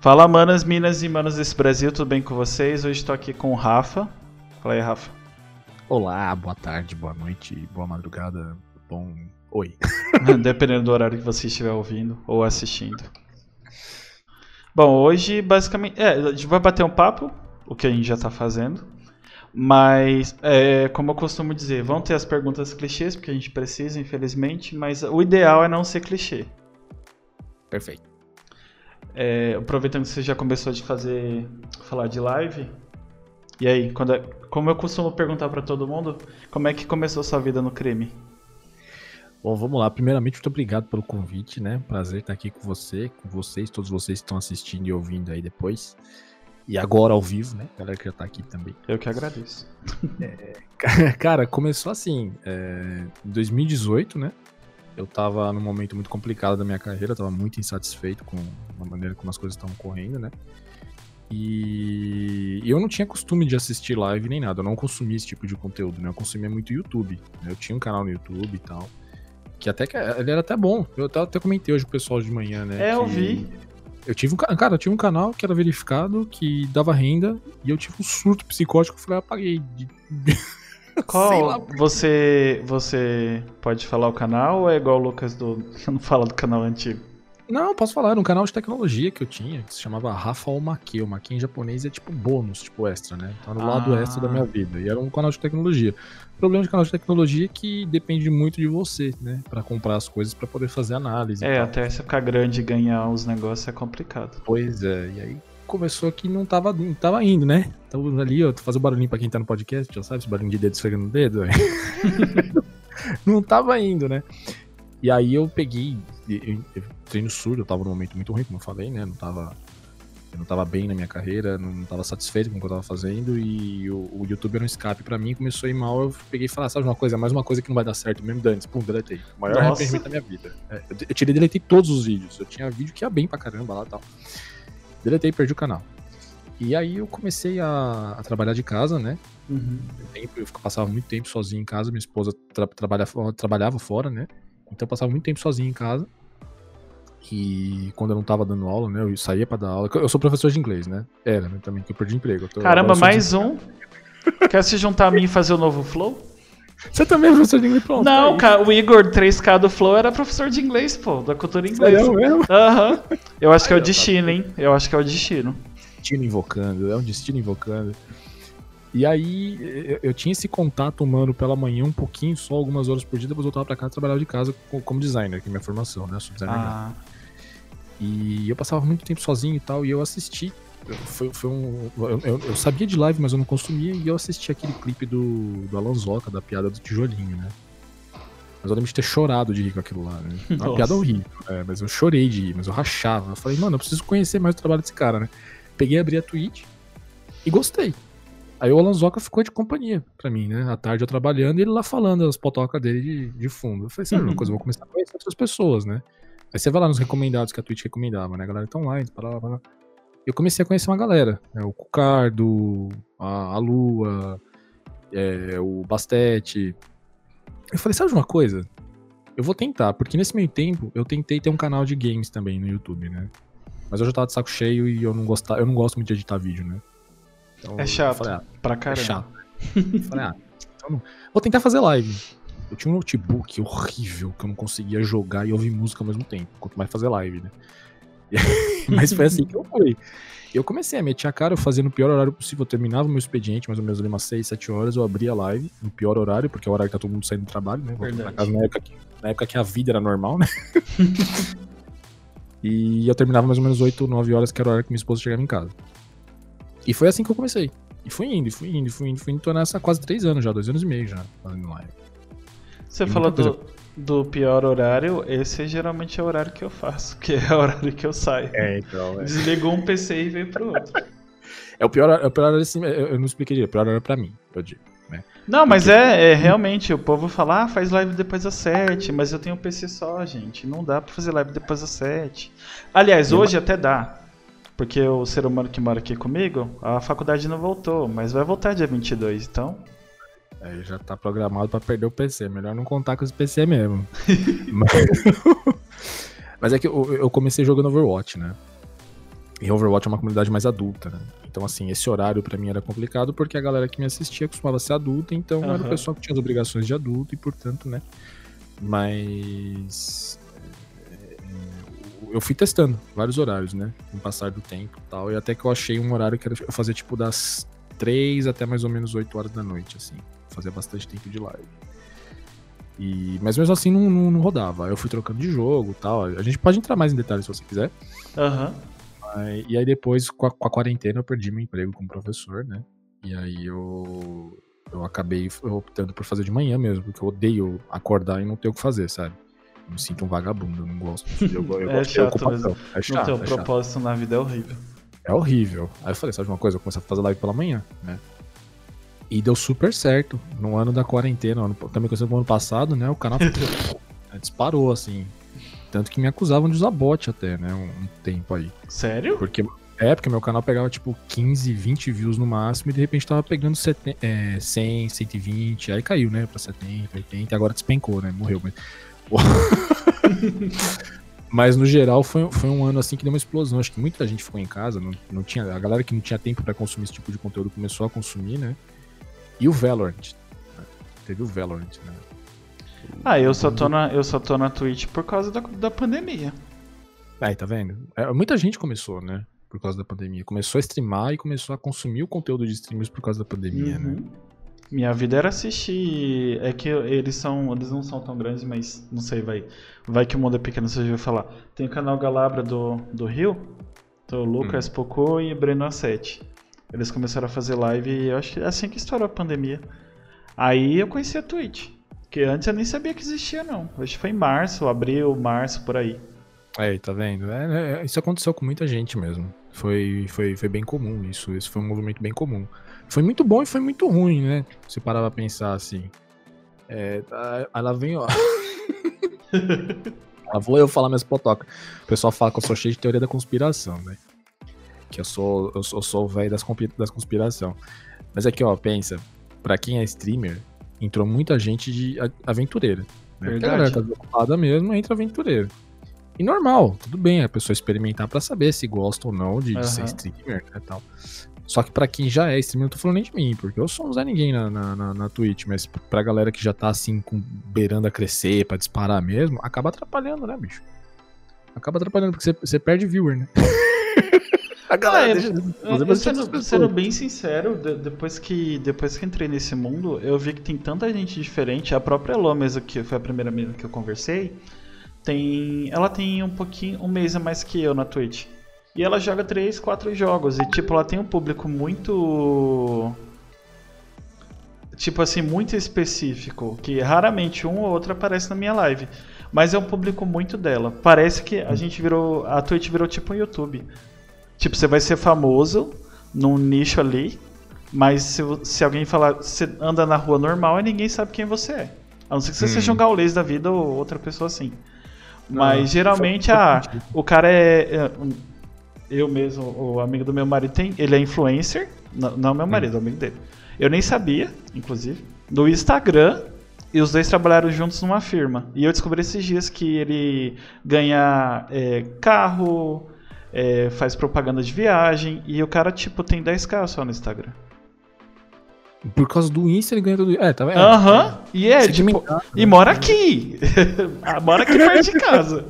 Fala, manas, minas e manos desse Brasil, tudo bem com vocês? Hoje estou aqui com o Rafa. Fala aí, Rafa. Olá, boa tarde, boa noite, boa madrugada, bom. Oi. Dependendo do horário que você estiver ouvindo ou assistindo. Bom, hoje basicamente. É, a gente vai bater um papo, o que a gente já está fazendo. Mas, é, como eu costumo dizer, vão ter as perguntas clichês, porque a gente precisa, infelizmente, mas o ideal é não ser clichê. Perfeito. É, aproveitando que você já começou de fazer falar de live, e aí, quando é, como eu costumo perguntar para todo mundo, como é que começou sua vida no crime? Bom, vamos lá. Primeiramente, muito obrigado pelo convite, né? Prazer estar aqui com você, com vocês, todos vocês que estão assistindo e ouvindo aí depois. E agora ao vivo, né? Galera que já tá aqui também. Eu que agradeço. É, cara, começou assim, é, em 2018, né? Eu tava num momento muito complicado da minha carreira, tava muito insatisfeito com a maneira como as coisas estavam correndo, né? E eu não tinha costume de assistir live nem nada, eu não consumia esse tipo de conteúdo, né? Eu consumia muito YouTube. Né? Eu tinha um canal no YouTube e tal. Que até que ele era até bom. Eu até comentei hoje o pessoal de manhã, né? É, eu vi. Eu tive um, cara, eu tinha um canal que era verificado, que dava renda, e eu tive um surto psicótico, eu falei, apaguei. Qual? Você, você pode falar o canal ou é igual o Lucas do. que não fala do canal antigo? Não, posso falar, era um canal de tecnologia que eu tinha, que se chamava Rafa Omake. O Make em japonês é tipo bônus, tipo extra, né? Tá no ah. lado extra da minha vida. E era um canal de tecnologia. O problema de canal de tecnologia é que depende muito de você, né? Pra comprar as coisas para poder fazer análise. É, até você ficar grande e ganhar os negócios é complicado. Pois é, e aí começou que não tava, não tava indo, né? Então ali, ó, fazer o barulhinho pra quem tá no podcast, já sabe, esse barulhinho de dedo esfregando o dedo. não tava indo, né? E aí eu peguei, eu, eu, treino surdo, eu tava num momento muito ruim, como eu falei, né? Não tava, eu não tava bem na minha carreira, não tava satisfeito com o que eu tava fazendo e o, o YouTube era um escape para mim, começou a ir mal, eu peguei e falei, ah, sabe uma coisa, mais uma coisa que não vai dar certo mesmo, dane pum, deletei. O maior arrependimento da minha vida. É, eu, eu tirei, deletei todos os vídeos, eu tinha vídeo que ia bem pra caramba lá e tal. Deletei, perdi o canal. E aí eu comecei a, a trabalhar de casa, né? Uhum. Eu passava muito tempo sozinho em casa, minha esposa tra trabalhava, trabalhava fora, né? Então eu passava muito tempo sozinho em casa. E quando eu não tava dando aula, né? Eu saía pra dar aula. Eu sou professor de inglês, né? Era, né, também, que eu perdi emprego. Tô, Caramba, mais um. Quer se juntar a mim e fazer o novo Flow? Você também é professor de inglês, pronto. Não, tá cara, o Igor 3K do Flow era professor de inglês, pô, da cultura inglesa. É mesmo? Aham. Uhum. Eu acho que é o destino, hein? Eu acho que é o destino. Destino invocando, é um destino invocando. E aí eu, eu, tinha esse contato humano pela manhã um pouquinho, só algumas horas por dia, depois eu voltava pra casa e trabalhava de casa como designer, que é minha formação, né? Sou designer ah. E eu passava muito tempo sozinho e tal, e eu assisti. Foi, foi um. Eu, eu, sabia de live, mas eu não consumia, e eu assisti aquele clipe do, do Alonsoca, da piada do tijolinho, né? Mas eu lembro de ter chorado de rir com aquilo lá, né? Uma piada horrível, é, mas eu chorei de rir, mas eu rachava. Eu falei, mano, eu preciso conhecer mais o trabalho desse cara, né? Peguei, abri a Twitch e gostei. Aí o Alanzoca ficou de companhia pra mim, né? À tarde eu trabalhando e ele lá falando as potocas dele de, de fundo. Eu falei, sabe uma coisa, eu vou começar a conhecer outras pessoas, né? Aí você vai lá nos recomendados que a Twitch recomendava, né? A galera tá online, para lá, para lá. Eu comecei a conhecer uma galera, né? O Cucardo, a, a Lua, é, o Bastete. Eu falei, sabe de uma coisa? Eu vou tentar, porque nesse meio tempo eu tentei ter um canal de games também no YouTube, né? Mas eu já tava de saco cheio e eu não, gostava, eu não gosto muito de editar vídeo, né? Então, é chato. Falei, ah, pra caramba. É chato. falei, ah, então vou tentar fazer live. Eu tinha um notebook horrível que eu não conseguia jogar e ouvir música ao mesmo tempo. Quanto mais fazer live, né? Mas foi assim que eu fui. Eu comecei a meter a cara, eu fazia no pior horário possível. Eu terminava meu expediente, mais ou menos ali umas 6, 7 horas. Eu abria a live no pior horário, porque é o horário que tá todo mundo saindo do trabalho, né? Pra casa na época, que, na época que a vida era normal, né? e eu terminava mais ou menos 8, 9 horas, que era o horário que minha esposa chegava em casa. E foi assim que eu comecei. E fui indo, fui indo, fui indo, fui indo. Tô nessa quase três anos já, dois anos e meio já, fazendo live. Você e falou do, do pior horário, esse geralmente é o horário que eu faço, que é o horário que eu saio. É, então. É. Desligou um PC e veio pro outro. é o pior, é o pior horário, assim, eu não expliquei direito, é o pior horário pra mim, eu digo. Né? Não, mas é, é, realmente, o povo fala, ah, faz live depois das 7, mas eu tenho um PC só, gente. Não dá pra fazer live depois das 7. Aliás, hoje até dá. Porque o ser humano que mora aqui comigo, a faculdade não voltou, mas vai voltar dia 22, então. É, já tá programado para perder o PC. Melhor não contar com esse PC mesmo. mas... mas, é que eu, eu, comecei jogando Overwatch, né? E Overwatch é uma comunidade mais adulta, né? Então, assim, esse horário para mim era complicado porque a galera que me assistia costumava ser adulta, então uhum. era o pessoal que tinha as obrigações de adulto e, portanto, né? Mas. É, eu fui testando vários horários, né? Com o passar do tempo e tal. E até que eu achei um horário que era eu fazia tipo das 3 até mais ou menos 8 horas da noite, assim. Fazia bastante tempo de live. E, mas mesmo assim não, não, não rodava. Eu fui trocando de jogo tal. A gente pode entrar mais em detalhes se você quiser. Aham. Uhum. E aí depois, com a, com a, quarentena, eu perdi meu emprego como professor, né? E aí eu, eu acabei optando por fazer de manhã mesmo, porque eu odeio acordar e não ter o que fazer, sabe? Eu me sinto um vagabundo, eu não gosto. Eu, eu é chato mesmo. É chato, não ter um é propósito chato. na vida é horrível. É horrível. Aí eu falei, sabe uma coisa? Eu comecei a fazer live pela manhã, né? E deu super certo. No ano da quarentena, ano, também começou no ano passado, né? O canal disparou, assim. Tanto que me acusavam de usar bot até, né? Um, um tempo aí. Sério? Porque é, porque meu canal pegava tipo 15, 20 views no máximo e de repente tava pegando 70, é, 100, 120, aí caiu, né, pra 70, 80, agora despencou, né, morreu. Mas, mas no geral foi, foi um ano assim que deu uma explosão. Acho que muita gente ficou em casa, não, não tinha, a galera que não tinha tempo para consumir esse tipo de conteúdo começou a consumir, né? E o Valorant. Né? Teve o Valorant, né? Ah, eu só tô na, eu só tô na Twitch por causa da, da pandemia. Aí, tá vendo? É, muita gente começou, né? Por causa da pandemia. Começou a streamar e começou a consumir o conteúdo de streamers por causa da pandemia, né? uhum. né? Minha vida era assistir. É que eles são. Eles não são tão grandes, mas não sei, vai. Vai que o mundo é pequeno, você já ouviu falar. Tem o canal Galabra do, do Rio. Então, Lucas hum. Pocô e Breno A7. Eles começaram a fazer live e eu acho que é assim que estourou a pandemia. Aí eu conheci a Twitch. Que antes eu nem sabia que existia, não. Acho que foi em março, abril, março, por aí. Aí, tá vendo? É, é, isso aconteceu com muita gente mesmo. Foi, foi, foi bem comum isso. Esse foi um movimento bem comum. Foi muito bom e foi muito ruim, né? Se parar pra pensar assim. É, ela vem, ó. Lá vou eu falar minhas potocas. O pessoal fala que eu sou cheio de teoria da conspiração, né? Que eu sou eu sou, sou o velho das, das conspiração. Mas aqui, ó, pensa. Pra quem é streamer, entrou muita gente de aventureira. Né? Verdade. A galera tá ocupada mesmo, entra aventureiro. E normal, tudo bem a pessoa experimentar para saber se gosta ou não de, uhum. de ser streamer né, tal. Só que para quem já é streamer, eu tô falando nem de mim, porque eu sou um Zé Ninguém na, na, na, na Twitch, mas pra galera que já tá assim, com, beirando a crescer, para disparar mesmo, acaba atrapalhando, né, bicho? Acaba atrapalhando, porque você, você perde viewer, né? A galera ah, deixa, eu, sendo, sendo, bem sincero, depois que, depois que entrei nesse mundo, eu vi que tem tanta gente diferente. A própria Elô mesmo, que foi a primeira menina que eu conversei, tem, ela tem um pouquinho, um mês a mais que eu na Twitch. E ela joga 3, 4 jogos. E tipo, ela tem um público muito. Tipo assim, muito específico. Que raramente um ou outro aparece na minha live. Mas é um público muito dela. Parece que a gente virou. A Twitch virou tipo um YouTube. Tipo, você vai ser famoso num nicho ali, mas se, se alguém falar, você anda na rua normal e ninguém sabe quem você é. A não ser que você hum. seja um gaulês da vida ou outra pessoa assim. Mas não, geralmente, ah, o cara é, é. Eu mesmo, o amigo do meu marido tem. Ele é influencer. Não, não meu marido, hum. é amigo dele. Eu nem sabia, inclusive. Do Instagram. E os dois trabalharam juntos numa firma. E eu descobri esses dias que ele ganha é, carro, é, faz propaganda de viagem e o cara, tipo, tem 10k só no Instagram. Por causa do Insta ele ganha tudo. É, tá vendo? Aham. Uhum. E é, tipo. E mora aqui. mora aqui perto de casa.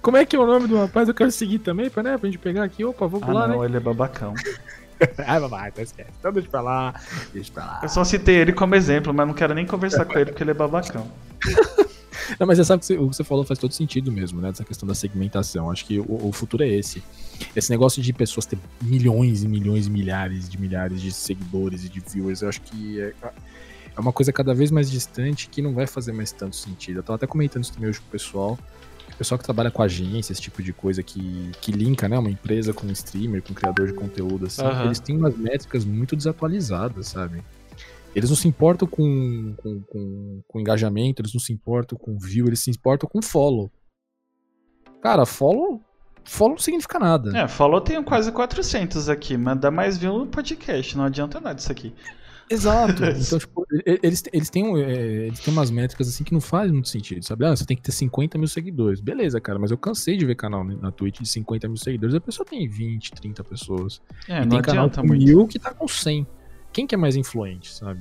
Como é que é o nome do rapaz? Eu quero seguir também, pra, né, pra gente pegar aqui. Opa, vou pular, ah, não, né? ele é babacão. ah, babaca, esquece. Então deixa pra lá, deixa pra lá. Eu só citei ele como exemplo, mas não quero nem conversar com ele porque ele é babacão. Não, mas você sabe que o que você falou faz todo sentido mesmo, né? Essa questão da segmentação. Acho que o, o, futuro é esse. Esse negócio de pessoas ter milhões e milhões e milhares de milhares de seguidores e de viewers, eu acho que é, é uma coisa cada vez mais distante que não vai fazer mais tanto sentido. Eu tava até comentando isso também hoje com o pessoal. O pessoal que trabalha com agência, esse tipo de coisa que, que linka, né? Uma empresa com um streamer, com um criador de conteúdo, assim, uhum. eles têm umas métricas muito desatualizadas, sabe? Eles não se importam com, com, com, com, engajamento, eles não se importam com view, eles se importam com follow. Cara, follow, follow não significa nada. É, follow tem quase 400 aqui, mas dá mais view no podcast, não adianta nada isso aqui. Exato. Então, tipo, eles, eles, têm, é, eles têm umas métricas assim que não fazem muito sentido, sabe? Ah, você tem que ter 50 mil seguidores. Beleza, cara, mas eu cansei de ver canal na Twitch de 50 mil seguidores. A pessoa tem 20, 30 pessoas. É, e não tem canal adianta com muito. mil que tá com 100. Quem que é mais influente, sabe?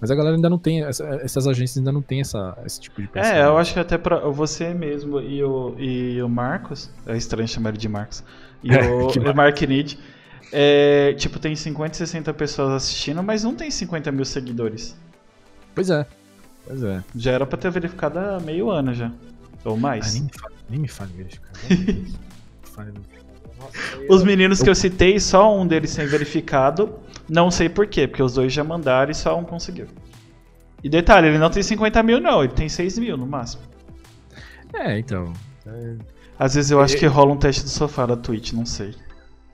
Mas a galera ainda não tem, essa- essas agências ainda não tem essa, esse tipo de pensamento. É, eu acho que até pra você mesmo e o, e o Marcos, é estranho chamar ele de Marcos, e o, o Mark Need, é, tipo, tem 50, 60 pessoas assistindo, mas não tem 50 mil seguidores. Pois é. Pois é. Já era pra ter verificado há meio ano já, ou Ah, mais. nem me fale, nem me fale isso, cara. Os meninos que eu citei, só um deles sem verificado, não sei por quê, porque os dois já mandaram e só um conseguiu. E detalhe, ele não tem 50 mil não, ele tem 6 mil no máximo. É, então. é, Às vezes eu acho que rola um teste do sofá da Twitch, não sei.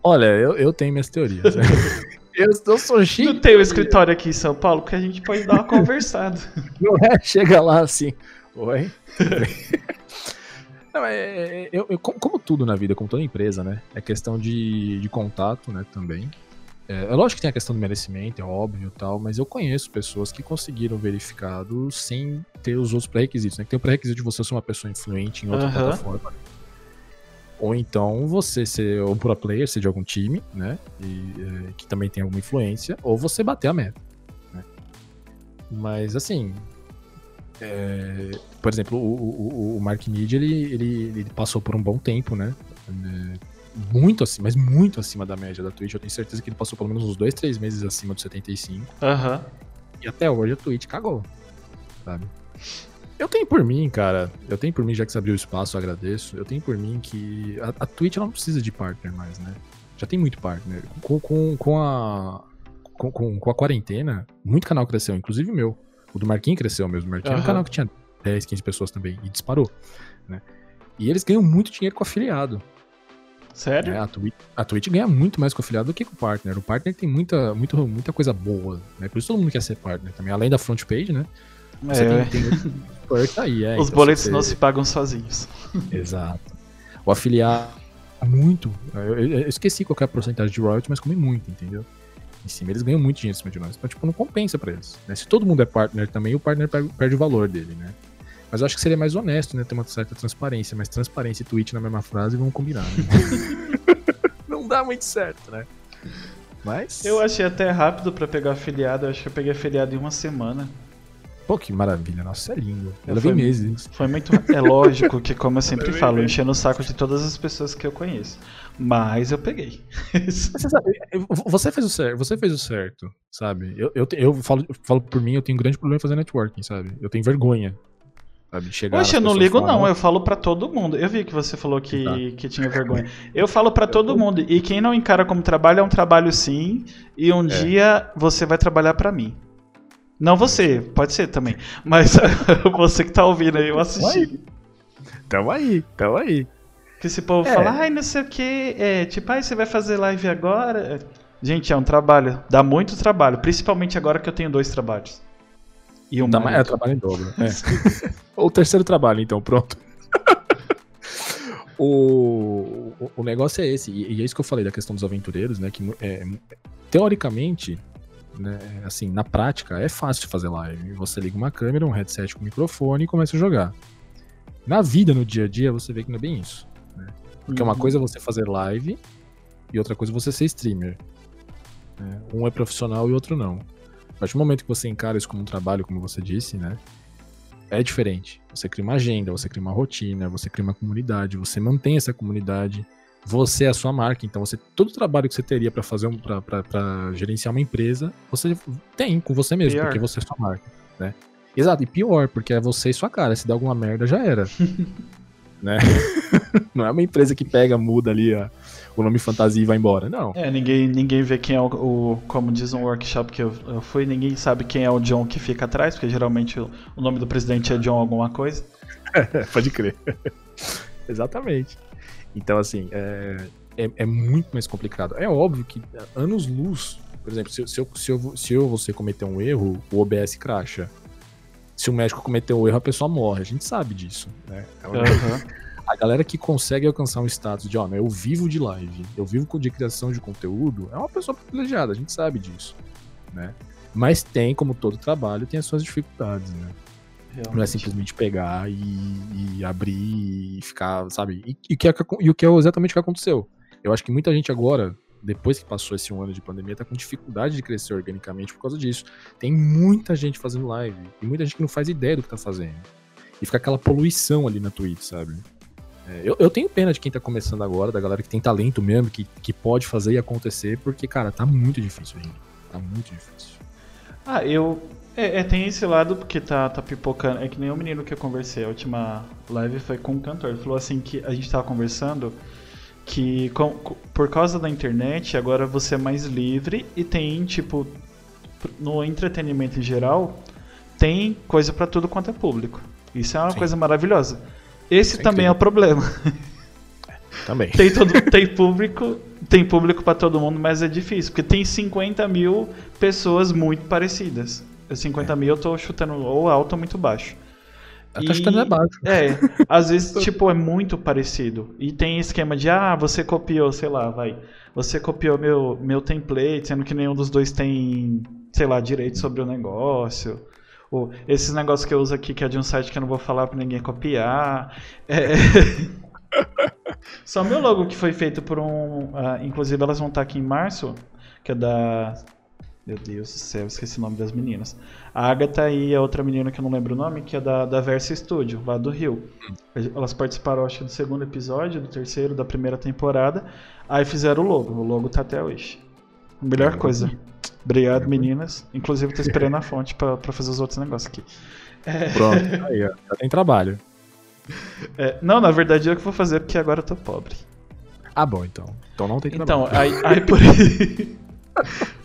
Olha, eu, eu tenho minhas teorias. né? eu, eu sou chique. Não tem um escritório aqui em São Paulo porque a gente pode dar uma conversada. Não é? Chega lá assim. Oi? Não, é, é- eu, eu- como tudo na vida, como toda empresa, né? É questão de, de contato, né? Também. É, é lógico que tem a questão do merecimento, é óbvio e tal, mas eu conheço pessoas que conseguiram verificado sem ter os outros pré-requisitos, né? Que tem o pré-requisito de você ser uma pessoa influente em outra Aham. plataforma. Ou então você ser um pro player, ser de algum time, né? E, é, que também tem alguma influência, ou você bater a meta. né? Mas assim, é, por exemplo, o, o, o Mark Mead, ele, ele, ele passou por um bom tempo, né? É, muito acima, mas muito acima da média da Twitch. Eu tenho certeza que ele passou pelo menos uns dois, três meses acima do 75. Aham. E até hoje a Twitch cagou, sabe? Eu tenho por mim, cara, eu tenho por mim, já que você abriu o espaço, eu agradeço. Eu tenho por mim que a, a Twitch ela não precisa de partner mais, né? Já tem muito partner. Com, com, com a. Com, com, com a quarentena, muito canal cresceu, inclusive o meu. O do Marquinhos cresceu mesmo. O Marquinhos era um canal que tinha 10, 15 pessoas também. E disparou. Né? E eles ganham muito dinheiro com afiliado. Sério? né? A, Twitch, a Twitch ganha muito mais com o afiliado do que com o partner. O partner tem muita, muita, muita coisa boa, né? Por isso todo mundo quer ser partner também. Além da front page, né? Você É, tem, tem perk aí, é. Os então boletos você- não se pagam sozinhos. Exato. O afiliado, muito. Eu, eu- eu esqueci qual é a porcentagem de royalty, mas come muito, entendeu? Em cima, eles ganham muito dinheiro em cima de nós. Então, tipo, não compensa pra eles. né? Se todo mundo é partner também, o partner per- perde o valor dele, né? Mas eu acho que seria mais honesto, né? Ter uma certa transparência. Mas transparência e Twitch na mesma frase vão combinar, né? não dá muito certo, né? Mas. Eu achei até rápido pra pegar afiliado, eu acho que eu peguei afiliado em uma semana. Pô, que maravilha. Nossa, é lindo. Eu Eu levei fui- meses. Foi muito. É lógico que, como eu sempre falo, enchendo o saco de todas as pessoas que eu conheço. Mas eu peguei. Você, sabe, você fez o certo, você fez o certo, sabe? Eu, eu, eu falo, eu falo por mim, eu tenho um grande problema em fazer networking, sabe? Eu tenho vergonha, sabe? Chegar Poxa, eu não ligo falar, não, eu falo pra todo mundo. Eu vi que você falou que, Exato. que tinha vergonha. Eu falo pra todo mundo. E quem não encara como trabalho é um trabalho sim. E um dia você vai trabalhar pra mim. Não você, pode ser também. Mas você que tá ouvindo aí, eu assisti. Tamo aí, tamo aí. Que esse povo É. fala, ai, não sei o que, é, tipo, ai, você vai fazer live agora? Gente, é um trabalho, dá muito trabalho, principalmente agora que eu tenho dois trabalhos. E um Tá, mas é trabalho em dobro. É. Ou o terceiro trabalho, então, pronto. o, o, o negócio é esse, e, e é isso que eu falei da questão dos aventureiros, né? Que é, teoricamente, né, assim, na prática, é fácil de fazer live. Você liga uma câmera, um headset com microfone e começa a jogar. Na vida, no dia a dia, você vê que não é bem isso. Porque uma Uhum. coisa é você fazer live e outra coisa é você ser streamer. né? Um é profissional e outro não. A partir do momento que você encara isso como um trabalho, como você disse, né? É diferente. Você cria uma agenda, você cria uma rotina, você cria uma comunidade, você mantém essa comunidade. Você é a sua marca, então você todo o trabalho que você teria pra fazer um, pra gerenciar uma empresa, você tem com você mesmo, Pior. porque você é sua marca, né? Exato, e pior, porque é você e sua cara. Se der alguma merda, já era. né? Não é uma empresa que pega, muda ali a- o nome fantasia e vai embora. Não. É, ninguém, ninguém vê quem é o, o- Como diz um workshop que eu, eu fui, ninguém sabe quem é o John que fica atrás, porque geralmente o, o nome do presidente é John alguma coisa. Pode crer. Exatamente. Então, assim, é, é, é muito mais complicado. É óbvio que anos-luz, por exemplo, se, eu- se, eu, se, eu, se eu você cometer um erro, o OBS cracha. Se o médico cometer um erro, a pessoa morre. A gente sabe disso. Né? Aham. A galera que consegue alcançar um status de, ó, né, eu vivo de live, eu vivo de criação de conteúdo, é uma pessoa privilegiada, a gente sabe disso, né? Mas tem, como todo trabalho, tem as suas dificuldades, né? Realmente. Não é simplesmente pegar e, e abrir e ficar, sabe? E, e, que é, e o que é exatamente o que aconteceu. Eu acho que muita gente agora, depois que passou esse um ano de pandemia, tá com dificuldade de crescer organicamente por causa disso. Tem muita gente fazendo live e muita gente que não faz ideia do que tá fazendo. E fica aquela poluição ali na Twitch, sabe? É, eu, eu, tenho pena de quem tá começando agora, da galera que tem talento mesmo, que, que pode fazer e acontecer, porque, cara, tá muito difícil ainda. Tá muito difícil. Ah, eu. É, é, tem esse lado porque tá, tá pipocando. É que nem o menino que eu conversei. A última live foi com um cantor. Ele falou assim que a gente tava conversando que com, por causa da internet agora você é mais livre e tem, tipo, no entretenimento em geral, tem coisa para tudo quanto é público. Isso é uma Sim. coisa maravilhosa. Esse é também é o problema. Também. tem, todo, tem público, tem público para todo mundo, mas é difícil, porque tem 50 mil pessoas muito parecidas. 50 é. mil eu tô chutando ou alto ou muito baixo. Tô chutando é baixo. É, às vezes, tipo, é muito parecido. E tem esquema de, ah, você copiou, sei lá, vai. Você copiou meu, meu template, sendo que nenhum dos dois tem, sei lá, direito sobre o negócio. Ou esses negócios que eu uso aqui, que é de um site que eu não vou falar pra ninguém copiar. É... Só meu logo que foi feito por um. Uh, inclusive, elas vão estar aqui em março, que é da. Meu Deus do céu, esqueci o nome das meninas. A Agatha e a outra menina que eu não lembro o nome, que é da, da Versa Studio, lá do Rio. Elas participaram, acho, do segundo episódio, do terceiro, da primeira temporada. Aí fizeram o logo. O logo tá até hoje. Melhor coisa. Obrigado, meninas. Inclusive, tô esperando a fonte pra, pra fazer os outros negócios aqui. É... Pronto, aí, já tem trabalho. É, não, na verdade eu que vou fazer porque agora eu tô pobre. Ah, bom, então. Então não tem então, trabalho. Então, aí, aí por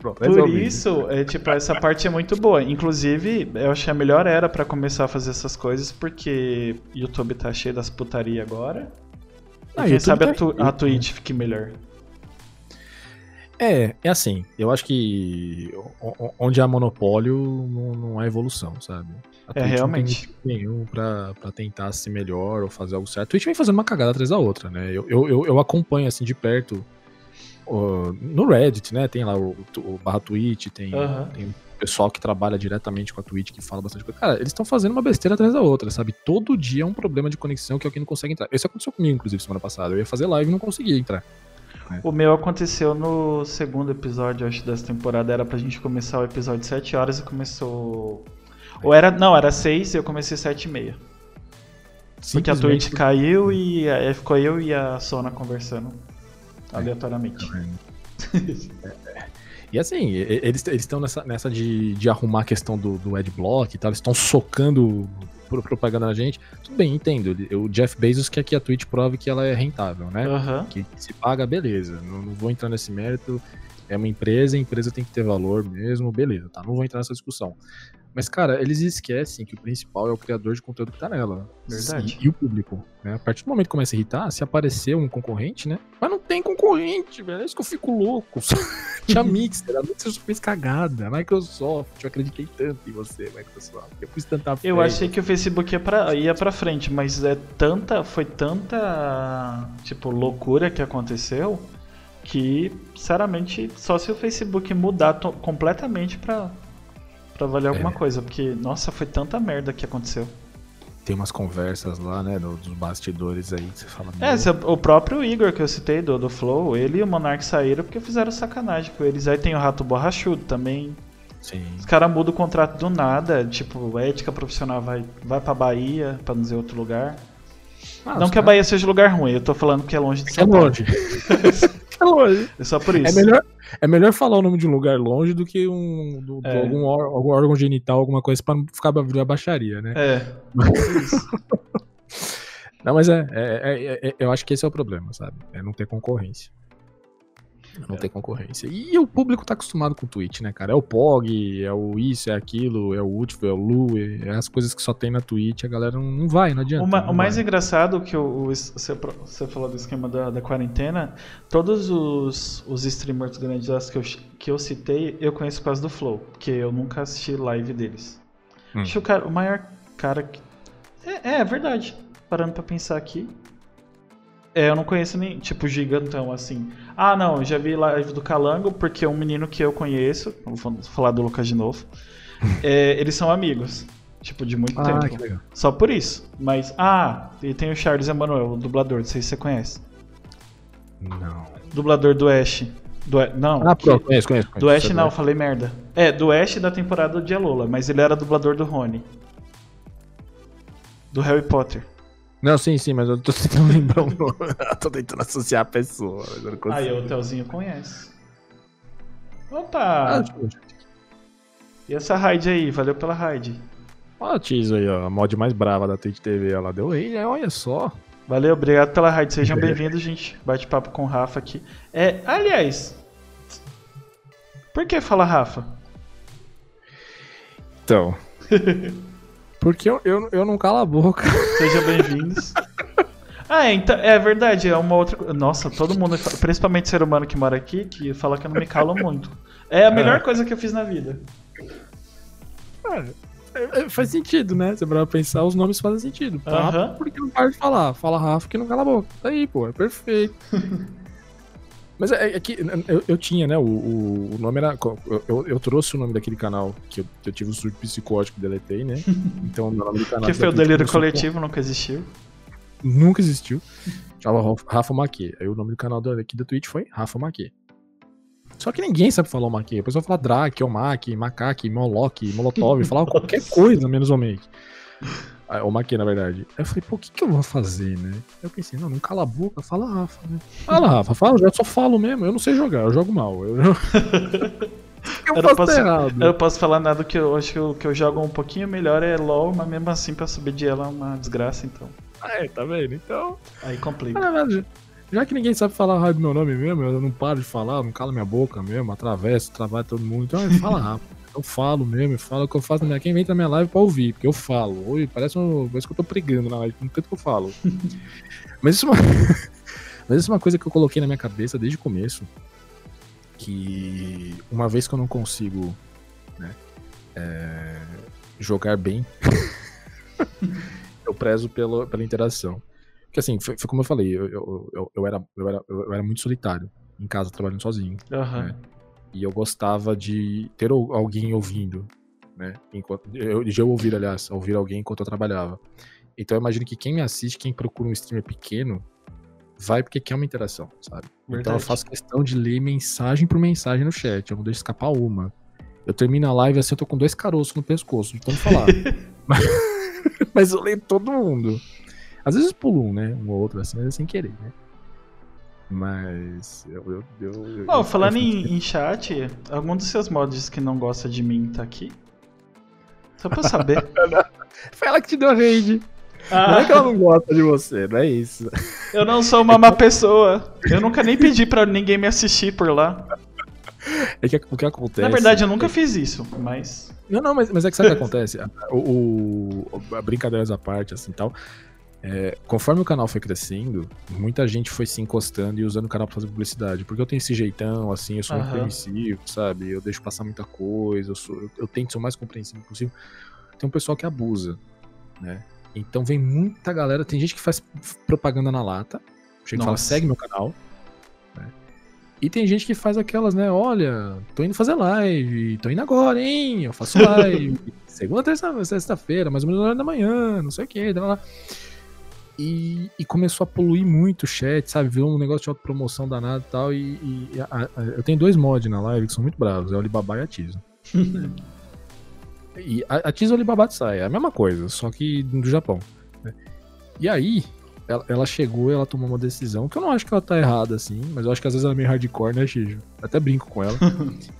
Pronto, por isso, é, tipo, essa parte é muito boa. Inclusive, eu achei a melhor era para começar a fazer essas coisas, porque YouTube tá cheio das putaria agora. Ah, e quem sabe tá a, tu, a Twitch fique melhor. É, é assim, eu acho que onde há monopólio não, não há evolução, sabe? A é, realmente. Não tem nenhum pra, pra tentar ser melhor ou fazer algo certo. A Twitch vem fazendo uma cagada atrás da outra, né? Eu, eu, eu acompanho, assim, de perto uh, no Reddit, né? Tem lá o, o barra Twitch, tem, uhum. tem pessoal que trabalha diretamente com a Twitch que fala bastante coisa. Cara, eles estão fazendo uma besteira atrás da outra, sabe? Todo dia é um problema de conexão que alguém não consegue entrar. Isso aconteceu comigo, inclusive, semana passada. Eu ia fazer live e não conseguia entrar. O meu aconteceu no segundo episódio, acho, dessa temporada. Era pra gente começar o episódio 7 horas e começou. Ou era. Não, era 6 e eu comecei 7 e meia. Porque a Twitch caiu e aí ficou eu e a Sona conversando aleatoriamente. E assim, eles estão nessa, nessa de, de arrumar a questão do, do adblock e tal, eles estão socando propaganda na gente. Tudo bem, entendo. O Jeff Bezos quer que a Twitch prove que ela é rentável, né? Uhum. Que se paga, beleza. Não, não, vou entrar nesse mérito. É uma empresa, a empresa tem que ter valor mesmo, beleza, tá? Não vou entrar nessa discussão. Mas, cara, eles esquecem que o principal é o criador de conteúdo que tá nela. Verdade. E, e o público. Né? A partir do momento que começa a irritar, se aparecer um concorrente, né? Mas não tem concorrente, velho. É isso que eu fico louco. Tinha Mixer, a Mixer só fez cagada. Microsoft, eu acreditei tanto em você, Microsoft. Eu pus tanta fé. Eu achei que o Facebook ia pra, ia pra frente, mas é tanta. Foi tanta. Tipo, loucura que aconteceu que, sinceramente, só se o Facebook mudar completamente pra pra valer alguma é. coisa, porque, nossa, foi tanta merda que aconteceu. Tem umas conversas lá, né, dos bastidores aí que você fala. É, o próprio Igor que eu citei do, do Flow, ele e o Monark saíram porque fizeram sacanagem com eles. Aí tem o Rato Borrachudo também. Sim. Os caras mudam o contrato do nada, tipo, ética profissional vai, vai pra Bahia, pra não dizer outro lugar. Ah, não que cara... a Bahia seja lugar ruim, eu tô falando que é longe de São é Paulo. longe. é longe. É só por isso. É melhor, é melhor falar o nome de um lugar longe do que um do, é. algum, algum órgão genital, alguma coisa pra não ficar a baixaria, né? É. não, mas é, é, é, é, eu acho que esse é o problema, sabe? É não ter concorrência. Não é. tem concorrência. E o público tá acostumado com o Twitch, né, cara? É o POG, é o isso, é aquilo, é o último, é o Lu, é as coisas que só tem na Twitch, a galera não, não vai, não adianta. O, não o mais engraçado que o, você, você falou do esquema da, da quarentena, todos os, os streamers grandes que eu, que eu citei, eu conheço por causa do Flow, porque eu nunca assisti live deles. Hum. Acho que o, cara, o maior cara que. É, é, é verdade. Parando pra pensar aqui. É, eu não conheço nem, tipo, gigantão assim. Ah, não, já vi live do Calango, porque um menino que eu conheço, vou falar do Lucas de novo, é, eles são amigos. Tipo, de muito Ah, tempo. que legal. Só por isso. Mas, ah, e tem o Charles Emanuel, o dublador, não sei se você conhece. Não. Dublador do Ash. Do, não, Ah, pronto, conheço, conheço. do conheço. Ash não, falei merda. É, do Ash da temporada de Alola, mas ele era dublador do Rony. Do Harry Potter. Não, sim, sim, mas eu tô tentando lembrar o nome. Eu tô tentando associar a pessoa, mas eu não consigo. Aí o Telzinho conhece. Ah, Opa! eu- E essa raid aí? Valeu pela raid. Olha a Tizo aí, ó. A mod mais brava da Twitch TV. Ela deu aí, né? Olha só. Valeu, obrigado pela raid. Sejam bem-vindos, gente. Bate-papo com o Rafa aqui. É, aliás. Por que fala Rafa? Então. Porque eu, eu, eu não calo a boca. Sejam bem-vindos. Ah, é, então, é verdade, é uma outra coisa. Nossa, todo mundo, principalmente ser humano que mora aqui, que fala que eu não me calo muito. É a melhor coisa que eu fiz na vida. É, é, faz sentido, né? Você vai pensar, os nomes fazem sentido. Aham. porque não para de falar. Fala Rafa que não cala a boca. Tá aí, pô, é perfeito. Mas é, é que eu, eu tinha, né? O, o, nome era. Eu, eu, trouxe o nome daquele canal que eu, eu tive um surto psicótico e deletei, né? Então o nome do canal. Que foi o delírio começou com- coletivo, nunca existiu. Nunca existiu. Chamava Rafa- Maquê. Aí o nome do canal aqui da Twitch foi Rafa Maquê. Só que ninguém sabe falar o Maquê. A pessoa fala Drake, Omaki, Macaque, Moloch, Molotov, falava qualquer coisa menos o Make. Ah, O Maquê, na verdade. Aí eu falei, pô, o que, que eu vou fazer, né? Aí eu pensei, não, não cala a boca, fala Rafa, né? Fala, Rafa, fala, eu só falo mesmo, eu não sei jogar, eu jogo mal. Eu, eu, eu Eu não faço posso-. Eu não posso falar nada que eu acho que eu, que eu jogo um pouquinho melhor é LOL, mas mesmo assim pra subir de ela é uma desgraça, então. É, tá vendo? Então. Aí complica. Verdade, já que ninguém sabe falar rápido meu nome mesmo, eu não paro de falar, não calo minha boca mesmo, atravesso, trabalho todo mundo. Então eu falo rápido. Eu falo mesmo, eu falo o que eu faço na minha. Quem vem na minha live pra ouvir, porque eu falo. Oi, parece, um, parece que eu tô pregando na live, no tanto que eu falo. Mas isso, é uma... Mas isso é uma coisa que eu coloquei na minha cabeça desde o começo. Que uma vez que eu não consigo né, é, jogar bem, eu prezo pelo, pela interação. Porque assim, foi, foi como eu falei, eu, eu, eu, eu era, eu, era, eu era muito solitário em casa, trabalhando sozinho. Aham. E eu gostava de ter al- alguém ouvindo, né? Enquanto, eu, de eu ouvir, aliás, ouvir alguém enquanto eu trabalhava. Então eu imagino que quem me assiste, quem procura um streamer pequeno, vai porque quer uma interação, sabe? Então eu Verdade. faço questão de ler mensagem por mensagem no chat, eu não deixo escapar uma. Eu termino a live assim, eu tô com dois caroços no pescoço, de tanto falar. mas, mas eu leio todo mundo. Às vezes pulo um, né? Um ou outro assim, mas é sem querer, né? Mas eu. eu, eu, Bom, eu- falando em, em chat, algum dos seus mods que não gosta de mim tá aqui? Só pra saber. Foi ela que te deu a rede. Não é que Ah, ela não gosta de você, não é isso. eu não sou uma má pessoa. Eu nunca nem pedi pra ninguém me assistir por lá. É que o que acontece. Na verdade, eu nunca fiz isso, mas. Não, não, mas, mas é que sabe o que acontece? O, o- a brincadeiras à parte, assim tal. É, conforme o canal foi crescendo, muita gente foi se encostando e usando o canal pra fazer publicidade. Porque eu tenho esse jeitão, assim, eu sou muito Aham. permissivo, sabe? Eu deixo passar muita coisa, eu, sou- eu- eu tento ser o mais compreensivo possível. Tem um pessoal que abusa, né? Então vem muita galera, tem gente que faz propaganda na lata, chega e fala, segue meu canal. né? E tem gente que faz aquelas, né? Olha, tô indo fazer live, tô indo agora, hein? Eu faço live. segunda, terça, sexta-feira, mais ou menos na hora da manhã, não sei o que, lá, lá. E, e começou a poluir muito o chat, sabe? Virou um negócio de autopromoção danado e tal. E, e a- a- eu tenho dois mods na live que são muito bravos, é o Alibaba e a Tizo. E a, a e o Alibaba sai, é a mesma coisa, só que do Japão. né? E aí, ela, ela chegou ela tomou uma decisão, que eu não acho que ela tá errada, assim, mas eu acho que às vezes ela é meio hardcore, né, Shijo? Até brinco com ela.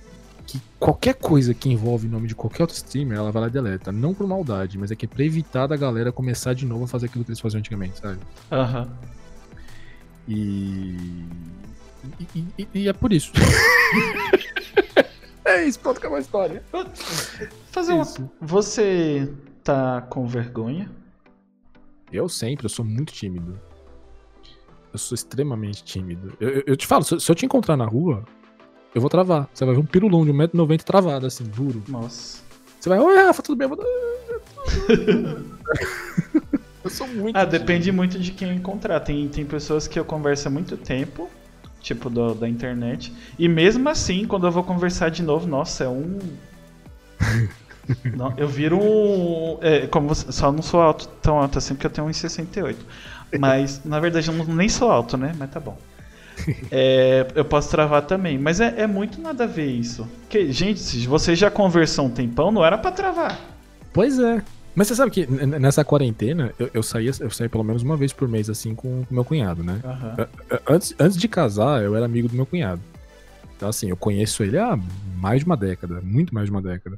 que qualquer coisa que envolve o nome de qualquer outro streamer, ela vai lá e deleta. Não por maldade, mas é que é pra evitar da galera começar de novo a fazer aquilo que eles faziam antigamente, sabe? Aham. E. E, e- e é por isso. é isso, pronto, acabou a história. Fazer uma. Você tá com vergonha? Eu sempre, eu sou muito tímido. Eu sou extremamente tímido. Eu, eu- eu te falo, se eu te encontrar na rua, eu vou travar. Você vai ver um pirulão de 1,90m travado, assim, duro. Nossa. Você vai, oi Rafa, tudo bem? Eu vou- sou muito. Ah, depende muito de quem encontrar. Tem, tem pessoas que eu converso há muito tempo, tipo do, da internet. E mesmo assim, quando eu vou conversar de novo, nossa, é um. Não, eu viro um. É, como você, só não sou alto, tão alto assim, porque eu tenho 1,68. Mas, na verdade, eu não, nem sou alto, né? Mas tá bom. É, eu posso travar também. Mas é, é, muito nada a ver isso. Porque, gente, se você já conversou um tempão, não era para travar. Pois é. Mas você sabe que nessa quarentena, eu, eu saía eu saía pelo menos uma vez por mês, assim, com o meu cunhado, né? Uhum. Antes, antes de casar, eu era amigo do meu cunhado. Então, assim, eu conheço ele há mais de uma década, muito mais de uma década.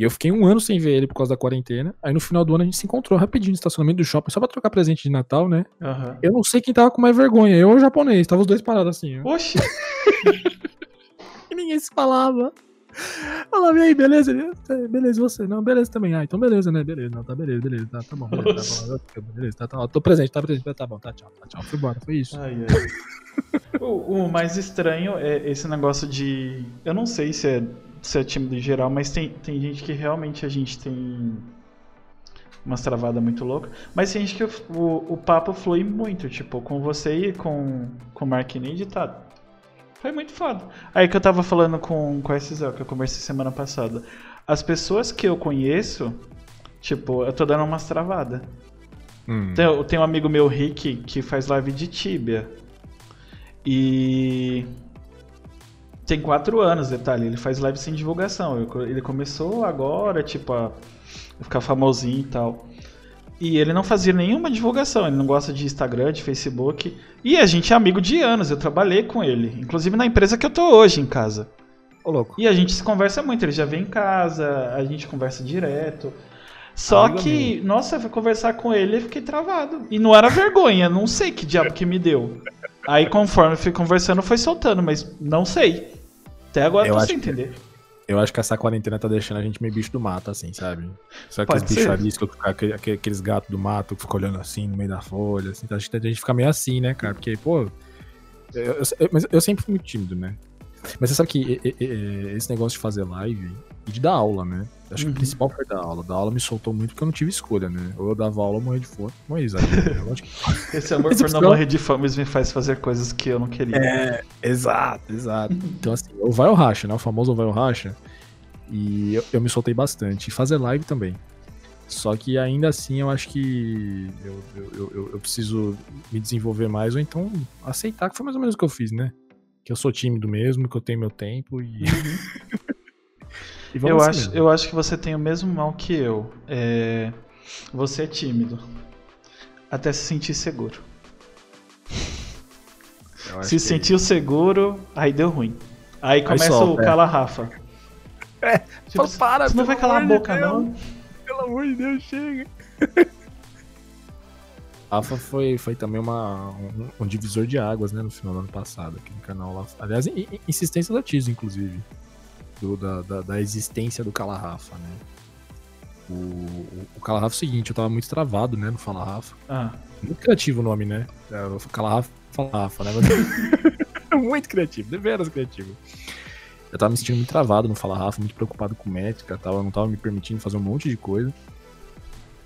E eu fiquei um ano sem ver ele por causa da quarentena. Aí no final do ano a gente se encontrou rapidinho no estacionamento do shopping, só pra trocar presente de Natal, né? Uhum. Eu não sei quem tava com mais vergonha, eu ou o japonês, tava os dois parados assim. Ó. Oxi! e ninguém se falava. Falava, e aí, beleza? Beleza, você? Não, beleza também. Ah, então beleza, né? Beleza, não, tá beleza, beleza, tá, tá bom, beleza, tá bom, beleza, tá, tá, tô presente, tá presente, tá bom, tá, tchau, tá, tchau, fui embora, foi isso. Ai, ai. o, o mais estranho é esse negócio de. Eu não sei se é ser tímido em geral, mas tem, tem gente que realmente a gente tem umas travadas muito loucas. Mas tem gente que o, o, o, papo flui muito, tipo, com você e com, com o Mark Need, tá? Foi muito foda. Aí que eu tava falando com, com a SZL, que eu conversei semana passada. As pessoas que eu conheço, tipo, eu tô dando umas travadas. Hum. Tem, tem um amigo meu, Rick, que faz live de Tibia. E tem quatro anos, detalhe. Ele faz live sem divulgação. Ele começou agora, tipo, a ficar famosinho e tal. E ele não fazia nenhuma divulgação. Ele não gosta de Instagram, de Facebook. E a gente é amigo de anos. Eu trabalhei com ele. Inclusive na empresa que eu tô hoje em casa. Ô, louco. E a gente se conversa muito. Ele já vem em casa, a gente conversa direto. Só amigo que, amigo. nossa, eu fui conversar com ele e fiquei travado. E não era vergonha, não sei que diabo que me deu. Aí conforme eu fui conversando, foi soltando, mas não sei. Até agora eu tô sem entender. Eu acho que essa quarentena tá deixando a gente meio bicho do mato, assim, sabe? Só aqueles bichariscos, aqueles gatos do mato que ficam olhando assim no meio da folha, assim. Então a gente fica meio assim, né, cara? Porque, pô. Eu, eu, mas eu sempre fui muito tímido, né? Mas você sabe que esse negócio de fazer live e de dar aula, né? Acho uhum. que o uhum. principal foi dar aula. Dar aula me soltou muito porque eu não tive escolha, né? Ou eu dava aula ou morrer de fome. Morri, que... Esse amor por não morrer de fome me faz fazer coisas que eu não queria. É, exato, exato. então, assim, ou vai ou racha, né? O famoso ou vai ou racha. E eu, eu, me soltei bastante. E fazer live também. Só que ainda assim eu acho que eu, eu, eu, eu preciso me desenvolver mais, ou então aceitar que foi mais ou menos o que eu fiz, né? Que eu sou tímido mesmo, que eu tenho meu tempo e. Eu, acho, eu acho que você tem o mesmo mal que eu. É... Você é tímido. Até se sentir seguro. Se que... sentiu seguro, aí deu ruim. Aí começa aí o é. cala Rafa. É, tipo, para, Você não vai calar a boca, de não. Pelo amor de Deus, chega. Rafa foi, foi também uma, um, um, divisor de águas, né, no final do ano passado, aqui no canal lá. Aliás, insistência da Tiso, inclusive do, da, da, da, existência do Calarafa, né? O, o, o Calarafa é o seguinte, eu tava muito travado, né, no Fala Rafa. Ah. Muito criativo o nome, né? É, o Calarafa, Fala Rafa, né? Muito criativo, deveras criativo. Eu tava me sentindo muito travado no Fala Rafa, muito preocupado com métrica, tava, não tava me permitindo fazer um monte de coisa.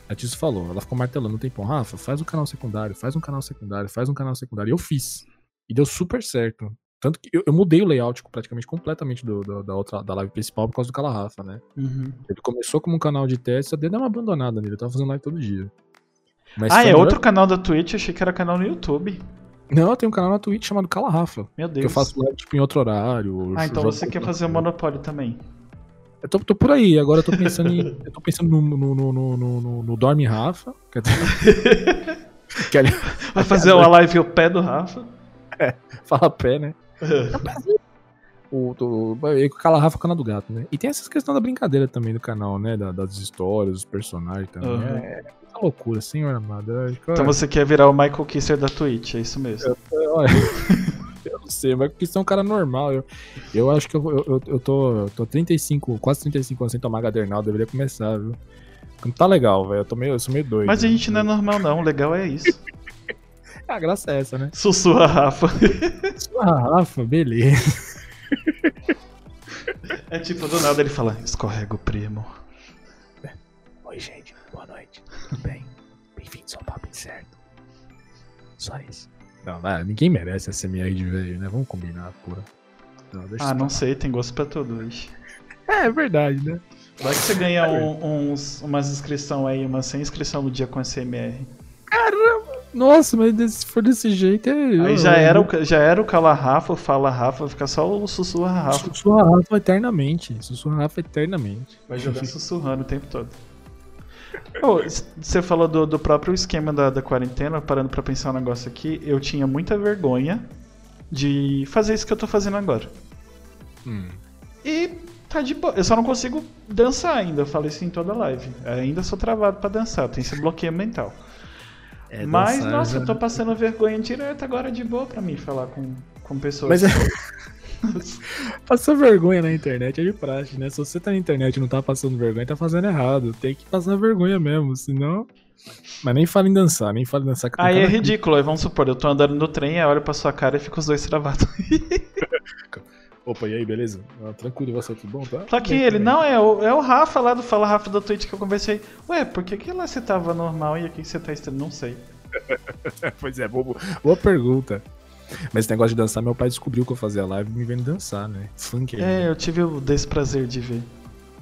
A Tisso falou, ela ficou martelando um tempão, Rafa, faz um canal secundário, faz um canal secundário, faz um canal secundário. E eu fiz. E deu super certo. Tanto que eu, eu, mudei o layout praticamente completamente do, do, da outra da live principal por causa do Calarafa, né? Uhum. Ele começou como um canal de teste, só deu uma abandonada nele. Eu tava fazendo live todo dia. Mas ah, é outro canal da Twitch? Eu achei que era canal no YouTube. Não, tem um canal na Twitch chamado Calarafa. Meu Deus. Que eu faço live tipo, em outro horário. Ah, então você quer fazer o Monopólio também. Eu tô, tô, por aí, agora eu tô pensando em. eu tô pensando no, no, no, no, no, no Dorme Rafa. Quer dizer, que Vai fazer uma live o pé do Rafa. É, fala pé, né? O, o, o é o canal do gato, né? E tem essa questão da brincadeira também do canal, né? Da, das histórias, dos personagens também. Uhum. É, é loucura, senhor amado. Então você quer virar o Michael Kisser da Twitch, é isso mesmo. Eu, olha, eu não sei, mas Kisser é um cara normal. Eu, eu acho que eu, eu, eu, tô, eu tô 35, quase 35 anos sem tomar gadernal, deveria começar, viu? Não tá legal, velho. Eu, tô meio, eu sou meio doido. Mas a gente não é normal, não. O legal é isso. A graça é essa, né? Sussurra Rafa. Sussurra Rafa, beleza. É tipo, do nada ele fala, escorrega o primo. Oi, gente, boa noite. Tudo bem? bem-vindos ao Papo Incerto. Só isso. Não, não, ninguém merece SMR de velho, né? Vamos combinar, porra. Não, ah, não sei, tem gosto pra hoje. É, é verdade, né? Vai que você ganha um, uns, umas inscrição aí, uma sem inscrição no dia com SMR. Caramba! Nossa, mas se for desse jeito é. Aí já era, o, já era o Cala Rafa, o Fala Rafa, fica só o Sussurra Rafa. Sussurra Rafa eternamente. Sussurra Rafa eternamente. Vai jogar sussurrando o tempo todo. Oh, você falou do, do próprio esquema da, da quarentena, parando para pensar um negócio aqui, eu tinha muita vergonha de fazer isso que eu tô fazendo agora. Hum. E tá de boa. Eu só não consigo dançar ainda, eu falei isso em toda live. ainda sou travado para dançar, tem esse bloqueio mental. É, Mas, dançar, nossa, já... eu tô passando vergonha direto agora de boa pra mim falar com, com pessoas. Mas é... Passar vergonha na internet é de praxe, né? Se você tá na internet e não tá passando vergonha, tá fazendo errado. Tem que passar vergonha mesmo, senão. Mas nem fala em dançar, nem fala em dançar com Aí é ridículo, aí vamos supor, eu tô andando no trem, aí olho pra sua cara e fico os dois travados. Opa, e aí, beleza? Ah, tranquilo, e você, tudo bom? Tá? Só que ele, não, é o, é o Rafa lá do Fala Rafa da Twitch que eu conversei. Ué, por que, que lá você tava normal e aqui você tá estranho? Não sei. pois é, boa, boa pergunta. Mas esse negócio de dançar, meu pai descobriu que eu fazia live me vendo dançar, né? Funk aí. É, eu tive o desprazer de ver.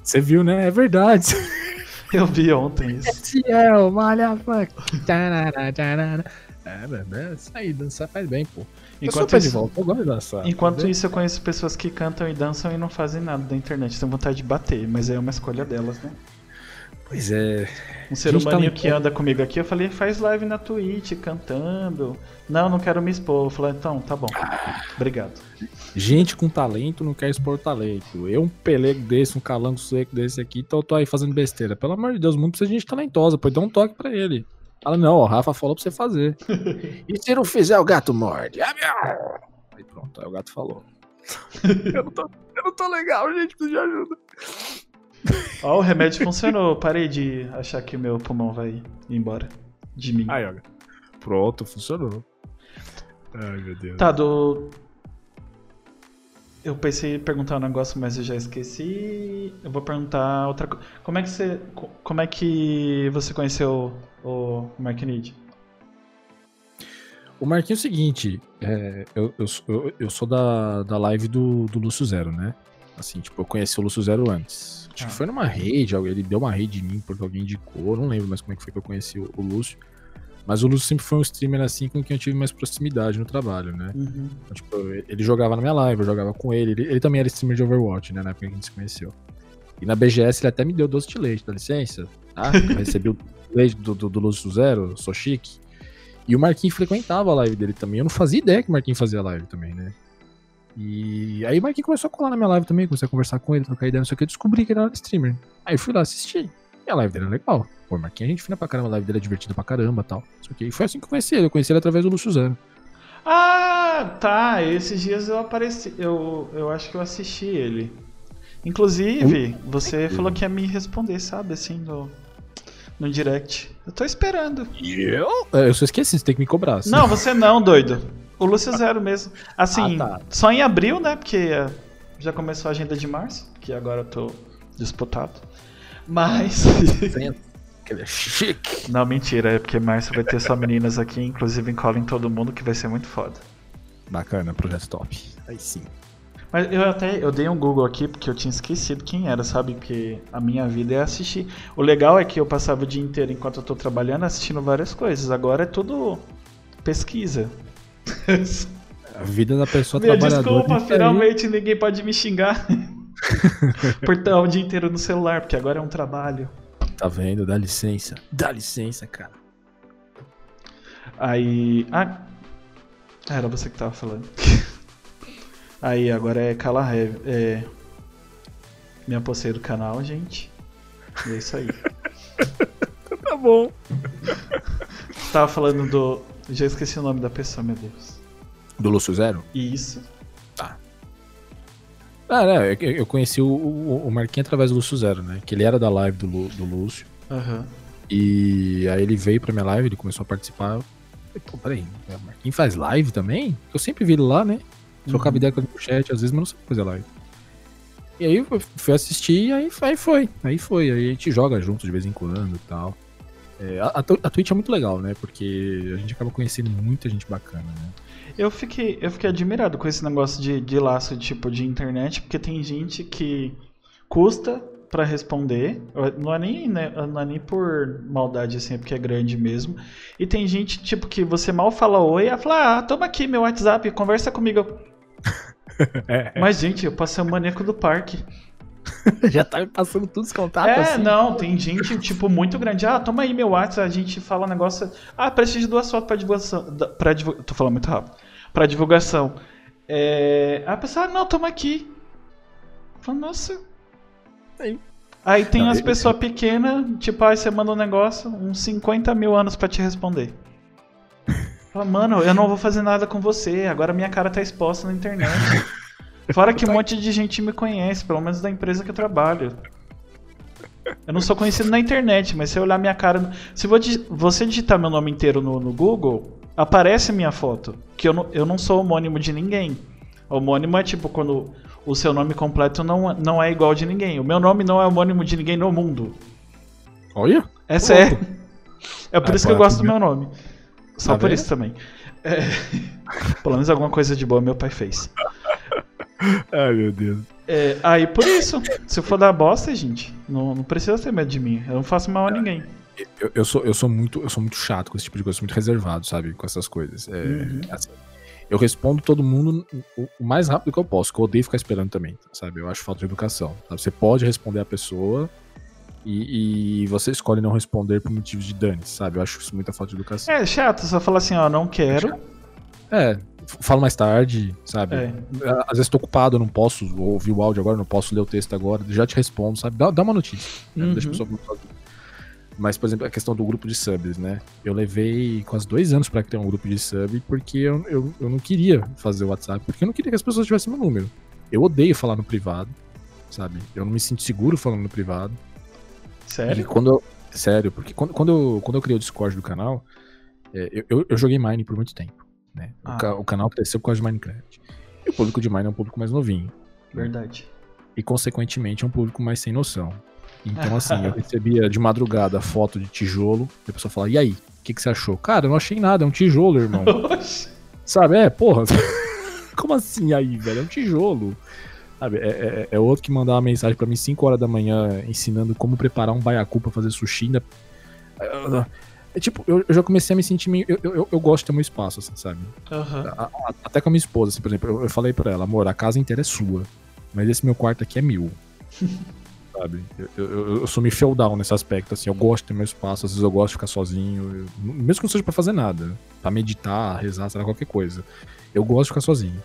Você viu, né? É verdade. Eu vi ontem isso. É o Malhafuck. É, né? Isso aí, dançar faz bem, pô. Enquanto, isso, volta, eu gosto de dançar, enquanto isso, eu conheço pessoas que cantam e dançam e não fazem nada da internet. Tem vontade de bater, mas é uma escolha delas, né? Pois é. Um ser humaninho tá que anda comigo aqui, eu falei, faz live na Twitch, cantando. Não, não quero me expor. Eu falei, então, tá bom. Obrigado. Gente com talento não quer expor talento. Eu, um pelego desse, um calango seco desse aqui, tô, tô aí fazendo besteira. Pelo amor de Deus, o mundo precisa de gente talentosa. Pode dar um toque pra ele. Fala, não, o Rafa falou pra você fazer. e se não fizer, o gato morde. Aí pronto, aí o gato falou. eu, não tô, eu não tô legal, gente, preciso de ajuda. Ó, o remédio funcionou. Parei de achar que o meu pulmão vai embora de mim. Aí, ó. Pronto, funcionou. Ai, meu Deus. Tá, do. Eu pensei em perguntar um negócio, mas eu já esqueci. Eu vou perguntar outra coisa. Como é que você. Como é que você conheceu o Mark Need? O Marquinho é o seguinte, é, eu, eu, eu, sou da, da live do, do Lúcio Zero, né? Assim, tipo, eu conheci o Lúcio Zero antes. Acho ah. que foi numa rede, ele deu uma rede em mim porque alguém indicou, não lembro mais como é que foi que eu conheci o, o Lúcio. Mas o Lúcio sempre foi um streamer assim com quem eu tive mais proximidade no trabalho, né? Uhum. Então, tipo, ele jogava na minha live, eu jogava com ele. ele. ele. também era streamer de Overwatch, né? Na época que a gente se conheceu. E na BGS ele até me deu doce de leite, dá licença? Tá? Eu recebi o leite do, do, do Lúcio Zero, sou chique. E o Marquinhos frequentava a live dele também. Eu não fazia ideia que o Marquinhos fazia live também, né? E aí o Marquinhos começou a colar na minha live também, comecei a conversar com ele, trocar ideia, não sei o que, eu descobri que ele era streamer. Aí eu fui lá assistir. E a live dele é legal. Pô, Marquinhos, a gente fina pra caramba, a live dele é divertida pra caramba e tal. E foi assim que eu conheci ele, eu conheci ele através do Lúcio Zero. Ah, tá. Esses dias eu apareci. Eu, eu acho que eu assisti ele. Inclusive, você falou que ia me responder, sabe, assim, no, no direct. Eu tô esperando. E eu? É, eu só esqueci, você tem que me cobrar. Assim. Não, você não, doido. O Lúcio Zero mesmo. Assim, ah, tá. só em abril, né? Porque já começou a agenda de março, que agora eu tô disputado. Mas. é chique. Não, mentira, é porque março vai ter só meninas aqui, inclusive encolhem todo mundo, que vai ser muito foda. Bacana, projeto top. Aí sim. Mas eu até eu dei um Google aqui porque eu tinha esquecido quem era, sabe? Porque a minha vida é assistir. O legal é que eu passava o dia inteiro enquanto eu tô trabalhando assistindo várias coisas. Agora é tudo pesquisa. A vida da pessoa Minha trabalhadora. Desculpa, finalmente aí. ninguém pode me xingar. Por estar o dia inteiro no celular, porque agora é um trabalho. Tá vendo? Dá licença. Dá licença, cara. Aí. Ah, era você que tava falando. Aí, agora é Cala É. Minha pulseira do canal, gente. E é isso aí. tá bom. Tava falando do. Já esqueci o nome da pessoa, meu Deus. Do Lúcio Zero? Isso. Tá. Ah, né, eu conheci o, o, o Marquinhos através do Lúcio Zero, né? Que ele era da live do, do Lúcio. Aham. Uhum. E aí ele veio pra minha live, ele começou a participar. Eu falei, pô, peraí, o Marquinhos faz live também? Eu sempre vi ele lá, né? Trocava uhum. ideia com ele no chat, às vezes, mas não sabia fazer live. E aí eu fui assistir e aí, aí foi. Aí foi. Aí a gente joga junto de vez em quando e tal. É, a, a Twitch é muito legal, né? Porque a gente acaba conhecendo muita gente bacana, né? Eu fiquei, eu fiquei admirado com esse negócio de, de laço tipo de internet, porque tem gente que custa para responder. Não é, nem, né, não é nem por maldade, assim, é porque é grande mesmo. E tem gente, tipo, que você mal fala oi, ela fala, ah, toma aqui meu WhatsApp, conversa comigo. é. Mas, gente, eu passei o maníaco do parque. Já tá me passando todos os contatos. É, assim. não, tem gente, tipo, muito grande. Ah, toma aí meu WhatsApp, a gente fala um negócio. Ah, preciso de duas fotos pra divulgação. Pra divulgação. Tô falando muito rápido. Pra divulgação. É... A pessoa, ah, não, toma aqui. Fala, nossa. Aí, aí tem não, as pessoas pequenas, tipo, aí você manda um negócio, uns 50 mil anos pra te responder. Fala, mano, eu não vou fazer nada com você, agora minha cara tá exposta na internet. Fora que um monte de gente me conhece, pelo menos da empresa que eu trabalho. Eu não sou conhecido na internet, mas se eu olhar minha cara. Se você digitar meu nome inteiro no, no Google, aparece minha foto. Que eu não, eu não sou homônimo de ninguém. Homônimo é tipo quando o seu nome completo não, não é igual de ninguém. O meu nome não é homônimo de ninguém no mundo. Olha? É sério. É por ah, isso que eu gosto do meu nome. Só tá por vendo? isso também. É... Pelo menos alguma coisa de boa meu pai fez. Ai, meu Deus. É, aí por isso, se eu for dar bosta, gente, não, não precisa ter medo de mim. Eu não faço mal a ninguém. Eu, eu, sou, eu, sou muito, eu sou muito chato com esse tipo de coisa, sou muito reservado, sabe, com essas coisas. É, uhum. assim, eu respondo todo mundo o, o, mais rápido que eu posso, que eu odeio ficar esperando também, sabe? Eu acho falta de educação. Sabe? Você pode responder a pessoa e, e, você escolhe não responder por motivos de dane, sabe? Eu acho isso muita falta de educação. É chato, você fala assim, ó, não quero. É, falo mais tarde, sabe? É. Às vezes tô ocupado, eu não posso ouvir o áudio agora, não posso ler o texto agora, já te respondo, sabe? Dá, dá uma notícia. Né? Uhum. Deixa a pessoa mas, por exemplo, a questão do grupo de subs, né? Eu levei quase dois anos para criar um grupo de sub porque eu, eu, eu não queria fazer o WhatsApp, porque eu não queria que as pessoas tivessem meu número. Eu odeio falar no privado, sabe? Eu não me sinto seguro falando no privado. Sério? E quando eu, sério, porque quando, quando, eu, quando eu criei o Discord do canal, é, eu, eu joguei Mine por muito tempo. Né? Ah. O, ca o, canal cresceu por causa de Minecraft. E o público de Mine é um público mais novinho. Verdade. E, consequentemente, é um público mais sem noção. Então, assim, eu recebia de madrugada foto de tijolo, e a pessoa falava, e aí, o que, que você achou? Cara, eu não achei nada, é um tijolo, irmão. Sabe, é, porra. Como assim aí, velho? É um tijolo. Sabe, é, é, é outro que mandava uma mensagem para mim 5 horas da manhã ensinando como preparar um baiacu pra fazer sushi. Ainda... É tipo, eu, eu, já comecei a me sentir meio. Eu, eu, eu gosto de ter meu espaço, assim, sabe? Uhum. até com a minha esposa, assim, por exemplo, eu, eu falei pra ela, amor, a casa inteira é sua. Mas esse meu quarto aqui é meu. sabe? Eu, eu, eu, sou meio feudal nesse aspecto, assim, eu gosto de ter meu espaço, às vezes eu gosto de ficar sozinho, eu, mesmo que não seja pra fazer nada, pra meditar, rezar, sei lá, qualquer coisa. Eu gosto de ficar sozinho.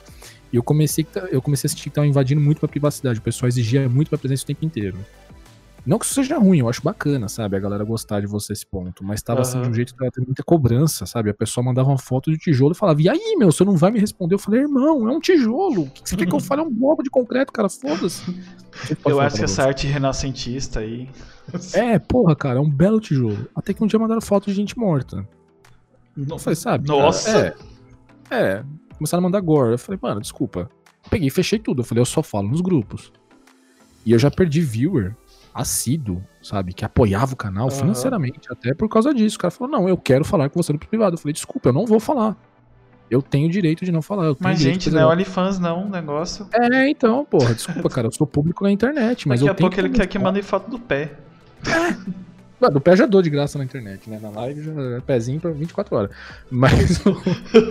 E eu comecei, eu comecei a sentir que tava invadindo muito a privacidade, o pessoal exigia muito minha presença o tempo inteiro. Não que isso seja ruim, eu acho bacana, sabe? A galera gostar de você esse ponto. Mas tava uhum. assim de um jeito que tava tendo muita cobrança, sabe? A pessoa mandava uma foto de tijolo e falava: E aí, meu, você não vai me responder? Eu falei, irmão, é um tijolo. O que você quer que eu fale? É um bloco de concreto, cara, foda-se. Eu acho que essa arte renascentista aí. É, porra, cara, é um belo tijolo. Até que um dia mandaram foto de gente morta. Não falei, sabe? Nossa! É. É. Começaram a mandar gore. Eu falei, mano, desculpa. Peguei e fechei tudo. Eu falei, eu só falo nos grupos. E eu já perdi viewer assíduo, sabe? Que apoiava o canal uhum. financeiramente, até por causa disso. O cara falou: não, eu quero falar com você no privado. Eu falei, desculpa, eu não vou falar. Eu tenho o direito de não falar. mas, gente, não é OnlyFans, não, negócio. É, então, porra, desculpa, cara, eu sou público na internet, mas Daqui eu a pouco ele quer que mande foto do pé. É. Do pé já dou de graça na internet, né? Na live já é pezinho pra 24 horas. Mas.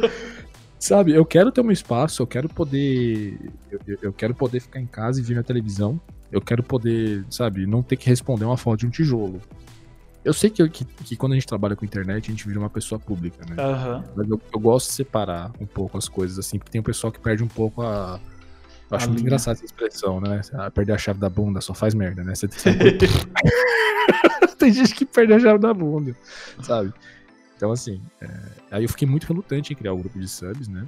sabe, eu quero ter um espaço, eu quero poder. Eu, eu, quero poder ficar em casa e ver minha televisão. Eu quero poder, sabe, não ter que responder uma foto de um tijolo. Eu sei que, que, que, quando a gente trabalha com internet, a gente vira uma pessoa pública, né? Uhum. Mas eu, eu, gosto de separar um pouco as coisas, assim, porque tem um pessoal que perde um pouco a. Eu acho a muito linha. engraçado essa expressão, né? Ah, perder a chave da bunda só faz merda, né? Você, você... tem gente que perde a chave da bunda, sabe? Então, assim, é... aí eu fiquei muito relutante em criar o um grupo de subs, né?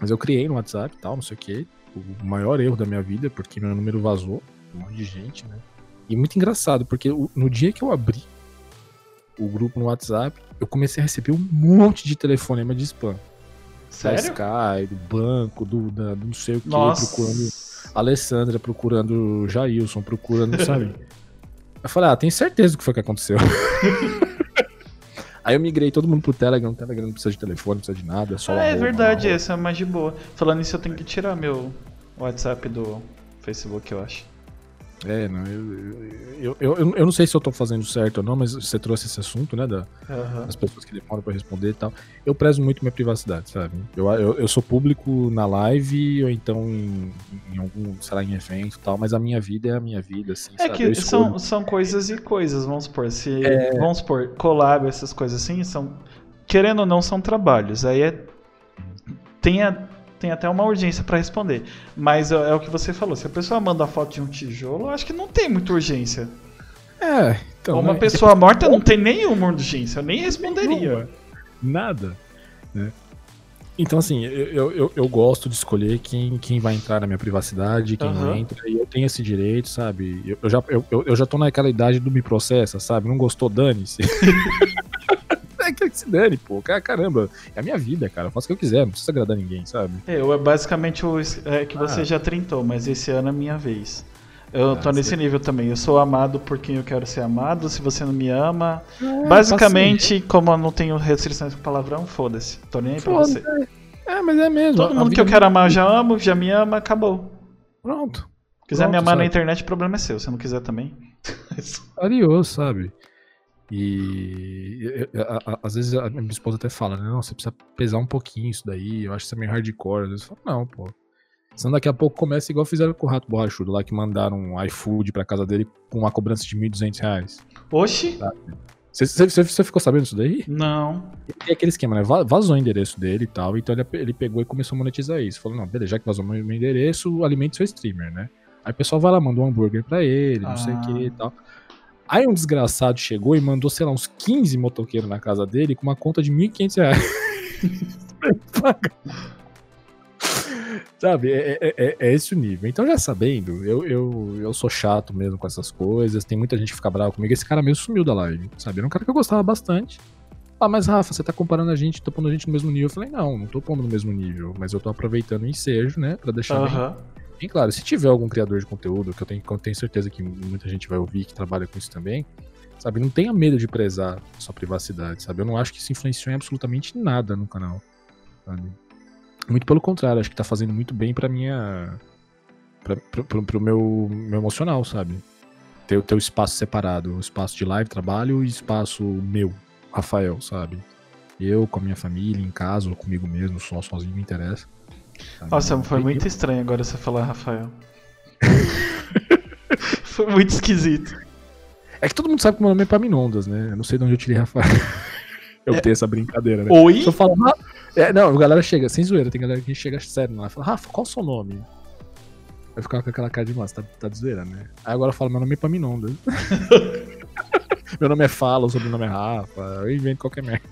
Mas eu criei no WhatsApp e tal, não sei o quê. O maior erro da minha vida, porque meu número vazou um monte de gente, né? E muito engraçado, porque no dia que eu abri o grupo no WhatsApp, eu comecei a receber um monte de telefonema de spam. Sério? Da Sky, do banco, do, da, do não sei o que, procurando Alessandra, procurando Jailson, procurando, sabe? eu falei, ah, tenho certeza do que foi que aconteceu. Aí eu migrei todo mundo pro Telegram. O Telegram não precisa de telefone, não precisa de nada. Só ah, é verdade, essa é mais de boa. Falando nisso, eu tenho que tirar meu WhatsApp do Facebook, eu acho. É, não, eu, eu, eu, eu, não sei se eu tô fazendo certo ou não, mas você trouxe esse assunto, né? Da, Aham. das pessoas que demoram pra responder e tal. Eu prezo muito minha privacidade, sabe? Eu, eu, eu sou público na live ou então em, em algum, sei lá, em evento e tal, mas a minha vida é a minha vida, assim, É sabe? que são, são coisas e coisas, vamos supor. Se, É. Vamos supor, collab, essas coisas assim, são. Querendo ou não, são trabalhos. Aí é. Tem, a- tem até uma urgência pra responder. Mas é, é o que você falou. Se a pessoa manda foto de um tijolo, eu acho que não tem muita urgência. É, então. uma né? pessoa morta não tem nenhuma urgência. Eu nem responderia. Nada. Né? Então, assim, eu, eu, eu- gosto de escolher quem, quem vai entrar na minha privacidade, quem não Aham. entra, e eu tenho esse direito, sabe? Eu, eu já, eu- eu já tô naquela idade do me processa, sabe? Não gostou, dane-se. é que se dane, pô. Ca- Caramba, é a minha vida, cara. Eu faço o que eu quiser, não precisa agradar ninguém, sabe? É, Eu é basicamente o é, que você Ah. já trintou, mas esse ano é minha vez. Eu Ah, tô nesse nível também. Eu sou amado por quem eu quero ser amado. Se você não me ama. É, basicamente, como eu não tenho restrições com palavrão, foda-se. Tô nem aí pra você. É, mas é mesmo. Todo a mundo que eu quero amar eu já amo, já me ama, acabou. Pronto. Se quiser me Pronto, amar na sabe? internet, o problema é seu. Se não quiser também. Arios, sabe? E a- a- às vezes a minha esposa até fala, né? Não, você precisa pesar um pouquinho isso daí, eu acho que isso é meio hardcore. Às vezes eu falo, não, pô. Senão daqui a pouco começa igual fizeram com o Rato Borrachudo lá, que mandaram um iFood pra casa dele com uma cobrança de 1.200 reais. Oxi? Você, você- ficou sabendo disso daí? Não. E aquele esquema, né? Va- Vazou o endereço dele e tal, então ele, ele pegou e começou a monetizar isso. Falou, não, beleza, já que vazou meu, meu endereço, alimente seu streamer, né? Aí o pessoal vai lá, mandou um hambúrguer pra ele, não sei o Ah. que e tal. Aí um desgraçado chegou e mandou, sei lá, uns 15 motoqueiros na casa dele com uma conta de 1.500 reais. Sabe, é, é- é- é esse o nível. Então, já sabendo, eu, eu, eu sou chato mesmo com essas coisas. Tem muita gente que fica brava comigo. Esse cara mesmo sumiu da live, sabe? Era um cara que eu gostava bastante. Ah, mas Rafa, você tá comparando a gente, tá pondo a gente no mesmo nível. Eu falei, não, não tô pondo no mesmo nível, mas eu tô aproveitando o ensejo, né? Pra deixar bem, Aham. Bem claro. Se tiver algum criador de conteúdo, que eu tenho, eu tenho certeza que muita gente vai ouvir, que trabalha com isso também, sabe? Não tenha medo de prezar a sua privacidade, sabe? Eu não acho que isso influenciou em absolutamente nada no canal, sabe? Muito pelo contrário, acho que tá fazendo muito bem pra minha. Pra, pro, pro- pro meu, meu emocional, sabe? Ter o teu espaço separado, o espaço de live, trabalho e espaço meu, Rafael, sabe? Eu com a minha família, em casa, ou comigo mesmo, só sozinho, não interessa. Sabe? Nossa, foi muito estranho agora você falar Rafael. foi muito esquisito. É que todo mundo sabe que meu nome é Paminondas, né? Eu não sei de onde eu tirei Rafael. Eu tenho essa brincadeira, né? Oi? Se eu falo, "Ah", é, não, a galera chega, sem zoeira, tem galera que chega sério lá e fala, Rafa, qual o seu nome? Vai ficar com aquela cara de massa, tá, tá de zoeira, né? Aí agora eu falo, meu nome é Paminondas. meu nome é Fala, o sobrenome é Rafa, eu invento qualquer merda.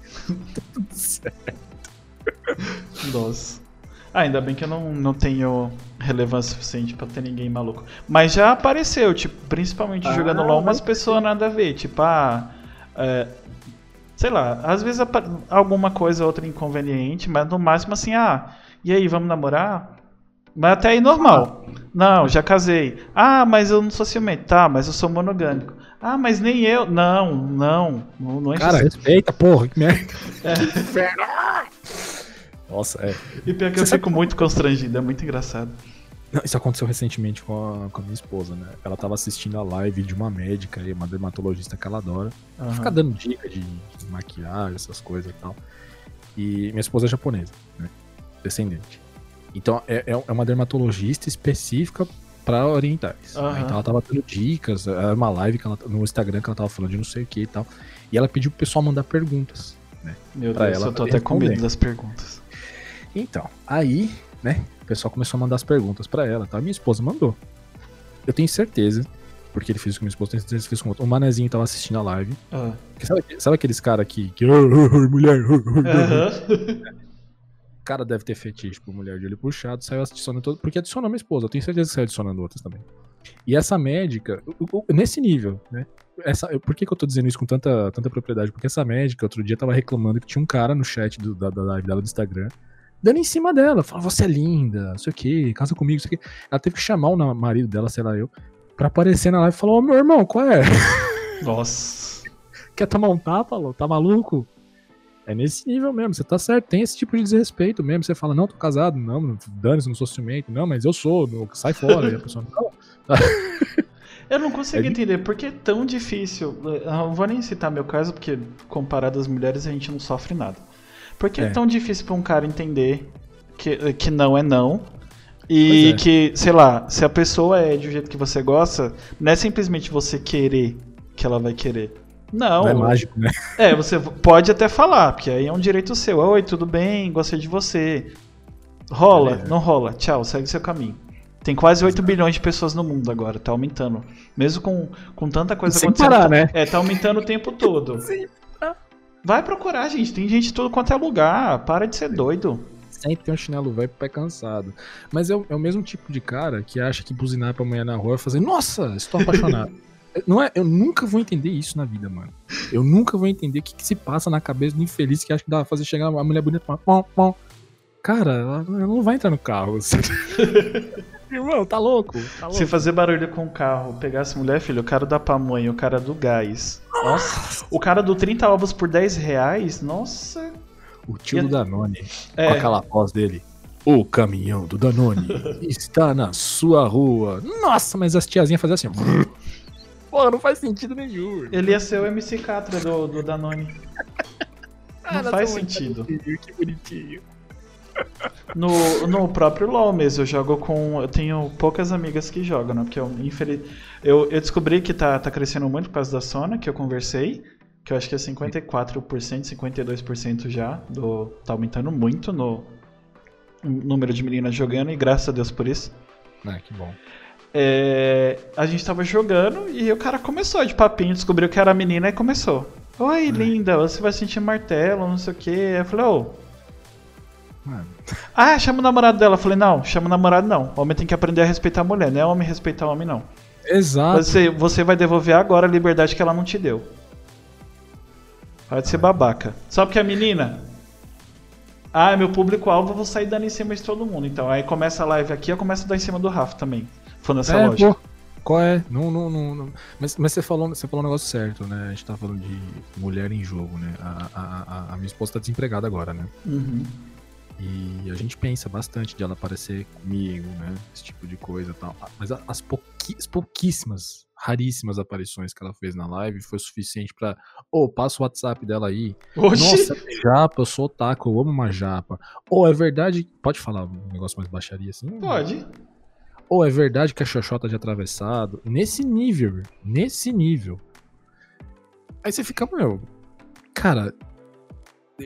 Tá tudo certo. Nossa. Ah, ainda bem que eu não, não tenho relevância suficiente pra ter ninguém maluco. Mas já apareceu, tipo, principalmente Ah, jogando LOL, umas mas- pessoas nada a ver. Tipo, ah. é, sei lá, às vezes alguma coisa ou outra inconveniente, mas no máximo assim, ah, e aí, vamos namorar? Mas até aí normal. Não, já casei. Ah, mas eu não sou ciumento. Tá, mas eu sou monogâmico. Ah, mas nem eu. Não, não. Não, não enche Cara, o- respeita, porra, que merda. Nossa, é. E pior que eu Você fico muito constrangido, é muito engraçado. Não, Isso aconteceu recentemente com a, com a minha esposa, né? Ela tava assistindo a live de uma médica aí, uma dermatologista que ela adora. Aham. Fica dando dica de, de maquiagem, essas coisas e tal. E minha esposa é japonesa, né? Descendente. Então é, é é uma dermatologista específica para orientais. né? Aham. Então ela tava dando dicas, era uma live que ela, no Instagram que ela tava falando de não sei o que e tal. E ela pediu pro pessoal mandar perguntas. Meu pra Deus, ela eu tô até com medo das perguntas. Então, aí, né, o pessoal começou a mandar as perguntas pra ela, tá? Minha esposa mandou. Eu tenho certeza, porque ele fez isso com minha esposa, tenho certeza que fez com outro. O Manezinho tava assistindo a live. Ah. Sabe, sabe aqueles caras que. que mulher. Aham. O cara deve ter fetiche por mulher de olho puxado, saiu adicionando todo. Porque adicionou minha esposa, eu tenho certeza que saiu adicionando outras também. E essa médica, nesse nível, né? Essa, por que, que eu tô dizendo isso com tanta, tanta propriedade? Porque essa médica, outro dia, tava reclamando que tinha um cara no chat do- da, da live dela do Instagram, dando em cima dela, falando, você é linda, não sei o que, casa comigo, não sei o que. Ela teve que chamar o marido dela, sei lá eu, pra aparecer na live e falar, ô meu irmão, qual é? Nossa. Quer tomar um tapa, Lô? Tá maluco? É nesse nível mesmo, você tá certo, tem esse tipo de desrespeito mesmo. Você fala, não, tô casado, não, dane-se, não sou ciumento, não, mas eu sou, não, sai fora. e a pessoa, não. Eu não consigo é entender porque é tão difícil. Eu não vou nem citar meu caso, porque comparado às mulheres a gente não sofre nada. Porque é, é tão difícil para um cara entender que, que não é não. E é. que, sei lá, se a pessoa é de um jeito que você gosta, não é simplesmente você querer que ela vai querer. Não. Não é mágico, né? É, você pode até falar, porque aí é um direito seu. Oi, tudo bem? Gostei de você. Rola, é. não rola. Tchau, segue seu caminho. Tem quase 8 bilhões de pessoas no mundo agora, tá aumentando. Mesmo com, com tanta coisa Sem acontecendo. Parar, né? É, tá aumentando o tempo todo. Sim. Vai procurar, gente. Tem gente de todo quanto é lugar. Para de ser doido. Sempre tem um chinelo velho pro pé cansado. Mas é o, é o, mesmo tipo de cara que acha que buzinar pra mulher na rua e fazer, nossa, estou apaixonado. Não é, eu nunca vou entender isso na vida, mano. Eu nunca vou entender o que, que se passa na cabeça do infeliz que acha que dá pra fazer chegar a mulher bonita e falar, Cara, ela não vai entrar no carro. Assim. Irmão, tá louco, tá louco. Se fazer barulho com o carro, pegasse mulher, filho, o cara da pamonha, o cara do gás. Nossa, o cara do 30 ovos por 10 reais, nossa. O tio do Danone, é. com aquela voz dele. O caminhão do Danone está na sua rua. Nossa, mas as tiazinhas faziam assim. Pô, não faz sentido nenhum. Ele ia ser o MC Catra do, do Danone. Não ah, faz sentido. Que bonitinho. No, no próprio LoL mesmo, eu jogo com. Eu tenho poucas amigas que jogam, né? Porque eu, infeliz, eu, eu descobri que tá, tá crescendo muito por causa da Sona, que eu conversei. Que eu acho que é 54%, 52% já. Do, tá aumentando muito no número de meninas jogando, e graças a Deus por isso. É, que bom. É, a gente tava jogando e o cara começou de papinho, descobriu que era menina e começou. Oi, linda, você vai sentir martelo, não sei o que. Eu falei, ô. Oh. Ah, chama o namorado dela. Eu falei, não, chama o namorado não. Homem tem que aprender a respeitar a mulher, não é homem respeitar o homem, não. Exato. Você, você vai devolver agora a liberdade que ela não te deu. Pode ser babaca. Só porque a menina. Ah, meu público-alvo, eu vou sair dando em cima de todo mundo. Então, aí começa a live aqui, eu começo a dar em cima do Rafa também. Foi nessa é, lógica. Pô, qual é? Não, não, não, não. Mas, mas você, falou, você falou um negócio certo, né? A gente tá falando de mulher em jogo, né? A, a, a, a minha esposa tá desempregada agora, né? Uhum. E a gente pensa bastante de ela aparecer comigo, né? Esse tipo de coisa e tal. Mas as, pouqui, pouquíssimas, raríssimas aparições que ela fez na live foi suficiente pra. Ô, oh, passa o WhatsApp dela aí. Oxi. Nossa, japa, eu sou otaku, eu amo uma japa. Ou oh, é verdade. Pode falar um negócio mais baixaria assim? Pode. Ou oh, é verdade que a Xoxota de atravessado. Nesse nível, nesse nível. Aí você fica, meu. Cara,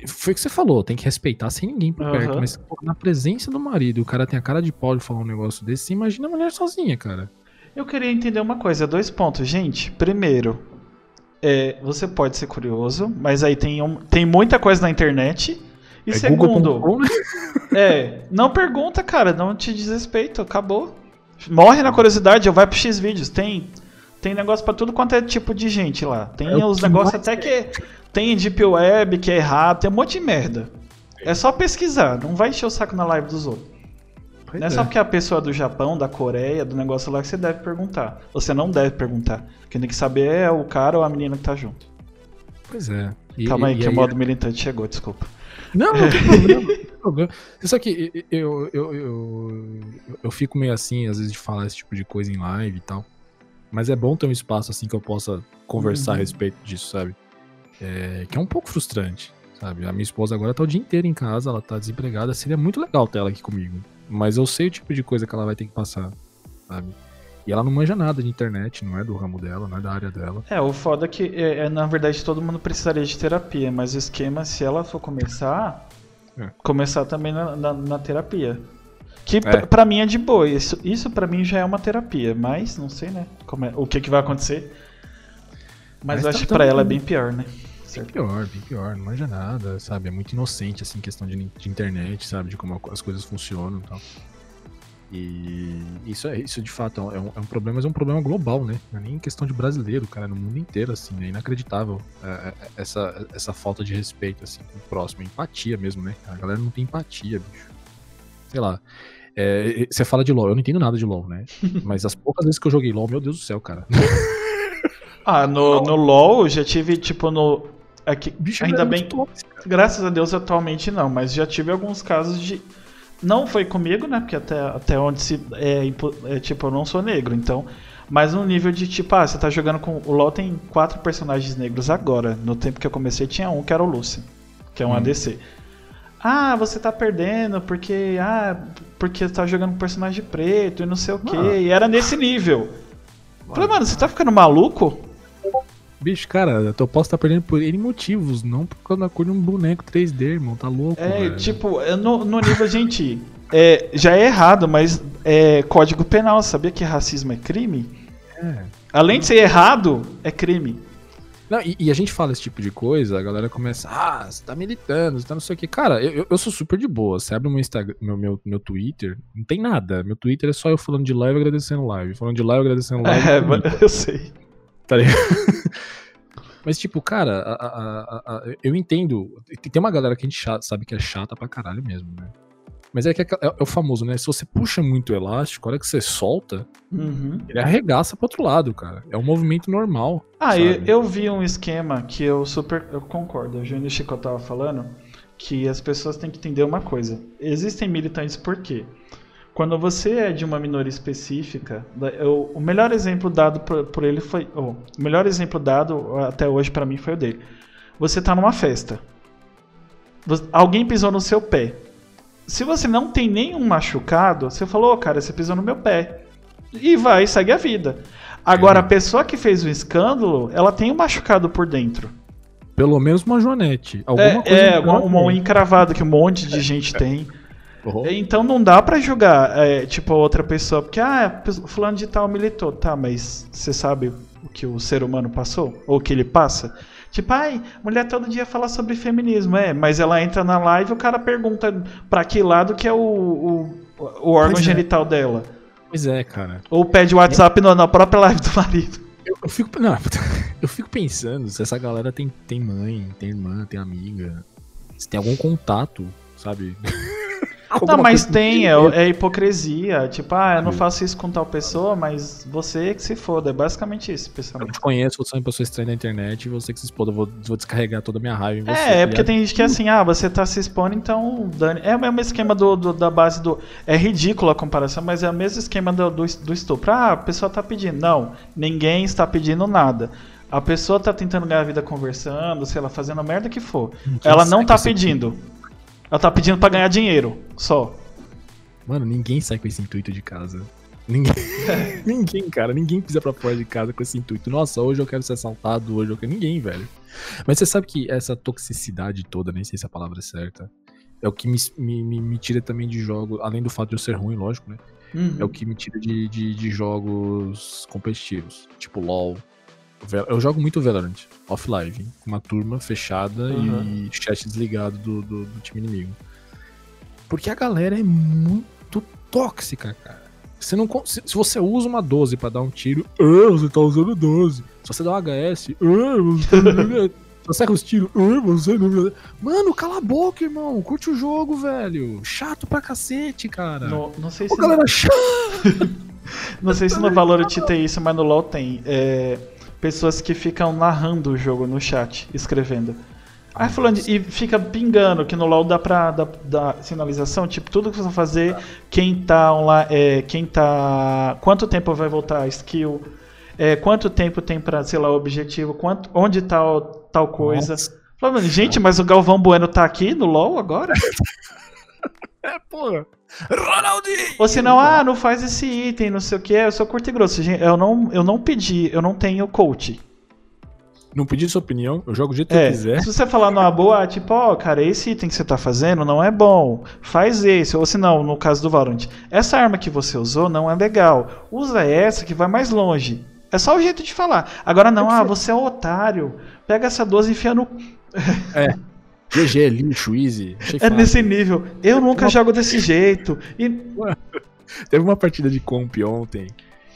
foi o que você falou, tem que respeitar sem ninguém por perto. Mas na presença do marido, o cara tem a cara de pau de falar um negócio desse, você imagina a mulher sozinha, cara. Eu queria entender uma coisa, dois pontos. Gente, primeiro, é, você pode ser curioso, mas aí tem, um, tem muita coisa na internet. E é segundo, Google. Né? é, não pergunta, cara, não te desrespeito, acabou. Morre na curiosidade, ou vai pro X vídeos, tem tem negócio para tudo quanto é tipo de gente lá. Tem é os negócios até que tem Deep Web que é errado, tem um monte de merda. É só pesquisar, não vai encher o saco na live dos outros. Pois não é, é, só porque a pessoa é do Japão, da Coreia, do negócio lá que você deve perguntar. Você não deve perguntar. Quem tem que saber é o cara ou a menina que tá junto. Pois é. E, Calma aí, e, que e, o modo militante chegou, desculpa. Não, não tem problema. Não tem problema. Só que eu, eu, eu, eu, fico meio assim, às vezes, de falar esse tipo de coisa em live e tal. Mas é bom ter um espaço assim que eu possa conversar uhum. a respeito disso, sabe? É, que é um pouco frustrante, sabe? A minha esposa agora tá o dia inteiro em casa, ela tá desempregada, seria muito legal ter ela aqui comigo. Mas eu sei o tipo de coisa que ela vai ter que passar, sabe? E ela não manja nada de internet, não é do ramo dela, não é da área dela. É, o foda é que, é, é na verdade, todo mundo precisaria de terapia, mas o esquema, se ela for começar, é. começar também na, na, na terapia. Que é. pra mim é de boa. Isso, isso pra mim já é uma terapia. Mas não sei, né? É, o que, que vai acontecer. Mas, mas eu acho tá que pra ela é bem pior, né? Bem pior, bem pior, não manja nada, sabe? É muito inocente, assim, questão de, de internet, sabe? De como as coisas funcionam e tal. E isso, é, isso de fato é um, é um, problema, mas é um problema global, né? Não é nem questão de brasileiro, cara, é no mundo inteiro, assim, é inacreditável é, é, essa, essa falta de respeito, assim, com o próximo, empatia mesmo, né? A galera não tem empatia, bicho. Sei lá. É, você fala de LoL, eu não entendo nada de LoL, né? Mas as poucas vezes que eu joguei LoL, meu Deus do céu, cara. Ah, no, no LoL eu já tive, tipo, no Aqui, Bicho, ainda é bem, tóxico. graças a Deus atualmente não, mas já tive alguns casos de. Não foi comigo, né? Porque até, até onde se. É, é, tipo, eu não sou negro, então. Mas no nível de tipo, ah, você tá jogando com. O LoL tem quatro personagens negros agora. No tempo que eu comecei tinha um que era o Lucian, que é um Hum. ADC. Ah, você tá perdendo porque. Ah, porque tá jogando com personagem preto e não sei o quê. E era nesse nível. Falei, mano, você tá ficando maluco? Bicho, cara, eu posso estar perdendo por N motivos, não por causa da cor de um boneco 3D, irmão. Tá louco, É, velho. tipo, no, no nível, gente, é, já é errado, mas é código penal. Sabia que racismo é crime? É. Além de ser errado, é crime. Não, e, e a gente fala esse tipo de coisa, a galera começa, ah, você tá militando, você tá não sei o que. Cara, eu, eu- sou super de boa. Você abre meu Instagram, meu, meu, meu Twitter, não tem nada. Meu Twitter é só eu falando de live e agradecendo live. Falando de live agradecendo live. É, mas eu sei. tá ligado? Mas, tipo, cara, a- a- a- eu entendo. Tem uma galera que a gente sabe que é chata pra caralho mesmo, né? Mas é que é, é o famoso, né? Se você puxa muito o elástico, a hora que você solta, Uhum. ele arregaça pro outro lado, cara. É um movimento normal. Ah, sabe? eu, eu vi um esquema que eu super. Eu concordo. O Júnior Chico tava falando que as pessoas têm que entender uma coisa. Existem militantes por quê? Quando você é de uma minoria específica, eu- o melhor exemplo dado por, por ele foi. oh, o melhor exemplo dado até hoje pra mim foi o dele. Você tá numa festa. Você- alguém pisou no seu pé. Se você não tem nenhum machucado, você falou, "Ô, cara, você pisou no meu pé. E vai, segue a vida. Agora, É. a pessoa que fez o escândalo, ela tem um machucado por dentro. Pelo menos uma joanete. Alguma É, coisa é uma, uma encravada que um monte de gente tem. Oh, Então não dá pra julgar, é, tipo, a outra pessoa, porque, ah, fulano de tal militou. Tá, mas você sabe o que o ser humano passou? Ou o que ele passa? Tipo, ai, mulher todo dia fala sobre feminismo, é, mas ela entra na live e o cara pergunta pra que lado que é o, o, o órgão Pois é. genital dela. Pois é, cara. Ou pede o WhatsApp no- na própria live do marido. Eu, eu fico, não, eu fico pensando se essa galera tem, tem mãe, tem irmã, tem amiga. Se tem algum contato, sabe? Não, Alguma mas tem, que- é, é hipocrisia. Tipo, ah, eu não faço isso com tal pessoa, mas você que se foda. É basicamente isso, Eu pensamento. te conheço, você é uma pessoa estranha na internet e você que se exploda, eu vou, vou descarregar toda a minha raiva em você. É, tá é porque tem gente que é assim, ah, você tá se expondo, então dane. É o mesmo esquema do, do- da base do. É ridículo a comparação, mas é o mesmo esquema do, do, do estupro. Ah, a pessoa tá pedindo. Não, ninguém está pedindo nada. A pessoa tá tentando ganhar a vida conversando, sei lá, fazendo a merda que for. Ninguém Ela sai não com tá esse- pedindo. Ela tá pedindo pra ganhar dinheiro, só. Mano, ninguém sai com esse intuito de casa. Ninguém, ninguém, cara, ninguém pisa pra fora de casa com esse intuito. Nossa, hoje eu quero ser assaltado, hoje eu quero. Ninguém, velho. Mas você sabe que essa toxicidade toda, nem sei se a palavra é certa, é o que me, me, me- me tira também de jogo, além do fato de eu ser ruim, lógico, né? Uhum. É o que me tira de, de, de jogos competitivos, tipo LoL. Eu jogo muito Valorant, off-live, com uma turma fechada Uhum. e chat desligado do, do, do time inimigo. Porque a galera é muito tóxica, cara. Você não, se, se você usa uma 12 pra dar um tiro, ah, você tá usando 12. Se você dá um HS, ah, você tá erra os tiros, ah, você não... Mano, cala a boca, irmão. Curte o jogo, velho. Chato pra cacete, cara. No- não sei Ô, se. galera chata. Não sei se no Valorant tem isso, mas no LoL tem. É, pessoas que ficam narrando o jogo no chat, escrevendo. Aí falando e fica pingando, que no LoL dá pra dar, dar sinalização, tipo, tudo que você vai fazer, quem tá online, é, quem tá. Quanto tempo vai voltar a skill, é, quanto tempo tem pra, sei lá, o objetivo, quanto, onde tá o- tal coisa. Falando, gente, mas o Galvão Bueno tá aqui no LoL agora? É, porra. Ronaldinho! Ou senão, ah, não faz esse item, não sei o que, eu sou curto e grosso. Gente, eu não, eu não pedi, eu não tenho coach. Não pedi sua opinião, eu jogo do jeito que eu É, quiser. se você falar numa boa, tipo, ó, cara, esse item que você tá fazendo não é bom, faz esse. Ou se não, no caso do Valorant, essa arma que você usou não é legal, usa essa que vai mais longe. É só o jeito de falar. Agora não, ah, você é um otário, pega essa 12 e enfia no... GG, lixo, easy. Achei É fácil. nesse nível. Eu nunca Uma- jogo desse jeito. E... Teve uma partida de comp ontem.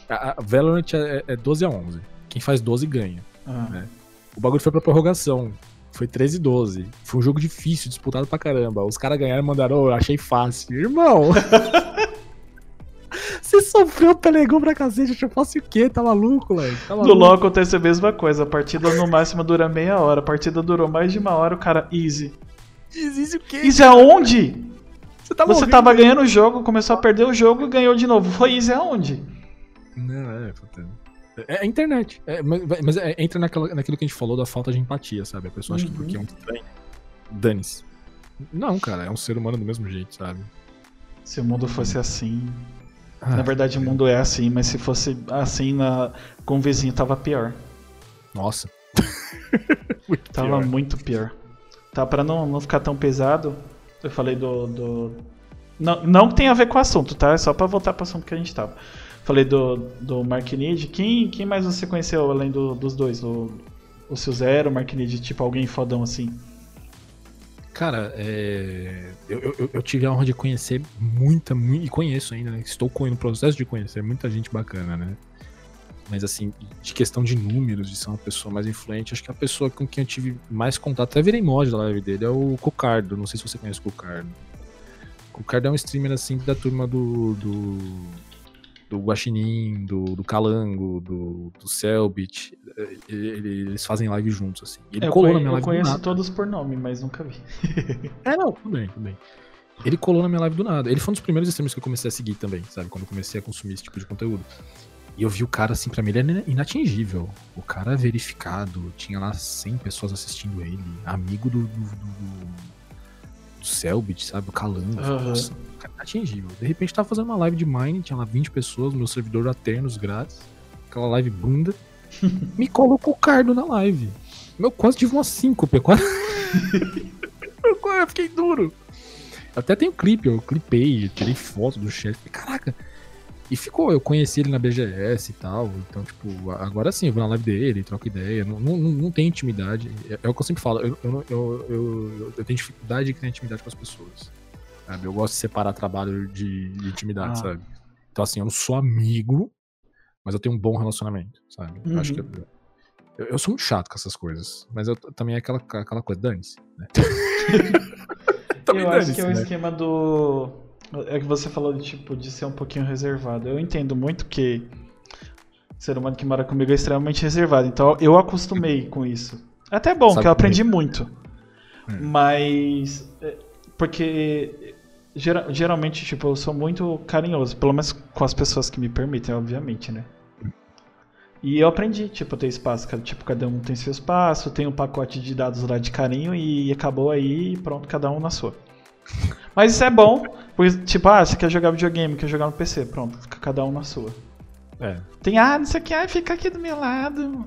A, a Valorant é, é 12 a 11. Quem faz 12 ganha. Ah, O bagulho foi pra prorrogação. Foi 13 e 12. Foi um jogo difícil, disputado pra caramba. Os caras ganharam e mandaram, "Ô, eu achei fácil. Irmão! Você sofreu, pelegou pra cacete. Eu faço o quê? Tá maluco, moleque? Tá No LoL acontece a mesma coisa. A partida no máximo dura meia hora. A partida durou mais de uma hora. O cara, easy. Easy o quê? Easy aonde? Você, tá Você morrendo. tava ganhando o jogo, começou a perder o jogo e ganhou de novo. Foi easy aonde? Não, é, puta. É, é a internet. É, mas mas é- entra naquela, naquilo que a gente falou da falta de empatia, sabe? A pessoa acha que Uhum. porque é um estranho. Dane-se. Não, cara, é um ser humano do mesmo jeito, sabe? Se o mundo fosse assim. Ah, Na verdade, o mundo é assim, mas se fosse assim na... com o vizinho, tava pior. Nossa. Muito Tava pior. muito pior. Tá, pra não, não ficar tão pesado, eu falei do. do... Não, não tem a ver com o assunto, tá? É só pra voltar pro assunto que a gente tava. Falei do, do Mark Need. Quem, quem mais você conheceu além do- dos dois? O, o Seu Zero, o Mark Need, tipo alguém fodão assim? Cara, é, eu, eu, eu tive a honra de conhecer muita, mu- e conheço ainda, né? Estou no processo de conhecer muita gente bacana, né? Mas assim, de questão de números, de ser uma pessoa mais influente, acho que a pessoa com quem eu tive mais contato, até virei mod da live dele, é o Cocardo. Não sei se você conhece o Cocardo. O Cocardo é um streamer assim da turma do. do, do Guaxinim, do, do Calango, do, do Selbit. Eh, ele- Eles fazem live juntos, assim. Ele eu colou conhe- na minha eu live do conheço todos por nome, mas nunca vi. É, não, tudo bem, tudo bem. Ele colou na minha live do nada. Ele foi um dos primeiros streamers que eu comecei a seguir também, sabe? Quando eu comecei a consumir esse tipo de conteúdo. E eu vi o cara, assim, pra mim ele é ina- inatingível. O cara é verificado, tinha lá 100 pessoas assistindo ele, amigo do, do, do, do- Selbit, sabe? O Calango. Aham. Nossa, inatingível. De repente tava fazendo uma live de Mine, tinha lá 20 pessoas no meu servidor Aternos grátis. Aquela live bunda. Me colocou o Cardo na live. Meu, quase tive uma síncope, quase. eu fiquei duro. Até tenho clipe, eu clipei, eu tirei foto do chefe. Caraca! E ficou, eu conheci ele na BGS e tal. Então, tipo, agora sim, eu vou na live dele, troco ideia. Não, não, não tem intimidade. É, é o que eu sempre falo, eu, eu, eu, eu tenho dificuldade de criar intimidade com as pessoas. Sabe? Eu gosto de separar trabalho de, de intimidade, Ah. sabe? Então, assim, eu não sou amigo, mas eu tenho um bom relacionamento, sabe? Eu Acho que Uhum. eu, eu, eu sou muito chato com essas coisas. Mas eu também é aquela, aquela coisa, dane-se, né? Eu acho que é o dane-se, né? esquema do. É que você falou de tipo de ser um pouquinho reservado. Eu entendo muito que o ser humano que mora comigo é extremamente reservado. Então eu acostumei com isso. Até bom, Sabe que eu aprendi comigo. muito. É. Mas. é, Porque. Gera- geralmente, tipo, eu sou muito carinhoso. Pelo menos com as pessoas que me permitem, obviamente, né? E eu aprendi, tipo, ter espaço. Tipo, cada um tem seu espaço, tem um pacote de dados lá de carinho e acabou aí e pronto, cada um na sua. Mas isso é bom, porque, tipo, ah, você quer jogar videogame, quer jogar no PC, pronto, fica cada um na sua. É. Tem, ah, não sei o que, ah, fica aqui do meu lado.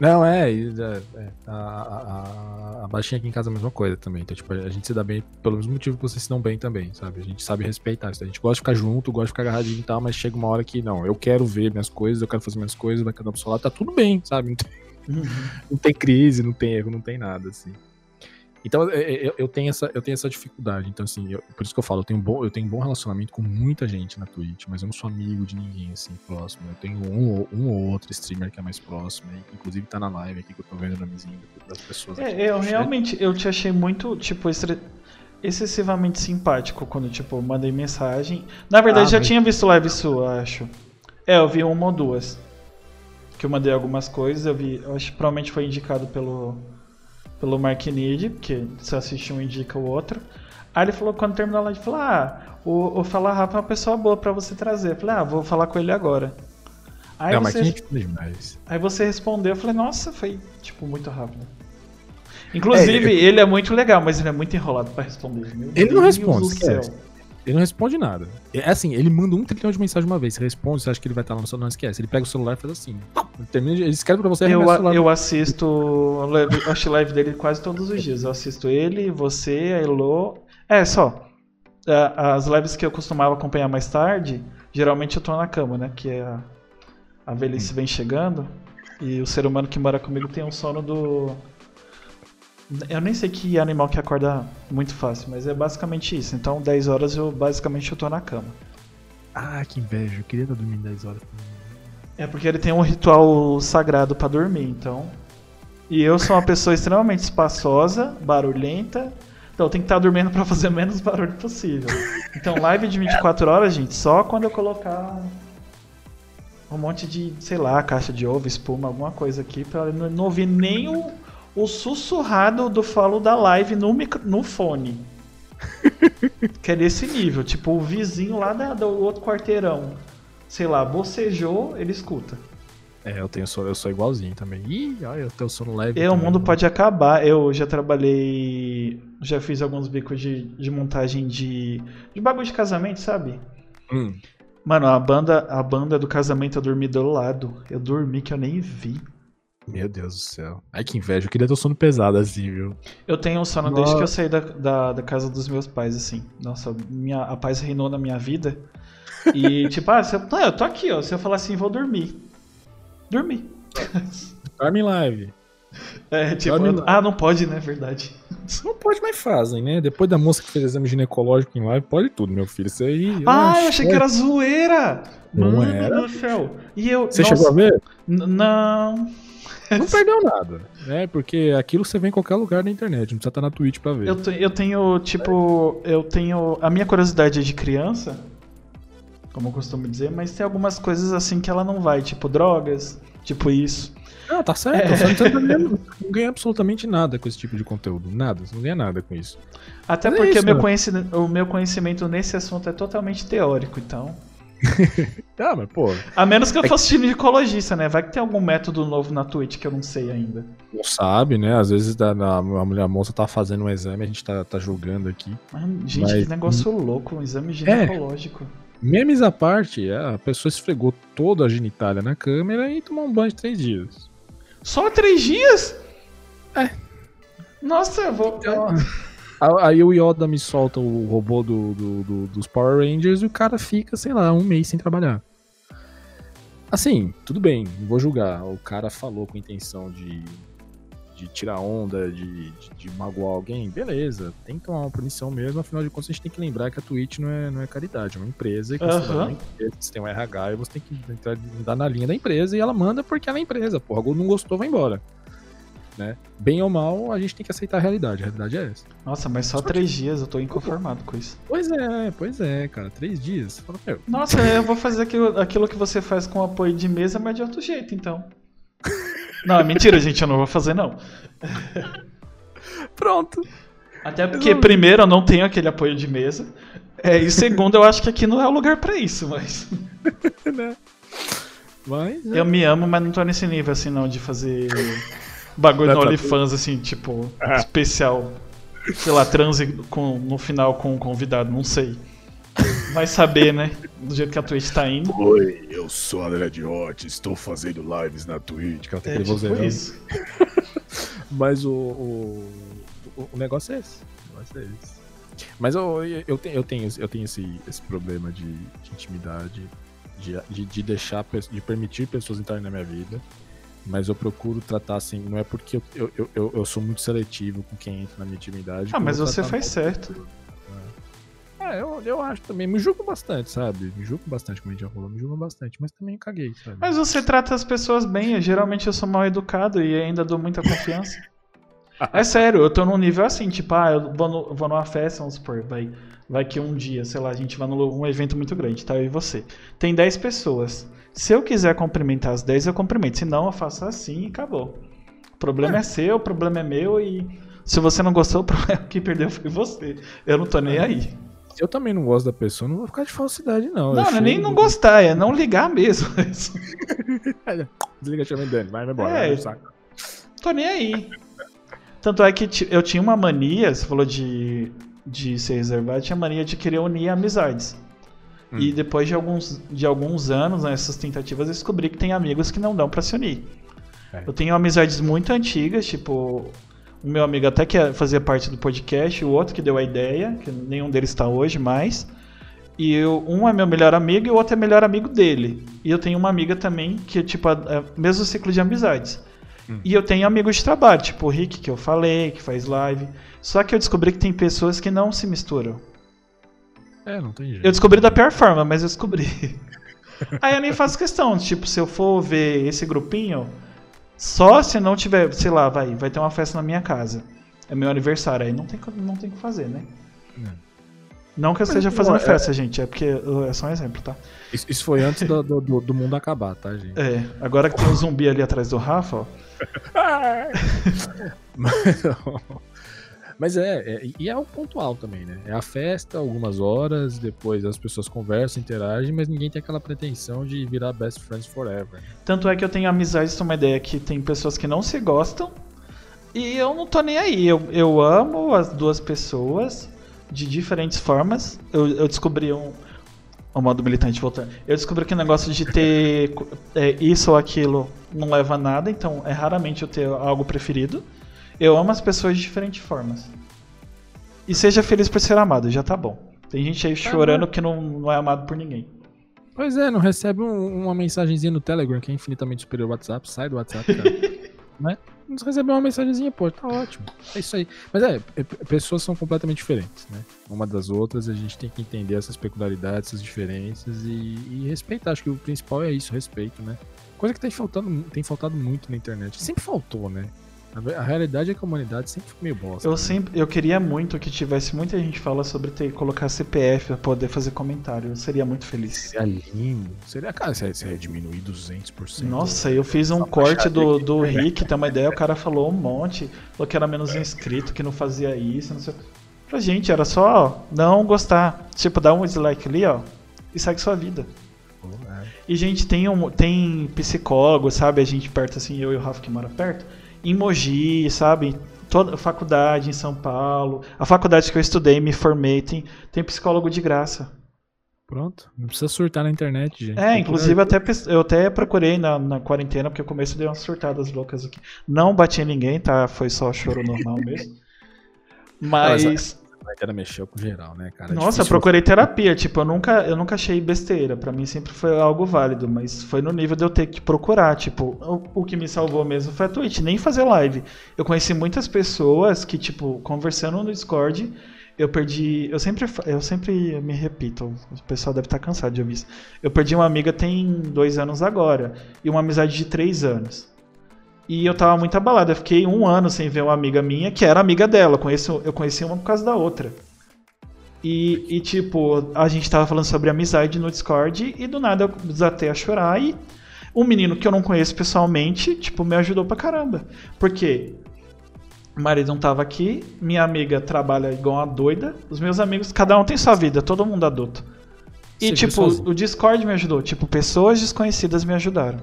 Não, é, é, é, a, a, a- baixinha aqui em casa é a mesma coisa também. Então, tipo, a gente se dá bem pelo mesmo motivo que vocês se dão bem também, sabe? A gente sabe respeitar isso. A gente gosta de ficar junto, gosta de ficar agarradinho e tal, mas chega uma hora que, não, eu quero ver minhas coisas, eu quero fazer minhas coisas, vai cada um pro seu lado, tá tudo bem, sabe? Não tem, não tem crise, não tem erro, não tem nada, assim. Então, é, é, eu, eu tenho essa, eu tenho essa dificuldade. Então, assim, eu- por isso que eu falo, eu tenho, bom, eu tenho bom relacionamento com muita gente na Twitch, mas eu não sou amigo de ninguém, assim, próximo. Eu tenho um, ou- um ou outro streamer que é mais próximo, e, inclusive tá na live aqui que eu tô vendo na mesinha das pessoas. aqui É, eu realmente, eu te achei muito, tipo, estre- excessivamente simpático quando, tipo, mandei mensagem. Na verdade, Ah, já mas- tinha visto live sua, acho. É, eu vi uma ou duas. Que eu mandei algumas coisas, eu vi, eu acho que provavelmente foi indicado pelo pelo Mark Need, porque se assiste um indica o outro. Aí ele falou, quando terminou a live, falou, ah, o, o Fala Rafa é uma pessoa boa pra você trazer. Eu falei, ah, vou falar com ele agora. Aí, Não, mas você, é que fala demais? aí você respondeu, eu falei, nossa, foi, tipo, muito rápido. Inclusive, É, ele é muito legal, mas ele é muito enrolado pra responder. Meu Ele não Deus responde, do céu. esquece. Ele não responde nada. É assim, ele manda um trilhão de mensagem uma vez. Você responde, você acha que ele vai estar lá no celular, não esquece. Ele pega o celular e faz assim. Ele, termina, ele escreve pra você Eu, celular. eu assisto a live dele quase todos os dias. Eu assisto ele, você, a Elo. É, só. É, As lives que eu costumava acompanhar mais tarde, geralmente eu tô na cama, né? Que é a, a velhice vem chegando. E o ser humano que mora comigo tem um sono do. Eu nem sei que animal que acorda muito fácil, mas é basicamente isso. Então, 10 horas eu basicamente eu tô na cama. Ah, que inveja. Eu queria estar dormindo 10 horas. É porque ele tem um ritual sagrado pra dormir, então. E eu sou uma pessoa extremamente espaçosa, barulhenta, Então tem que estar dormindo pra fazer menos barulho possível. Então live de 24 horas, gente, só quando eu colocar um monte de, sei lá, caixa de ovo, espuma, alguma coisa aqui, pra não não ouvir nem o, o sussurrado do falo da live no, micro- no fone. que é desse nível. Tipo, o vizinho lá da- do outro quarteirão, sei lá, bocejou, ele escuta. É, eu tenho eu sou igualzinho também. Ih, olha, eu tenho sono leve. E o mundo pode acabar. Eu já trabalhei. Já fiz alguns bicos de, de montagem de. de bagulho de casamento, sabe? Hum. Mano, a banda, a banda do casamento eu dormi do lado. Eu dormi que eu nem vi. Meu Deus do céu. Ai, que inveja. Eu queria ter um sono pesado assim, viu? Eu tenho um sono desde Nossa. que eu saí da, da, da casa dos meus pais, assim. Nossa, minha, a paz reinou na minha vida. E, tipo, ah, se eu, não, eu tô aqui, ó. Se eu falar assim, vou dormir. Dormi. Dorme em live. É, tipo, Dorme eu- ah, não pode, né? Verdade. Não pode, mas fazem, né? Depois da moça que fez exame ginecológico em live, pode tudo, meu filho. Isso aí. Ah, eu achei que era zoeira! Não Mano era. do céu. E eu. Você nossa, chegou a ver? Não. Não perdeu nada. É, porque aquilo você vê em qualquer lugar da internet. Não precisa estar na Twitch pra ver. Eu, te- eu tenho, tipo, eu tenho. A minha curiosidade é de criança, como eu costumo dizer, mas tem algumas coisas assim que ela não vai, tipo drogas, tipo isso. Não, tá certo. É. Você não, tá ganhando- não ganha absolutamente nada com esse tipo de conteúdo. Nada. Você não ganha nada com isso. Até Mas é porque isso, o, meu né? conhecimento, o meu conhecimento nesse assunto é totalmente teórico, então. Ah, mas pô, A menos que eu fosse ginecologista, né? Vai que tem algum método novo na Twitch que eu não sei ainda. não sabe, né? Às vezes a, mulher a moça tá fazendo um exame, a gente tá, tá julgando aqui. Mas, gente, Mas- que negócio louco, um exame É. ginecológico. Memes à parte, a pessoa esfregou toda a genitália na câmera e tomou um banho de três dias. Só três dias? É. Nossa, eu vou. A- Aí o Yoda me solta o robô do, do- do- dos Power Rangers e o cara fica, sei lá, um mês sem trabalhar. Assim, tudo bem, não vou julgar. O cara falou com intenção de, de tirar onda, de, de, de magoar alguém, beleza, tem que tomar uma punição mesmo. Afinal de contas, a gente tem que lembrar que a Twitch não é, não é caridade, é uma empresa. Que você, empresa, você tem um RH e você tem que entrar, andar na linha da empresa e ela manda porque ela é empresa. Porra, não gostou, vai embora. Né? Bem ou mal, a gente tem que aceitar a realidade. A realidade é essa. Nossa, mas só três dias, eu tô inconformado com isso. Pois é, pois é, cara. Três dias. Fala, meu, Nossa, eu vou fazer aquilo, aquilo que você faz com apoio de mesa, mas de outro jeito, então. Não, é mentira, gente, eu não vou fazer, não. Pronto. Até porque, primeiro, eu não tenho aquele apoio de mesa. É, e segundo, eu acho que aqui não é o lugar pra isso, mas. né? Mas. é. Eu me amo, mas não tô nesse nível assim, não, de fazer bagulho no Não, tá OnlyFans, assim, tipo, Ah. especial. Sei lá, transe com, no final com o convidado, não sei. Vai saber, né? Do jeito que a Twitch tá indo. Oi, eu sou a Red Hot, estou fazendo lives na Twitch. Que ela tem É aquele tipo vozeirão. isso. Mas o, o, o, negócio é esse. O negócio é esse. Mas eu, eu, tenho, eu tenho, eu tenho esse, esse problema de, de intimidade, de, de, de deixar, de permitir pessoas entrarem na minha vida. Mas eu procuro tratar assim, não é porque eu, eu, eu- eu, sou muito seletivo com quem entra na minha intimidade. Ah, mas você faz certo. né? É, eu, eu acho também. Me julgo bastante, sabe? Me julgo bastante, como a gente já falou. Me julgo bastante, mas também caguei, sabe? Mas você trata as pessoas bem, eu, geralmente eu sou mal educado e ainda dou muita confiança. É sério, eu tô num nível assim, tipo, ah, eu vou, no- vou numa festa, vamos supor, vai, vai que um dia, sei lá, a gente vai num um evento muito grande, tá? Eu e você. Tem 10 pessoas. Se eu quiser cumprimentar as 10, eu cumprimento. Se não, eu faço assim e acabou. O problema é, seu, o problema é meu e se você não gostou, o problema que perdeu foi você. Eu não tô nem aí. Se eu também não gosto da pessoa, não vou ficar de falsidade, não. Não, não é nem não gostar, é não ligar mesmo. Desliga a chave Dani, vai, vai embora. É. vai. Tô nem aí. Tanto é que eu tinha uma mania, você falou de, de ser reservado, eu tinha mania de querer unir amizades. Hum. E depois de alguns, de alguns anos, nessas tentativas, eu descobri que tem amigos que não dão pra se unir. É. Eu tenho amizades muito antigas, tipo, o meu amigo até que fazia parte do podcast, o outro que deu a ideia, que nenhum deles está hoje mais. E eu, um é meu melhor amigo e o outro é melhor amigo dele. E eu tenho uma amiga também que é tipo é mesmo ciclo de amizades. Hum. E eu tenho amigos de trabalho, tipo o Rick, que eu falei, que faz live. Só que eu descobri que tem pessoas que não se misturam. É, não tem jeito. Eu descobri da pior forma, mas eu descobri. Aí eu nem faço questão, tipo, se eu for ver esse grupinho, só se não tiver, sei lá, vai, vai ter uma festa na minha casa. é meu aniversário, aí não tem, não tem o que fazer, né? Não. Não que eu esteja pô, fazendo é- festa, gente, é porque é só um exemplo, tá? Isso, isso foi antes do, do- do- do mundo acabar, tá, gente? É, agora que tem um zumbi ali atrás do Rafa, ó. Mas, mas é, é- e é o pontual também, né? É a festa, algumas horas, depois as pessoas conversam, interagem, mas ninguém tem aquela pretensão de virar best friends forever. Tanto é que eu tenho amizades, uma ideia, que tem pessoas que não se gostam e eu não tô nem aí. Eu, eu amo as duas pessoas de diferentes formas. Eu, eu descobri um. O modo militante voltando. Eu descobri que o negócio de ter é, isso ou aquilo não leva a nada, então é raramente eu ter algo preferido. Eu amo as pessoas de diferentes formas. E seja feliz por ser amado, já tá bom. Tem gente aí chorando que não, não é amado por ninguém. Pois é, não recebe um- uma mensagenzinha no Telegram, que é infinitamente superior ao WhatsApp, sai do WhatsApp, cara. né? Não recebeu uma mensagenzinha, pô, tá ótimo. É isso aí. Mas é, é, pessoas são completamente diferentes, né? Uma das outras, a gente tem que entender essas peculiaridades, essas diferenças e, e respeitar. Acho que o principal é isso, respeito, né? Coisa que tem faltando, tem faltado muito na internet. Sempre faltou, né? A, realidade é que a humanidade sempre foi meio bosta. Eu né? sempre, eu queria muito que tivesse muita gente fala sobre ter colocar CPF pra poder fazer comentário. Eu seria muito feliz. Seria lindo. Seria, cara, se você ia diminuir 200%. Nossa, eu fiz um corte do, do Rick, tem uma ideia, o cara falou um monte, falou que era menos inscrito, que não fazia isso, não sei. Falei, gente, era só não gostar. Tipo, dá um dislike ali, ó, e segue sua vida. É. E, gente, tem, um, tem psicólogo, sabe? A gente perto, assim, eu e o Rafa que mora perto. Em Mogi, sabe? Toda faculdade em São Paulo. A faculdade que eu estudei, me formei, tem, tem psicólogo de graça. Pronto. Não precisa surtar na internet, gente. É, inclusive até, eu até procurei na, na quarentena, porque no começo dei umas surtadas loucas aqui. Não bati em ninguém, tá? Foi só choro normal mesmo. Mas. Quarentena mexeu com geral, né, cara? É Nossa, eu procurei terapia, tipo, eu nunca, eu nunca achei besteira, pra mim sempre foi algo válido, mas foi no nível de eu ter que procurar, tipo, o, o que me salvou mesmo foi a Twitch, nem fazer live. Eu conheci muitas pessoas que, tipo, conversando no Discord, eu perdi, eu sempre, eu sempre me repito, o pessoal deve estar cansado de ouvir isso. Eu perdi uma amiga tem dois anos agora, e uma amizade de três anos. E eu tava muito abalado, eu fiquei um ano sem ver uma amiga minha, que era amiga dela, eu conheci, eu conheci uma por causa da outra. E, e, tipo, a gente tava falando sobre amizade no Discord e do nada eu desatei a chorar e um menino que eu não conheço pessoalmente, tipo, me ajudou pra caramba. Porque o marido não tava aqui, minha amiga trabalha igual uma doida, os meus amigos, cada um tem sua vida, todo mundo adulto. E, Você tipo, o Discord me ajudou, tipo, pessoas desconhecidas me ajudaram.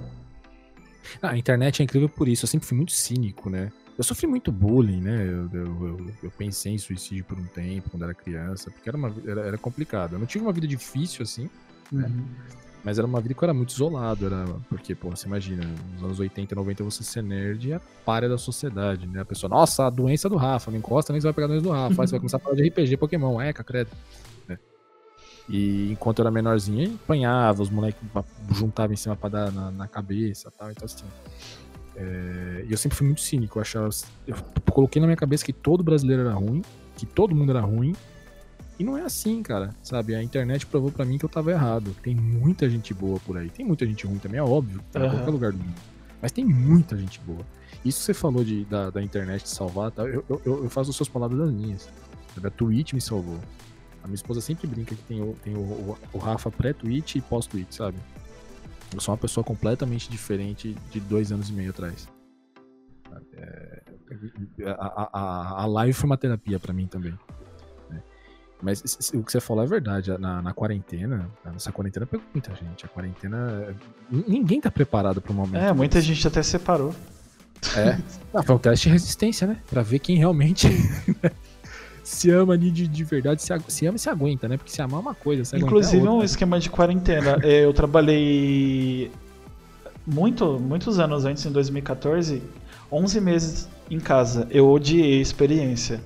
Ah, a internet é incrível por isso. Eu sempre fui muito cínico, né? Eu sofri muito bullying, né? Eu, eu, eu- eu pensei em suicídio por um tempo, quando era criança, porque era, uma, era, era complicado. Eu não tive uma vida difícil assim, mas era uma vida que eu era muito isolado. Era, porque, pô, você imagina, nos anos 80, 90 você ser nerd é párea da sociedade, né? A pessoa, nossa, a doença do Rafa, não encosta nem você vai pegar a doença do Rafa. Aí você vai começar a falar de RPG, Pokémon, é, credo. E enquanto eu era menorzinho, eu apanhava, os moleques juntavam em cima pra dar na, na cabeça e tal. Então, assim. é, E eu sempre fui muito cínico. Eu, achava, eu coloquei na minha cabeça que todo brasileiro era ruim, que todo mundo era ruim. E não é assim, cara. Sabe? A internet provou pra mim que eu tava errado. Tem muita gente boa por aí. Tem muita gente ruim também, é óbvio. Tá em Aham. qualquer lugar do mundo. Mas tem muita gente boa. Isso que você falou de, da, da internet salvar, tá? eu, eu, eu faço as suas palavras das minhas. A Twitch me salvou. A minha esposa sempre brinca que tem o, tem o, o, o Rafa pré-Twitch e pós-Twitch, sabe? Eu sou uma pessoa completamente diferente de dois anos e meio atrás. Sabe? É, a, a, a- live foi uma terapia pra mim também. né? Mas o que você falou é verdade. Na, na quarentena, nessa quarentena pegou muita gente. A quarentena. Ninguém tá preparado pro momento. É, muita gente até separou. É. Ah, foi um teste de resistência, né? Pra ver quem realmente se ama ali de, de verdade, se, se ama e se aguenta, né? Porque se amar é uma coisa, se é Inclusive um outra. esquema de quarentena. É, Eu trabalhei muito, muitos anos antes, em 2014, 11 meses em casa. Eu odiei a experiência.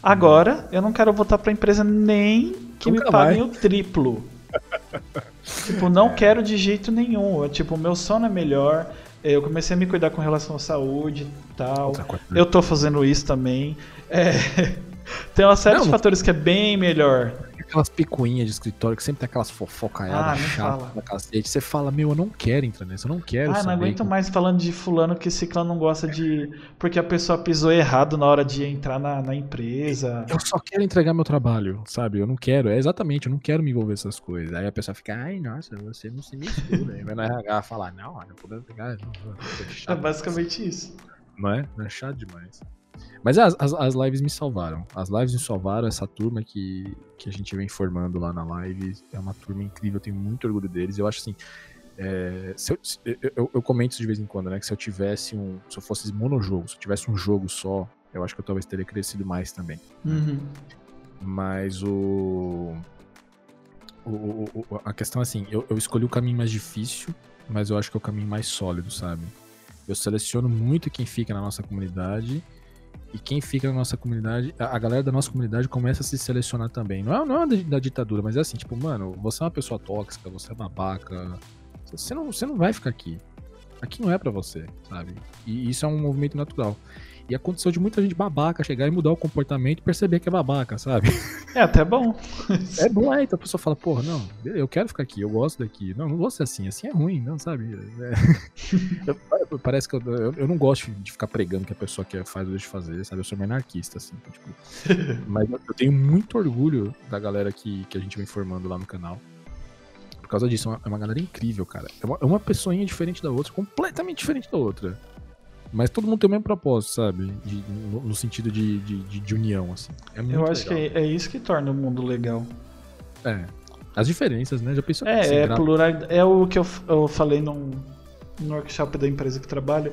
Agora, eu não quero voltar pra empresa nem que Nunca me paguem o triplo. tipo, não quero de jeito nenhum. Eu, tipo, meu sono é melhor. Eu comecei a me cuidar com relação à saúde e tal. Coisa. Eu tô fazendo isso também. É, Tem uma série Não, de não- fatores que é bem melhor. aquelas picuinhas de escritório que sempre tem aquelas fofocaiadas Ah, não chatas pra cacete. Você fala, meu, eu não quero entrar nessa, eu não quero Ah, não aguento que- mais falando de fulano que ciclano não gosta de. Porque a pessoa pisou errado na hora de entrar na, na empresa. Eu só quero entregar meu trabalho, sabe? Eu não quero, é exatamente, eu não quero me envolver nessas coisas. Aí a pessoa fica, ai, nossa, você não se mistura. Aí vai na RH falar, não, não podemos pegar. Não, não, é basicamente isso. Não é? Não é chato demais. Mas é, as, as, as lives me salvaram. As lives me salvaram. Essa turma que, que a gente vem formando lá na live é uma turma incrível. Eu tenho muito orgulho deles. Eu acho assim. é, eu, eu, eu- comento isso de vez em quando, né? Que se eu tivesse um. Se eu fosse monojogo, se eu tivesse um jogo só, eu acho que eu talvez teria crescido mais também. Uhum. Mas o. o- o- o- a questão é assim, eu, eu escolhi o caminho mais difícil, mas eu acho que é o caminho mais sólido, sabe? Eu seleciono muito quem fica na nossa comunidade. E quem fica na nossa comunidade, a a galera da nossa comunidade começa a se selecionar também. Não é, não é da, ditadura, mas é assim, tipo, mano, você é uma pessoa tóxica, você é babaca. Você não, você não vai ficar aqui. Aqui não é pra você, sabe? E isso é um movimento natural. E aconteceu de muita gente babaca chegar e mudar o comportamento e perceber que é babaca, sabe? É até bom. É bom, é, então a pessoa fala, porra, não, eu quero ficar aqui, eu gosto daqui. Não, não gosto assim, assim é ruim, não, sabe? É- Eu- parece que eu, eu, eu não gosto de ficar pregando que a pessoa quer faz ou deixa de fazer, sabe? Eu sou meio anarquista, assim, tipo. Mas eu eu tenho muito orgulho da galera que, que a gente vem formando lá no canal. Por causa disso, é uma, é uma galera incrível, cara. É uma, é uma pessoinha diferente da outra, completamente diferente da outra. Mas todo mundo tem o mesmo propósito, sabe? De- no, no sentido de, de, de- de união, assim. É muito Eu acho legal. que é isso que torna o mundo legal. É. As diferenças, né? Já pensou É, ser é, plural, é o que eu, eu falei num, no workshop da empresa que eu trabalho.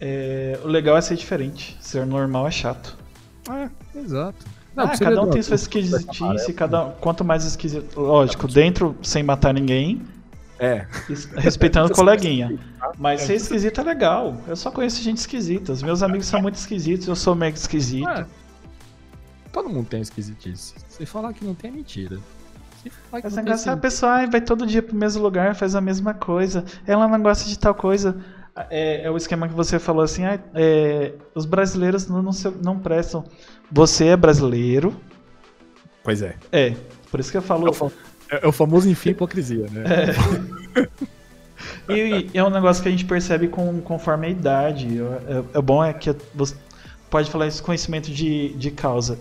É, o legal é ser diferente. Ser normal é chato. É, exato. ah, porque cada um tem sua esquisitice, cada um- quanto mais esquisito. Lógico, dentro sem matar ninguém, É. es- respeitando o coleguinha. Mas É, ser esquisito é legal. Eu só conheço gente esquisita. Os meus amigos são muito esquisitos, eu sou meio esquisito. É. Todo mundo tem esquisitice. Se falar que não tem, é mentira. Se falar que Mas não é tem, engraçado, a pessoa ai, vai todo dia pro mesmo lugar, faz a mesma coisa. Ela não gosta de tal coisa. É, é o esquema que você falou assim: ah, é, os brasileiros não, não, se- não prestam. Você é brasileiro. Pois é. É, por isso que eu É falo. o, fa- é o famoso enfim hipocrisia, né? E, e é um negócio que a gente percebe com, conforme a idade. É, é bom é que você pode falar esse conhecimento de, de causa.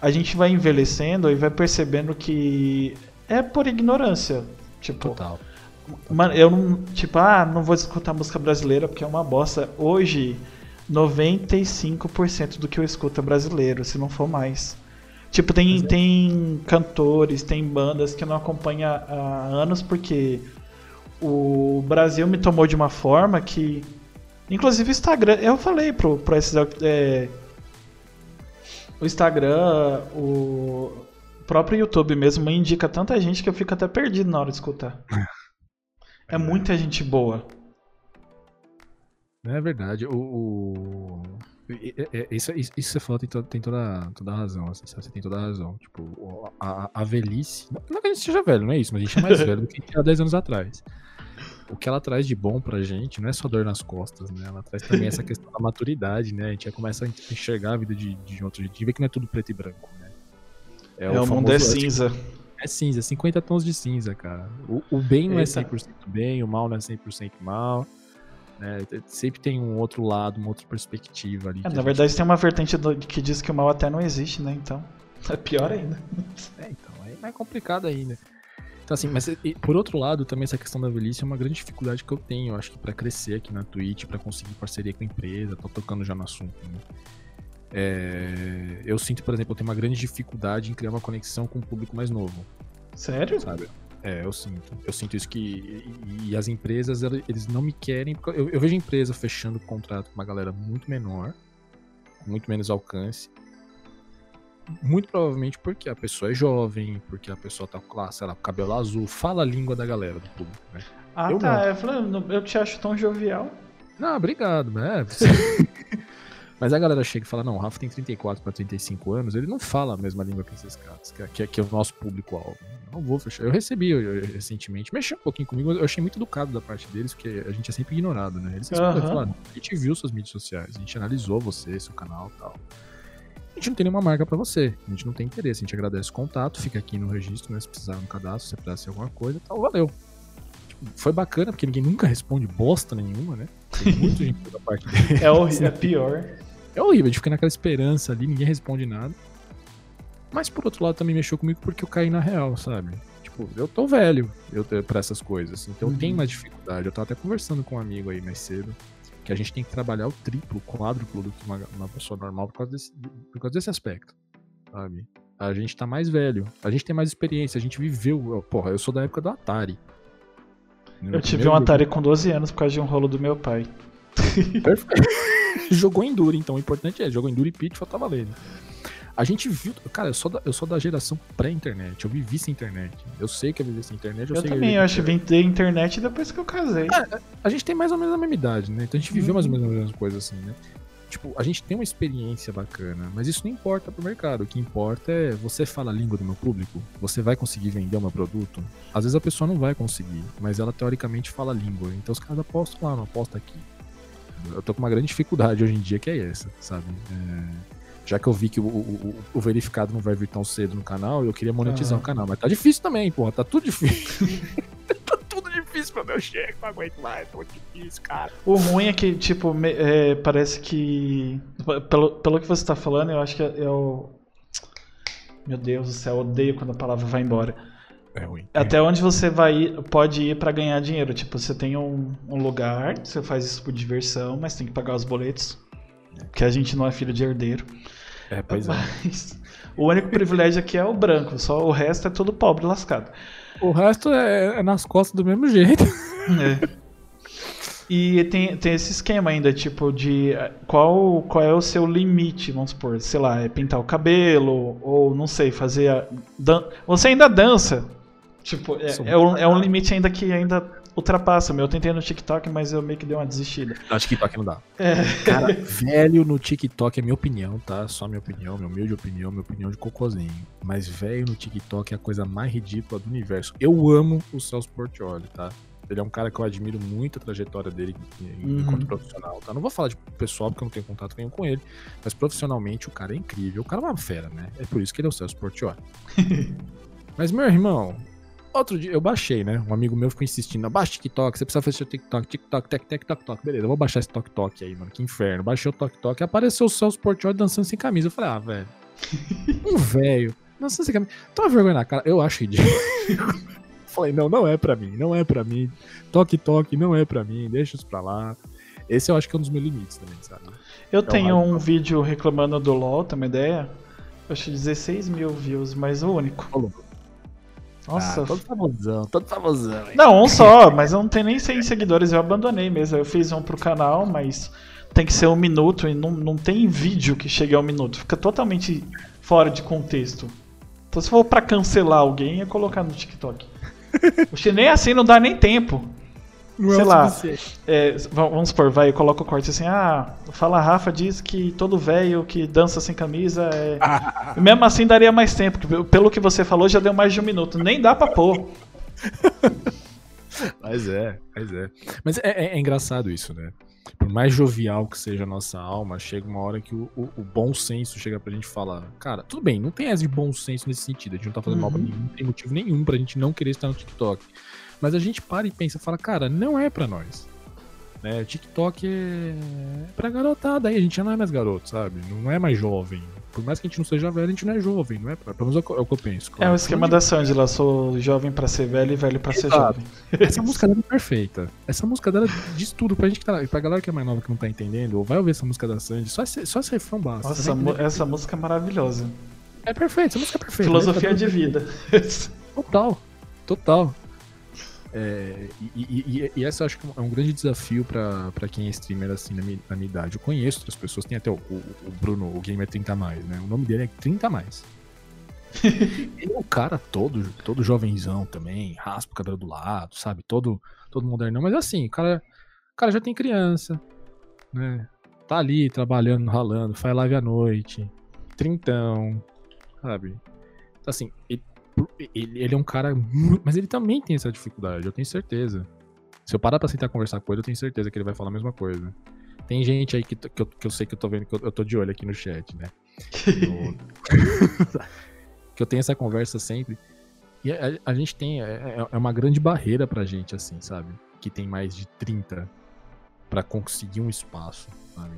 A gente vai envelhecendo e vai percebendo que é por ignorância. Tipo, Total. Mano, eu não. Tipo, ah, não vou escutar música brasileira porque é uma bosta. Hoje, 95% do que eu escuto é brasileiro, se não for mais. Tipo, tem, é. tem cantores, tem bandas que eu não acompanho há, há anos porque o Brasil me tomou de uma forma que. Inclusive o Instagram. Eu falei pro, pro esses. é, o Instagram, o próprio YouTube mesmo me indica tanta gente que eu fico até perdido na hora de escutar. É muita gente boa. É verdade. O, o- Isso, isso, isso você falou tem, to- tem toda, toda a razão. Assim, você tem toda a razão. Tipo, o- a, a velhice. Não que a gente seja velho, não é isso, mas a gente é mais velho do que a gente era 10 anos atrás. O que ela traz de bom pra gente não é só dor nas costas, né? Ela traz também essa questão da maturidade, né? A gente já começa a enxergar a vida de, de outro jeito. A gente vê que não é tudo preto e branco, né? É, o mundo é cinza. É cinza, 50 tons de cinza, cara. O, o bem não é Eita. 100% bem, o mal não é 100% mal. Né? Sempre tem um outro lado, uma outra perspectiva ali. É, na gente- verdade, tem uma vertente do- que diz que o mal até não existe, né? Então, é pior ainda. É, então, é mais complicado ainda. Então, assim, mas e, por outro lado, também essa questão da velhice é uma grande dificuldade que eu tenho, eu acho que pra crescer aqui na Twitch, pra conseguir parceria com a empresa, tô tocando já no assunto, né? É, eu sinto, por exemplo, eu tenho uma grande dificuldade em criar uma conexão com o público mais novo. Sério? sabe? É, eu sinto. Eu sinto isso que. E, e as empresas, eles não me querem. Eu, eu vejo empresa fechando contrato com uma galera muito menor, muito menos alcance. Muito provavelmente porque a pessoa é jovem, porque a pessoa tá com, lá, sei lá, com cabelo azul, fala a língua da galera do público, né? Ah, Eu tá. não. Eu, falei, "Não, eu te acho tão jovial. Não, obrigado, né? Mas a galera chega e fala, não, o Rafa tem 34 para 35 anos, ele não fala a mesma língua que esses caras, que, é- que, é- que é o nosso público-alvo. Não vou fechar. Eu recebi eu- eu- recentemente, mexeu um pouquinho comigo, eu achei muito educado da parte deles, porque a gente é sempre ignorado, né? Eles respondem, falaram, a gente viu suas mídias sociais, a gente analisou você, seu canal e tal. a gente não tem nenhuma marca pra você. A gente não tem interesse. A gente agradece o contato, fica aqui no registro, né? Se precisar no cadastro, se precisar alguma coisa tal, valeu. Tipo, foi bacana, porque ninguém nunca responde bosta nenhuma, né? Tem muito gente da parte dele. É horrível, é pior. É horrível, a gente fica naquela esperança ali, ninguém responde nada. Mas por outro lado também mexeu comigo porque eu caí na real, sabe? Tipo, eu tô velho eu, pra essas coisas. Então eu tenho Uhum. mais dificuldade. Eu tava até conversando com um amigo aí mais cedo. Que a gente tem que trabalhar o triplo, o quádruplo do que uma, uma pessoa normal por causa, desse, por causa desse aspecto. Sabe? A gente tá mais velho. A gente tem mais experiência. A gente viveu. eu- Porra, eu sou da época do Atari. Eu tive um Atari com 12 anos por causa de um rolo do meu pai. Perfeito. Jogou Enduro, então o importante é, jogou Enduro e Pitfall tá valendo. A gente viu. Cara, eu sou da, eu sou da geração pré-internet. Eu vivi sem internet. Eu sei que é viver sem internet. Eu, Eu sei que também, viver eu acho que vim ter internet depois que eu casei. A gente tem mais ou menos a mesma idade, né? Então a gente viveu Uhum. mais ou menos as mesmas coisas assim, né? Tipo, a gente tem uma experiência bacana, mas isso não importa pro mercado. O que importa é você fala a língua do meu público, você vai conseguir vender o meu produto. Às vezes a pessoa não vai conseguir, mas ela teoricamente fala a língua. Então os caras apostam lá, não aposta aqui. Eu tô com uma grande dificuldade hoje em dia que é essa, sabe? É, Já que eu vi que o, o- o- verificado não vai vir tão cedo no canal, eu queria monetizar Ah. o canal. Mas tá difícil também, porra. Tá tudo difícil. tá tudo difícil pra meu cheque, não aguento mais, tá muito difícil, cara. O ruim é que, tipo, me- é, parece que. Pelo, pelo que você tá falando, eu acho que é, é o. Meu Deus do céu, eu odeio quando a palavra vai embora. É ruim. Até onde você vai ir- pode ir pra ganhar dinheiro. Tipo, você tem um, um lugar, você faz isso por diversão, mas tem que pagar os boletos. Porque a gente não é filho de herdeiro. É, pois é. Mas o único privilégio aqui é o branco, só o resto é tudo pobre lascado. O resto é, é nas costas do mesmo jeito. É. E tem, tem esse esquema ainda, tipo, de qual, qual é o seu limite, vamos supor, sei lá, é pintar o cabelo, ou não sei, fazer a. Dan... Você ainda dança. Tipo, é, é, um, é um limite ainda que ainda ultrapassa. Meu, eu tentei no TikTok, mas eu meio que dei uma desistida. No TikTok não dá. É. Cara, velho no TikTok é minha opinião, tá? Só minha opinião, minha humilde opinião, minha opinião de cocôzinho. Mas velho no TikTok é a coisa mais ridícula do universo. Eu amo o Celso Portioli, tá? Ele é um cara que eu admiro muito a trajetória dele Uhum. enquanto profissional, tá? Não vou falar de pessoal porque eu não tenho contato nenhum com ele, mas profissionalmente o cara é incrível. O cara é uma fera, né? É por isso que ele é o Celso Portioli. mas, meu irmão, Outro dia eu baixei, né? Um amigo meu ficou insistindo, baixa TikTok, você precisa fazer seu TikTok, TikTok, tic, tic, toc, toc. Beleza, eu vou baixar esse Tok Tok aí, mano. Que inferno. Baixei o Tok Tok e apareceu o Celso Portioli dançando sem camisa. Eu falei, ah, velho. Um velho. Dançando sem camisa. Toma vergonha na cara. Eu acho ridículo. Falei, não, não é pra mim, não é pra mim. Tok Tok não é pra mim, deixa isso pra lá. Esse eu acho que é um dos meus limites também, sabe? Eu tenho radical. um vídeo reclamando do LoL, tem uma ideia? Eu acho 16 mil views, mas o único. Ô, Nossa. Ah, todo famosão, todo famosão. hein? Não, um só, mas eu não tenho nem 100 seguidores, eu abandonei mesmo. Eu fiz um pro canal, mas tem que ser um minuto e não, não tem vídeo que chegue a um minuto. Fica totalmente fora de contexto. Então se for pra cancelar alguém, é colocar no TikTok. Oxe, nem assim não dá nem tempo. Não é sei o lá. suficiente. É, vamos supor, vai, coloca o corte assim, ah, fala Rafa diz que todo velho que dança sem camisa é. Mesmo assim daria mais tempo, pelo que você falou já deu mais de um minuto. Nem dá pra pôr. Mas é, mas é. Mas é, é- é engraçado isso, né? Por mais jovial que seja a nossa alma, chega uma hora que o, o- o bom senso chega pra gente falar, cara, tudo bem, não tem essa de bom senso nesse sentido, a gente não tá fazendo mal pra Uhum. ninguém, não tem motivo nenhum pra gente não querer estar no TikTok. Mas a gente para e pensa, fala, cara, não é pra nós. Né? TikTok é pra garotada aí, a gente já não é mais garoto, sabe? Não é mais jovem. Por mais que a gente não seja velho, a gente não é jovem, não é? Pelo menos é o que- é eu penso. É claro. o esquema da Sandy lá, sou jovem pra ser velho e velho pra ser jovem. Essa música dela é perfeita. Essa música dela diz tudo pra gente que tá. Pra galera que é mais nova que não tá entendendo, ou vai ouvir essa música da Sandy, só esse, só esse refrão basta. Nossa, mu- entender. essa música é maravilhosa. É perfeita, essa música é perfeita. Filosofia Letra de vida. Total, total. É, e, e- e- essa eu acho que é um grande desafio pra, pra quem é streamer assim na minha, na minha idade. Eu conheço outras pessoas, tem até o, o- o Bruno, o Gamer 30 mais, né? O nome dele é 30 mais. Ele é um cara todo, todo jovenzão também, raspa o cabelo do lado, sabe? Todo, todo modernão, mas assim, o cara, o cara já tem criança, né? Tá ali trabalhando, ralando, faz live à noite, trintão, sabe? Então, assim, ele, ele, ele é um cara muito. Mas ele também tem essa dificuldade, eu tenho certeza. Se eu parar pra sentar conversar com ele, eu tenho certeza que ele vai falar a mesma coisa. Tem gente aí que, que, eu, que eu sei que eu tô vendo, que eu, eu tô de olho aqui no chat, né? Eu- que eu tenho essa conversa sempre. E a, a gente tem. É, é- é uma grande barreira pra gente, assim, sabe? Que tem mais de 30 pra conseguir um espaço, sabe?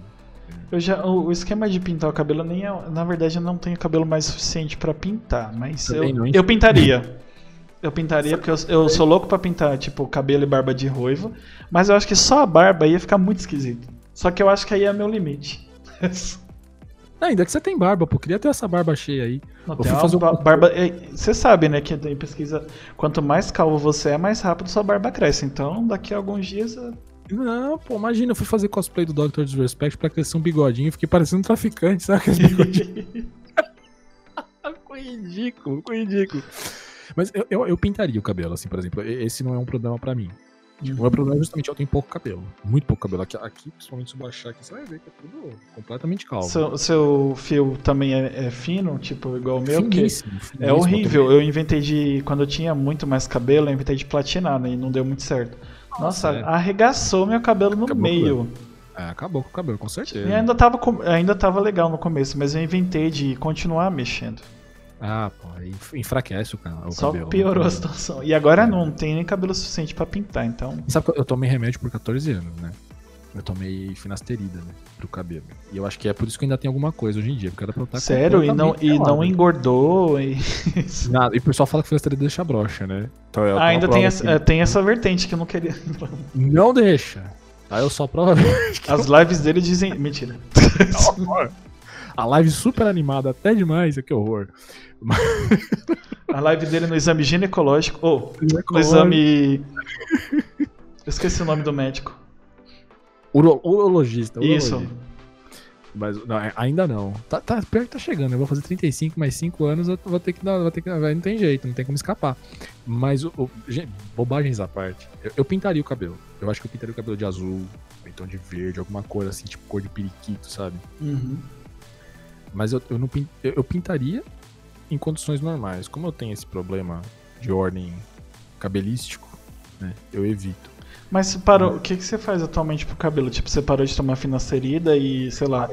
Eu já, o, o esquema de pintar o cabelo nem é, na verdade eu não tenho cabelo mais suficiente pra pintar, mas eu, não, eu pintaria. Eu pintaria porque eu, eu sou louco pra pintar tipo cabelo e barba de ruivo, mas eu acho que só a barba ia ficar muito esquisito. Só que eu acho que aí é meu limite. Ah, ainda que você tem barba, pô. Queria ter essa barba cheia aí. Não, tem fazer um ba- barba. é, Você sabe, né, que tem pesquisa. Quanto mais calvo você é, mais rápido sua barba cresce. Então, daqui a alguns dias. Não, pô, imagina, eu fui fazer cosplay do Dr. Disrespect pra crescer um bigodinho. Fiquei parecendo um traficante, sabe? Aqueles bigodinhos. ficou ridículo, ficou ridículo. Mas eu, eu, eu pintaria o cabelo, assim, por exemplo. Esse não é um problema pra mim. O meu problema é justamente eu tenho pouco cabelo. Muito pouco cabelo. Aqui, aqui, principalmente se eu baixar aqui, você vai ver que é tudo completamente calvo. seu, seu fio também é, é fino, tipo, igual o meu, que Finíssimo, é finíssimo. horrível. Eu inventei de. Quando eu tinha muito mais cabelo, eu inventei de platinar, né? E não deu muito certo. Nossa, é. arregaçou meu cabelo no Acabou meio. É, acabou com o cabelo, com certeza. E ainda tava, ainda tava legal no começo, mas eu inventei de continuar mexendo. Ah, pô, aí enfraquece o, o Só cabelo. piorou né? a situação. E agora não tem nem cabelo suficiente pra pintar, então. E Sabe que eu tomei remédio por 14 anos, né? Eu tomei finasterida, né? Pro cabelo. E eu acho que é por isso que ainda tem alguma coisa hoje em dia, porque era pra eu estar Sério? E não, e não engordou. E... Nada, e o pessoal fala que finasterida deixa broxa, né? Então Ah, uma ainda tem essa, que é, tem essa vertente que eu não queria. Não deixa. Aí eu só prova As lives dele dizem. Mentira. A live super animada, até demais, que horror. A live dele no exame ginecológico. Ou, no exame. Eu esqueci o nome do médico. Uro, urologista, Isso. urologista. Mas não, é- ainda não. Tá, tá, pior que tá chegando. Eu vou fazer 35 mais 5 anos, eu vou ter que dar. Vou ter que, não tem jeito, não tem como escapar. Mas, o, o- gente, bobagens à parte, eu, eu pintaria o cabelo. Eu acho que eu pintaria o cabelo de azul, então de verde, alguma cor assim, tipo cor de periquito, sabe? Uhum. Mas eu, eu não eu, eu pintaria em condições normais. Como eu tenho esse problema de ordem cabelístico, né? Eu evito. Mas parou, o que, que você faz atualmente pro cabelo? Tipo, você parou de tomar finasterida e, sei lá.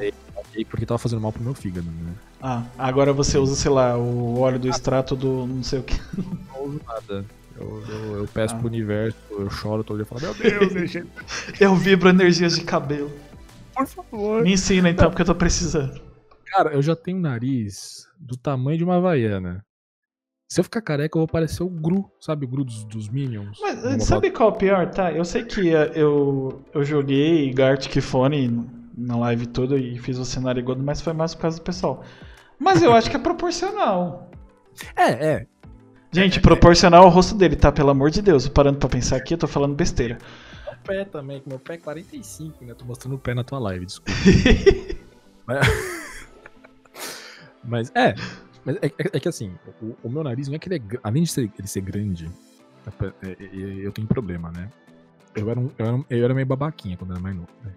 E Porque tava fazendo mal pro meu fígado, né? Ah, agora você usa, sei lá, o óleo do extrato do não sei o que. Não uso nada. Eu, eu, eu peço Ah. pro universo, eu choro todo dia e falo, meu Deus, deixa Eu vibro energias de cabelo. por favor. Me ensina então, porque eu tô precisando. Cara, eu já tenho um nariz do tamanho de uma havaiana. Se eu ficar careca, eu vou parecer o Gru, sabe o Gru dos, dos Minions? Mas sabe qual é o pior, tá? Eu sei que eh, eu, eu joguei Gartic Fone na live toda e fiz o cenário igual, mas foi mais por causa do pessoal. Mas eu acho que é proporcional. É, é. Gente, proporcional ao rosto dele, tá? Pelo amor de Deus. Parando pra pensar aqui, eu tô falando besteira. O pé também, que meu pé é 45, né? Tô mostrando o pé na tua live, desculpa. Mas, mas é, mas é, é- é que assim, o, o meu nariz não é que ele é. Além de ser, ele ser grande, é- é- é- eu tenho problema, né? Eu era, um, eu, era, eu era meio babaquinha quando eu era mais novo. né?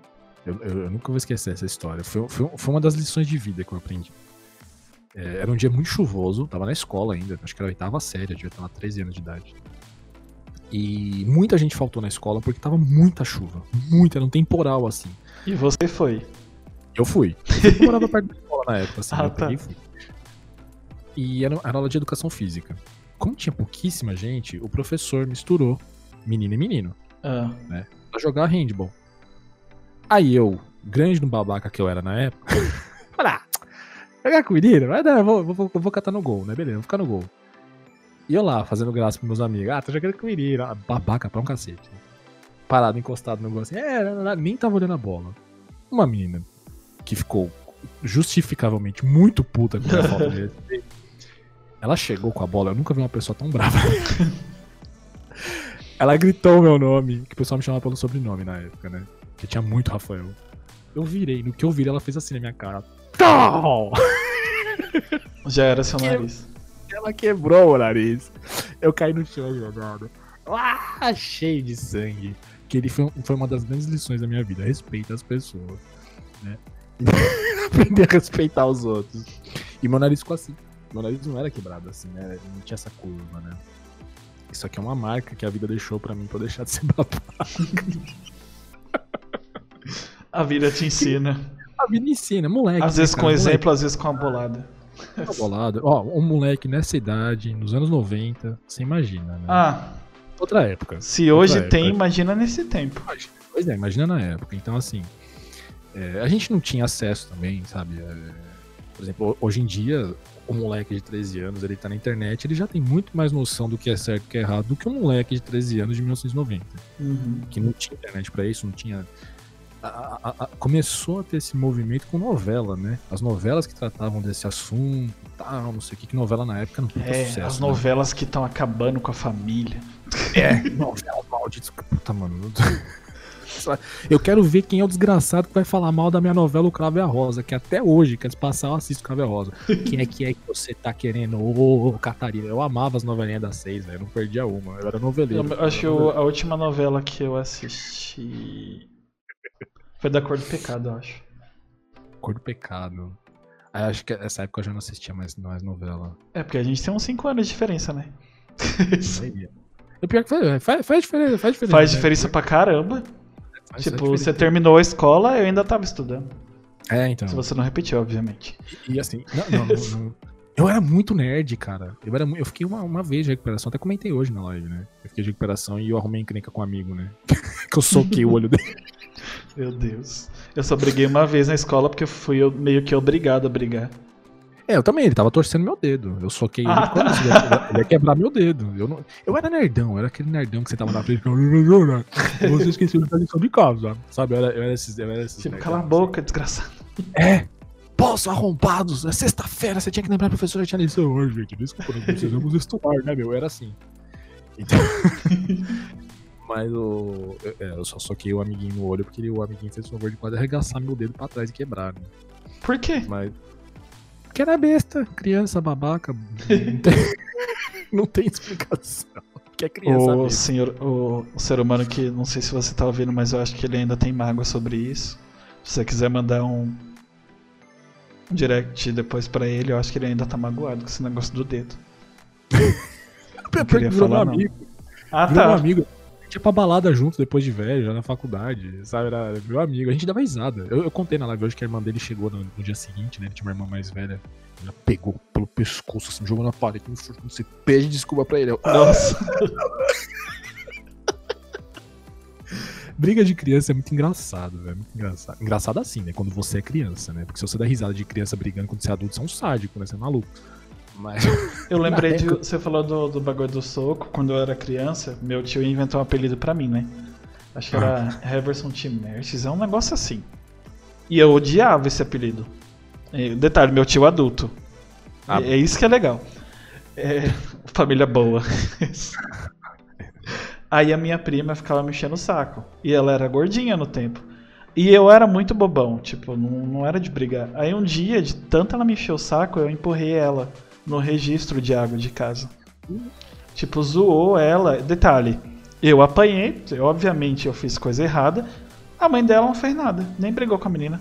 Eu, eu- eu nunca vou esquecer essa história. Foi, foi, foi uma das lições de vida que eu aprendi. É, era um dia muito chuvoso, tava na escola ainda, acho que era a oitava série, eu devia estar lá 13 anos de idade. E muita gente faltou na escola porque tava muita chuva. Muita, era um temporal assim. E você foi. Eu fui. Eu morava perto da escola na época, assim, Ah, eu tá. fui. E era, era aula de educação física. Como tinha pouquíssima gente, o professor misturou menino e menino Ah, pra jogar handball. Aí eu, grande no babaca que eu era na época, falei, ah, jogar com menino? Vai dar, vou, vou, vou catar no gol, né? Beleza, vou ficar no gol. E eu lá, fazendo graça pros meus amigos, ah, tô jogando com menino, ah, babaca pra um cacete. Parado, encostado no gol assim, é, não, não, nem tava olhando a bola. Uma menina que ficou justificavelmente muito puta com a falta de respeito, ela chegou com a bola, eu nunca vi uma pessoa tão brava. Ela gritou o meu nome, que o pessoal me chamava pelo sobrenome na época, né? Que tinha muito Rafael. Eu virei, no que eu virei, ela fez assim na minha cara. Tal! já era seu nariz. Ela quebrou o nariz. Eu caí no chão jogado. Ah, cheio de sangue. Que ele foi, foi uma das grandes lições da minha vida. Respeita as pessoas. Né? Aprender a respeitar os outros. E meu nariz ficou assim. Meu nariz não era quebrado assim, né? Ele não tinha essa curva, né? Isso aqui é uma marca que a vida deixou pra mim pra eu deixar de ser babaca. A vida te ensina. A vida ensina, moleque. Às né, vezes cara? com Moleque exemplo, às vezes com a bolada. tá bolado. Ó, um moleque nessa idade, nos anos 90, você imagina, né? Ah, Outra época. se hoje Outra tem, época. imagina nesse tempo. Pois é, imagina na época. Então, assim, é, a gente não tinha acesso também, sabe? É, por exemplo, ho- hoje em dia, o moleque de 13 anos, ele tá na internet, ele já tem muito mais noção do que é certo e que é errado do que um moleque de 13 anos de 1990. Uhum. Que não tinha internet pra isso, não tinha. a- a- a- começou a ter esse movimento com novela, né? As novelas que tratavam desse assunto, tal, não sei o que, que novela na época não É, sucesso. as né? novelas que estão acabando com a família. É, novela maldita. Puta, mano. Eu quero ver quem é o desgraçado que vai falar mal da minha novela O Cravo e a Rosa, que até hoje, que antes passar, eu assisto o Cravo e a Rosa. Quem é que é que você tá querendo? Ô, Catarina. Eu amava as novelinhas das seis, velho. Não perdia uma. Eu era noveleiro. Eu acho que a última novela que eu assisti foi da Cor do Pecado, eu acho. Cor do Pecado. Aí, acho que essa época eu já não assistia mais, mais novela. É, porque a gente tem uns 5 anos de diferença, né? O pior que faz, faz, faz diferença. Faz diferença, Faz né? diferença pra caramba. Faz- tipo, você terminou a escola, eu ainda tava estudando. É, então. Se você não repetiu, obviamente. E assim, não, não, não, não. Eu era muito nerd, cara. Eu, era, eu fiquei uma, uma vez de recuperação, até comentei hoje na live, né? Eu fiquei de recuperação e eu arrumei encrenca com um amigo, né? que eu soquei o olho dele. Meu Deus. Eu só briguei uma vez na escola porque fui eu meio que obrigado a brigar. É, eu também, ele tava torcendo meu dedo. Eu soquei ele Ah, causa disso, ele ia- ele ia quebrar meu dedo. Eu, não, eu era nerdão, eu era aquele nerdão que você tava na frente e você esqueceu de fazer lição de casa, sabe? Eu era, eu era esses, eu era esses Tipo, cala a assim. boca, desgraçado. É! Posso, arrombados! É sexta-feira, você tinha que lembrar a professora que tinha lição hoje, gente. Desculpa, nós precisamos estudar, né, meu? Eu era assim. Então... Mas o. Eu, é, eu só soquei o amiguinho no olho porque ele- o amiguinho fez o favor de quase arregaçar meu dedo pra trás e quebrar, né? Por quê? Mas. Porque era besta, criança babaca. Não tem, não tem explicação. Porque é criança O besta. senhor, o, o ser humano que não sei se você tá ouvindo, mas eu acho que ele ainda tem mágoa sobre isso. Se você quiser mandar um, um direct depois pra ele, eu acho que ele ainda tá magoado com esse negócio do dedo. Não queria falar, não. amigo. Ah, meu tá. amigo. A gente ia pra balada junto depois de velho, já na faculdade, sabe? Era meu amigo. A gente dava risada. Eu, eu contei na live hoje que a irmã dele chegou no, no dia seguinte, né? Ele tinha uma irmã mais velha. Ela pegou pelo pescoço, assim, jogou na parede. Você pede desculpa pra ele. Eu, Nossa. Briga de criança é muito engraçado, velho. Muito engraçado. Engraçado assim, né? Quando você é criança, né? Porque se você dá risada de criança brigando quando você é adulto, você é um sádico, né? Você é maluco. Mas. Eu lembrei de. Você falou do, do bagulho do soco. Quando eu era criança, meu tio inventou um apelido pra mim, né? Acho que era Heverson T. Mertes. É um negócio assim. E eu odiava esse apelido. E, detalhe, meu tio adulto. Ah, é, é isso que é legal. É, família boa. Aí a minha prima ficava me enchendo o saco. E ela era gordinha no tempo. E eu era muito bobão, tipo, não, não era de brigar. Aí um dia, de tanto ela me encher o saco, eu empurrei ela no registro de água de casa. Tipo, zoou ela. Detalhe, eu apanhei, obviamente eu fiz coisa errada. A mãe dela não fez nada, nem brigou com a menina.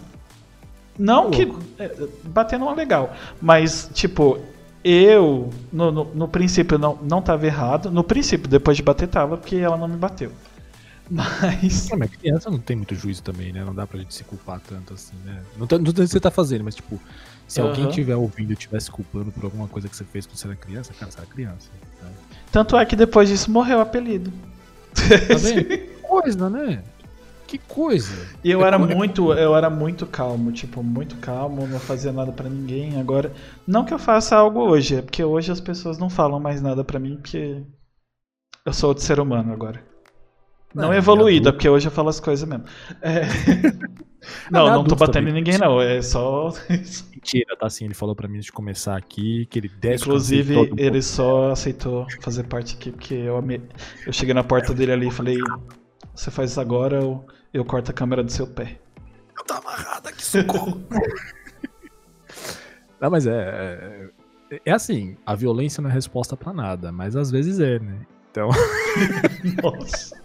Não que. é, Bater não é legal. Mas, tipo, eu, no, no, no princípio, não, não tava errado. No princípio, depois de bater, tava, porque ela não me bateu. Mas. É, mas criança não tem muito juízo também, né? Não dá pra gente se culpar tanto assim, né? Não tô não tô dizendo que você tá fazendo, mas tipo, se alguém Aham. estiver ouvindo e estiver se culpando por alguma coisa que você fez quando você era criança, cara, você era criança. né? Tanto é que depois disso morreu o apelido. Tá vendo? Que coisa, né? Que coisa. E eu É era é- muito, eu era muito calmo, tipo, muito calmo, não fazia nada pra ninguém. Agora, não que eu faça algo hoje, é porque hoje as pessoas não falam mais nada pra mim, porque eu sou outro ser humano agora. Não Não, evoluído, é adulto- porque hoje eu falo as coisas mesmo. É. Não, Não, não tô batendo em ninguém, não. É só. Mentira, tá assim, ele falou pra mim antes de começar aqui que ele desce o Inclusive, ele só aceitou fazer parte aqui, porque eu, ame- eu cheguei na porta dele ali e falei: Você faz isso agora ou eu corto a câmera do seu pé. Eu tá amarrado aqui, socorro. não, mas é, é. É assim, a violência não é resposta pra nada, mas às vezes é, né? Então, Nossa.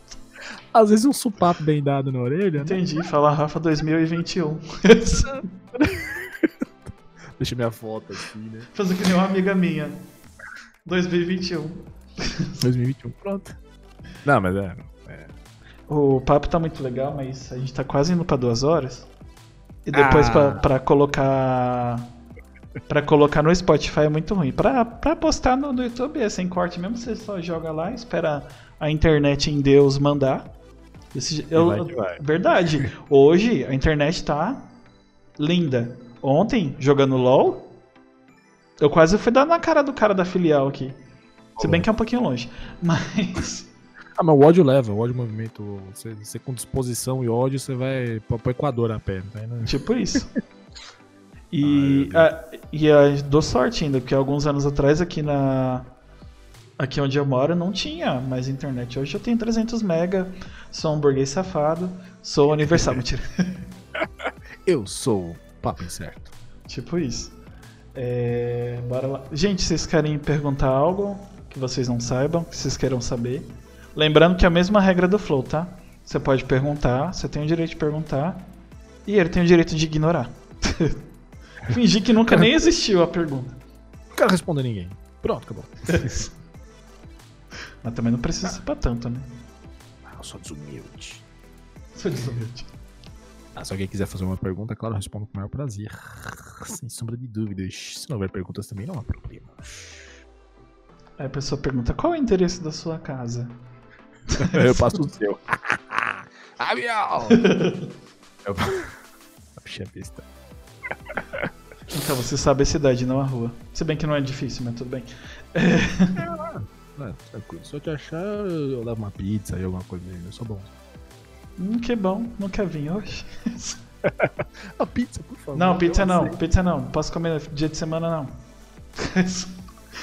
Às vezes um supapo bem dado na orelha, né? Entendi, fala Rafa 2021. Deixa minha foto aqui, né? Fazer que nem uma amiga minha. 2021. 2021, pronto. Não, mas é. O papo tá muito legal, mas a gente tá quase indo pra duas horas. E depois Ah. pra, pra colocar. Pra colocar no Spotify é muito ruim. Pra, pra postar no, no YouTube é sem corte mesmo, você só joga lá, espera a internet em Deus mandar. Esse- eu- vai vai. Verdade. Hoje a internet tá linda. Ontem, jogando LOL, eu quase fui dar na cara do cara da filial aqui. Se bem que é um pouquinho longe. Mas. Ah, mas o ódio leva, o ódio movimento. Você, você com disposição e ódio, você vai pro, pro Equador a pé. Tá indo- Tipo isso. E, ah, e ah, dou sorte ainda, porque alguns anos atrás aqui na. Aqui onde eu moro não tinha mais internet. Hoje eu tenho 300 mega, sou um burguês safado, sou universal. Mentira. Eu sou o papo incerto. tipo isso. É, bora lá. Gente, vocês querem perguntar algo que vocês não saibam, que vocês queiram saber? Lembrando que é a mesma regra do Flow, tá? Você pode perguntar, você tem o direito de perguntar, e ele tem o direito de ignorar. Fingir que nunca nem existiu a pergunta. Não quero responder ninguém. Pronto, acabou. Mas também não precisa ser pra tanto, né? Ah, eu sou desumilde. Sou desumilde. Ah, se alguém quiser fazer uma pergunta, claro, eu respondo com o maior prazer. Sem sombra de dúvidas. Se não houver perguntas também, não há problema. Aí a pessoa pergunta: qual é o interesse da sua casa? eu passo o seu. ah, miau! eu... Puxa, besta. Então você sabe a cidade, não a rua. Se bem que não é difícil, mas tudo bem. Ah, tranquilo. Se eu te achar, eu levo uma pizza e alguma coisa aí. Eu sou bom. Hum, que bom, nunca vim hoje. A pizza, por favor. Não, pizza Eu não, aceito. pizza não. Posso comer dia de semana não.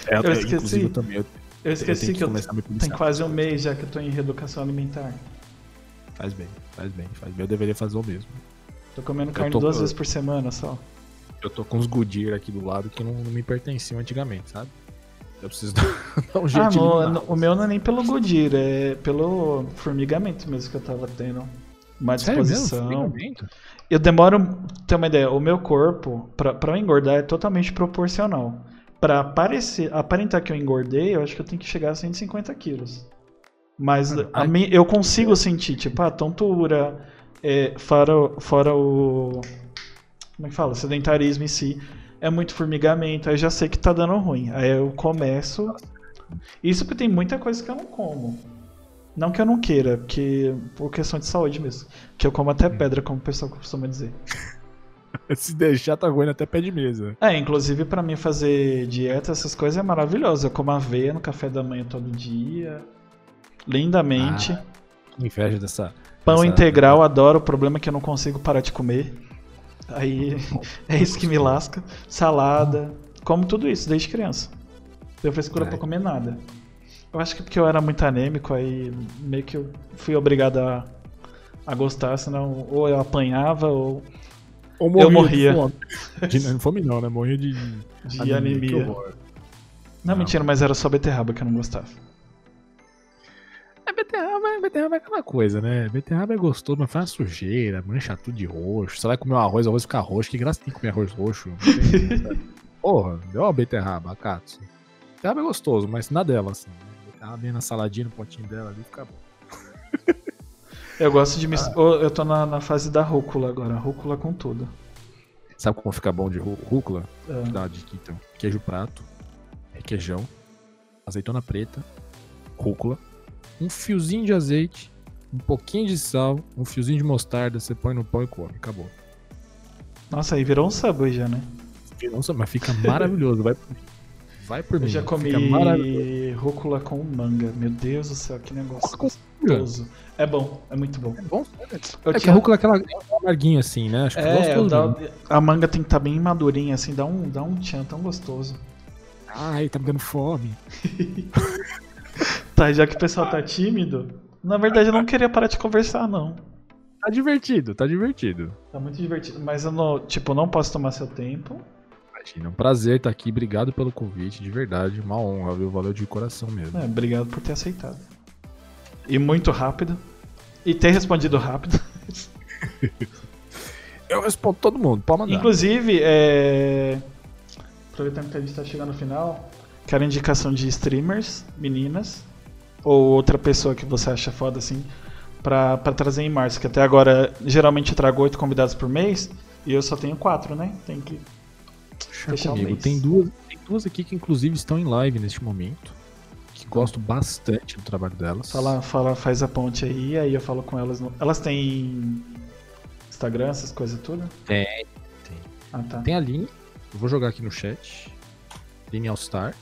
É, Eu é, esqueci. Eu também. Eu, Eu esqueci tenho que eu tem policiar. quase um mês já que eu tô em reeducação alimentar. Faz bem, faz bem, faz bem. Eu deveria fazer o mesmo. Tô comendo Eu carne tô- duas vezes por semana só. Eu tô com uns Goodyear aqui do lado que não, não me pertenciam antigamente, sabe? Eu preciso dar, um jeito Ah, de no- eliminar. no- o meu não é nem pelo Goodyear, é pelo formigamento mesmo que eu tava tendo. Mesmo? disposição. Eu demoro. Ter uma ideia, o meu corpo, pra, pra eu engordar, é totalmente proporcional. Pra parecer, aparentar que eu engordei, eu acho que eu tenho que chegar a 150 quilos. Mas Ah, a ai. mim, eu consigo sentir, tipo, a tontura, é, fora, fora o. Como é que fala? Sedentarismo em si. É muito formigamento, aí já sei que tá dando ruim. Aí eu começo. Isso porque tem muita coisa que eu não como. Não que eu não queira, porque por questão de saúde mesmo. Que eu como até pedra, como o pessoal costuma dizer. Se deixar, tá ruim até pé de mesa. É, inclusive pra mim fazer dieta, essas coisas é maravilhoso. Eu como aveia no café da manhã todo dia. Lindamente. Ah, inveja dessa. Pão dessa- integral, adoro. O problema é que eu não consigo parar de comer. Aí é isso que me lasca. Salada. Como tudo isso desde criança. Deu frescura É. pra comer nada. Eu acho que porque eu era muito anêmico, aí meio que eu fui obrigado a, a gostar, senão ou eu apanhava ou Ou Eu de morria. fome. De, não, fome não, né? Morria de, de anemia. horror. Não, Não. mentira, mas era só beterraba que eu não gostava. É, beterraba, beterraba é aquela coisa, né? Beterraba é gostoso, mas faz uma sujeira, mancha tudo de roxo. Você vai comer um arroz, o arroz fica roxo. Que graça tem comer arroz roxo? Tem? Porra, deu uma beterraba, acato. Beterraba é gostoso, mas na dela, assim. né? Beterraba bem na saladinha, no potinho dela ali, fica bom. Eu gosto de mis... Ô, Eu tô na, na fase da rúcula agora, rúcula com tudo. Sabe como fica bom de rú- rúcula? Vou te Ah, dar uma dica então. Queijo prato, requeijão, azeitona preta, rúcula, um fiozinho de azeite, um pouquinho de sal, um fiozinho de mostarda, você põe no pão e come. Acabou. Nossa, aí virou um subway já, né? Nossa, mas fica maravilhoso. Vai, vai por mim. Eu já Fica maravilhoso. comi rúcula com manga. Meu Deus do céu, que negócio gostoso. É bom, é muito bom. É bom, Eu É que tinha- a rúcula é aquela é amarguinha assim, né? Acho que É, gostoso. dá- a manga tem que estar bem madurinha, assim, dá um, dá um tchan tão gostoso. Ai, tá me dando fome. Tá, já que o pessoal tá tímido, na verdade eu não queria parar de conversar, não. Tá divertido, tá divertido. Tá muito divertido. Mas eu não, tipo, não posso tomar seu tempo. Imagina, é um prazer estar aqui. Obrigado pelo convite, de verdade. Uma honra, viu? Valeu de coração mesmo. É, obrigado por ter aceitado. E muito rápido. E ter respondido rápido. Eu respondo todo mundo, pode mandar. Inclusive, é... aproveitando que a gente tá chegando no final, quero indicação de streamers, meninas, ou outra pessoa que você acha foda assim, pra, pra trazer em março. Que até agora, geralmente eu trago oito convidados por mês, E eu só tenho quatro, né? Tem que. Deixa Fechar comigo. Tem duas, tem duas aqui que inclusive estão em live neste momento. Que gosto bastante do trabalho delas. Fala, fala, faz a ponte aí, aí eu falo com elas. No... Elas têm Instagram, essas coisas tudo? Tem. Ah, tá. Tem a Aline, eu vou jogar aqui no chat. Aline All-Star.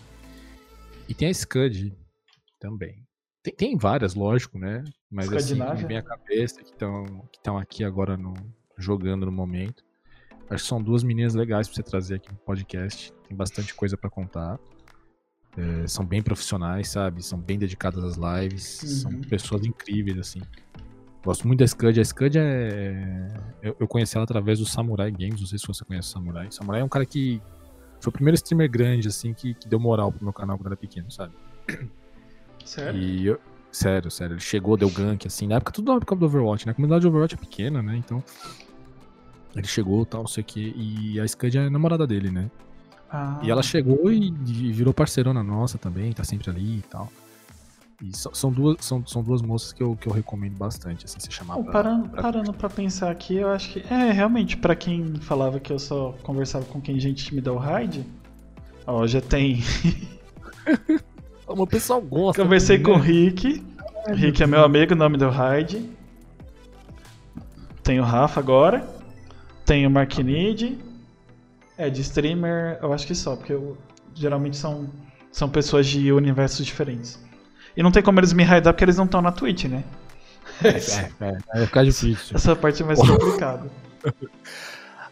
E tem a Scud também. Tem, tem várias, lógico, né? Mas assim, que vem à cabeça, que estão aqui agora no, jogando no momento. Acho que são duas meninas legais pra você trazer aqui no podcast. Tem bastante coisa pra contar. É, são bem profissionais, sabe? São bem dedicadas às lives. São Uhum. pessoas incríveis, assim. Gosto muito da Scud. A Scud é. Eu, eu conheci ela através do Samurai Games. Não sei se você conhece o Samurai. Samurai é um cara que. Foi o primeiro streamer grande, assim, que, que deu moral pro meu canal quando era pequeno, sabe? Sério? E eu. Sério, sério. Ele chegou, deu gank, assim. Na época, tudo na época do Overwatch, né? A comunidade de Overwatch é pequena, né? Então. Ele chegou tal, não sei o quê. E a Scud é a namorada dele, né? Ah, E ela chegou e, e virou parceirona nossa também, tá sempre ali e tal. E so- são, duas, são, são duas moças que eu, que eu recomendo bastante, assim, se chamar Bom, pra- parando, pra- parando pra pensar aqui, eu acho que. É, realmente, pra quem falava que eu só conversava com quem gente me dá o raid. Ó, já tem. O pessoal gosta. Conversei com o né? Rick. Rick é meu amigo, o nome do raid. Tem o Rafa agora. Tem o Marquinid. É, de streamer, eu acho que só, porque eu- geralmente são, são pessoas de universos diferentes. E não tem como eles me raidar porque eles não estão na Twitch, né? É, é, vai ficar difícil. Essa parte é mais complicada.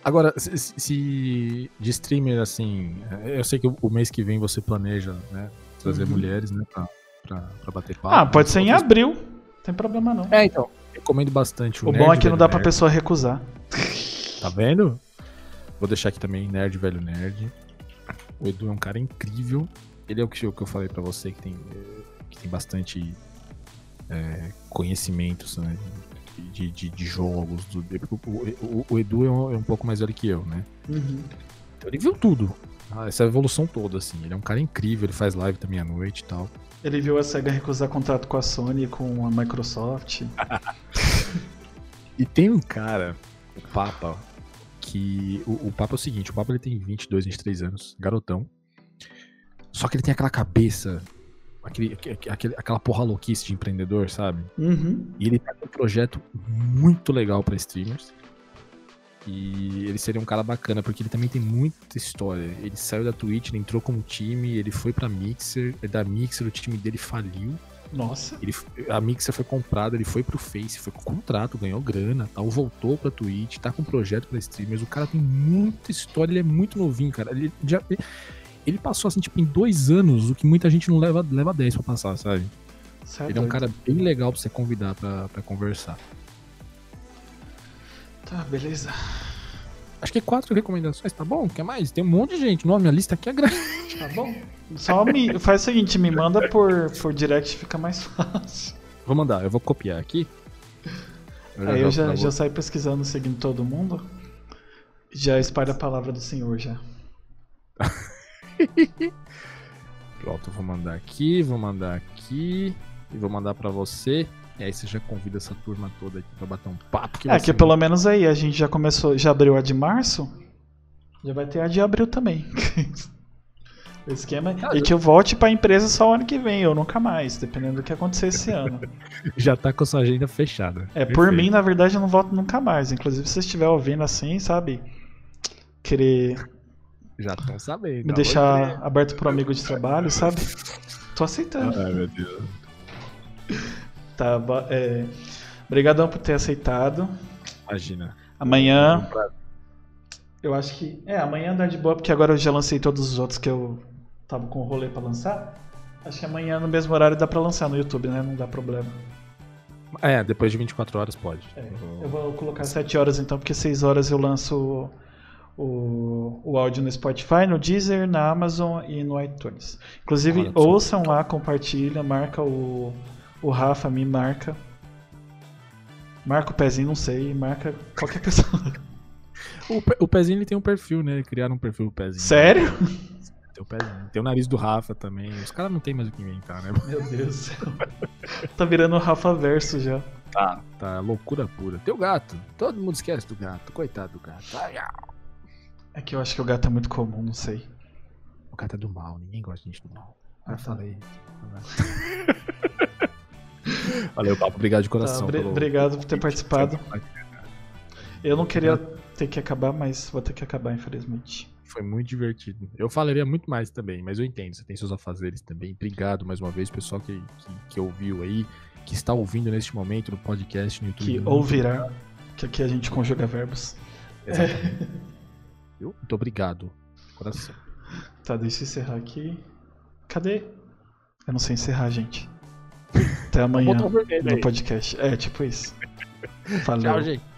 Agora, se, se de streamer, assim, eu sei que o, o mês que vem você planeja, né, trazer Uhum. mulheres, né, pra, pra, pra bater papo. Ah, pode né, ser em outras- abril. Não tem problema não. É, então, recomendo bastante o O Nerd bom é que não dá pra Nerd. pessoa recusar. Tá vendo? Vou deixar aqui também, Nerd Velho Nerd. O Edu é um cara incrível. Ele é o que, o que eu falei pra você, que tem, que tem bastante eh, conhecimentos né, de, de, de jogos. do- o, o- o Edu é um, é um pouco mais velho que eu, né? Então ele viu tudo. Ah, essa evolução toda, assim. Ele é um cara incrível, ele faz live também à noite e tal. Ele viu a SEGA recusar contrato com a Sony e com a Microsoft. E tem um cara, o Papa, que. O, o Papa é o seguinte: o Papa ele tem 22, 23 anos, garotão. Só que ele tem aquela cabeça, aquele, aquele- aquela porra louquice de empreendedor, sabe? Uhum. E ele tá com um projeto muito legal pra streamers. E ele seria um cara bacana, porque ele também tem muita história. Ele saiu da Twitch, ele entrou como time, ele foi pra Mixer, e da Mixer o time dele faliu. Nossa. Ele, a Mixer foi comprada, ele foi pro Face, foi com contrato, ganhou grana, tal, voltou pra Twitch, tá com projeto pra streamers. O cara tem muita história, ele é muito novinho, cara. Ele, já, ele, passou assim, tipo, em dois anos, o que muita gente não leva, leva 10 pra passar, sabe? Cê é Ele é um cara bem legal pra você convidar pra, pra conversar. Tá, beleza. Acho que quatro recomendações, tá bom? Quer mais? Tem um monte de gente. Não, minha lista aqui é grande. Tá bom. Só me faz o seguinte, me manda por, por direct, fica mais fácil. Vou mandar, eu vou copiar aqui. Aí eu já, já saio pesquisando, seguindo todo mundo. Já espalha a palavra do Senhor já. Pronto, eu vou mandar aqui, vou mandar aqui e vou mandar pra você. E aí você já convida essa turma toda aqui pra bater um papo. Que É que pelo menos aí a gente já começou, já abriu a de março. Já vai ter a de abril também. o esquema é que eu volte pra empresa só ano que vem, ou nunca mais, dependendo do que acontecer esse ano. Já tá com sua agenda fechada. É, por Perfeito. mim, na verdade, eu não volto nunca mais. Inclusive, se você estiver ouvindo assim, sabe? Querer Já estão sabendo. me deixar André. aberto pro amigo de trabalho, sabe? Tô aceitando. Ai, meu Deus. Tá, é... Obrigadão por ter aceitado. Imagina. Amanhã, eu acho que. É, amanhã dá de boa, porque agora eu já lancei todos os outros que eu tava com o rolê pra lançar. Acho que amanhã, no mesmo horário, dá pra lançar no YouTube, né? Não dá problema. É, depois de 24 horas pode. É, eu vou colocar 7 horas então, porque 6 horas eu lanço o, o áudio no Spotify, no Deezer, na Amazon e no iTunes. Inclusive, ouçam lá, compartilha, marca o, o Rafa, me marca. Marca o pezinho, não sei, marca qualquer pessoa. O, pe- o pezinho ele tem um perfil, né? Criaram um perfil do pezinho. Sério? Tem o pezinho. Tem o nariz do Rafa também. Os caras não tem mais o que inventar, né? Meu Deus do céu. Tá virando o Rafa Verso já. Tá, tá loucura pura. Teu gato, todo mundo esquece do gato, coitado do gato. Ai, au. É que eu acho que o gato é muito comum, não sei. O gato é do mal, ninguém gosta de gente do mal. Já Ah, tá. falei. Valeu, papo. Obrigado de Tá, coração. obri- pelo- obrigado por ter participado. Eu não queria ter que acabar, mas vou ter que acabar, infelizmente. Foi muito divertido. Eu falaria muito mais também, mas eu entendo. Você tem seus afazeres também. Obrigado mais uma vez, pessoal que, que, que ouviu aí, que está ouvindo neste momento no podcast, no YouTube. Que Muito ouvirá, que aqui a gente conjuga verbos. Exatamente. Viu? Muito obrigado. Coração. Tá, deixa eu encerrar aqui. Cadê? Eu não sei encerrar, gente. Até amanhã no podcast. É, tipo isso. Valeu. Tchau, gente.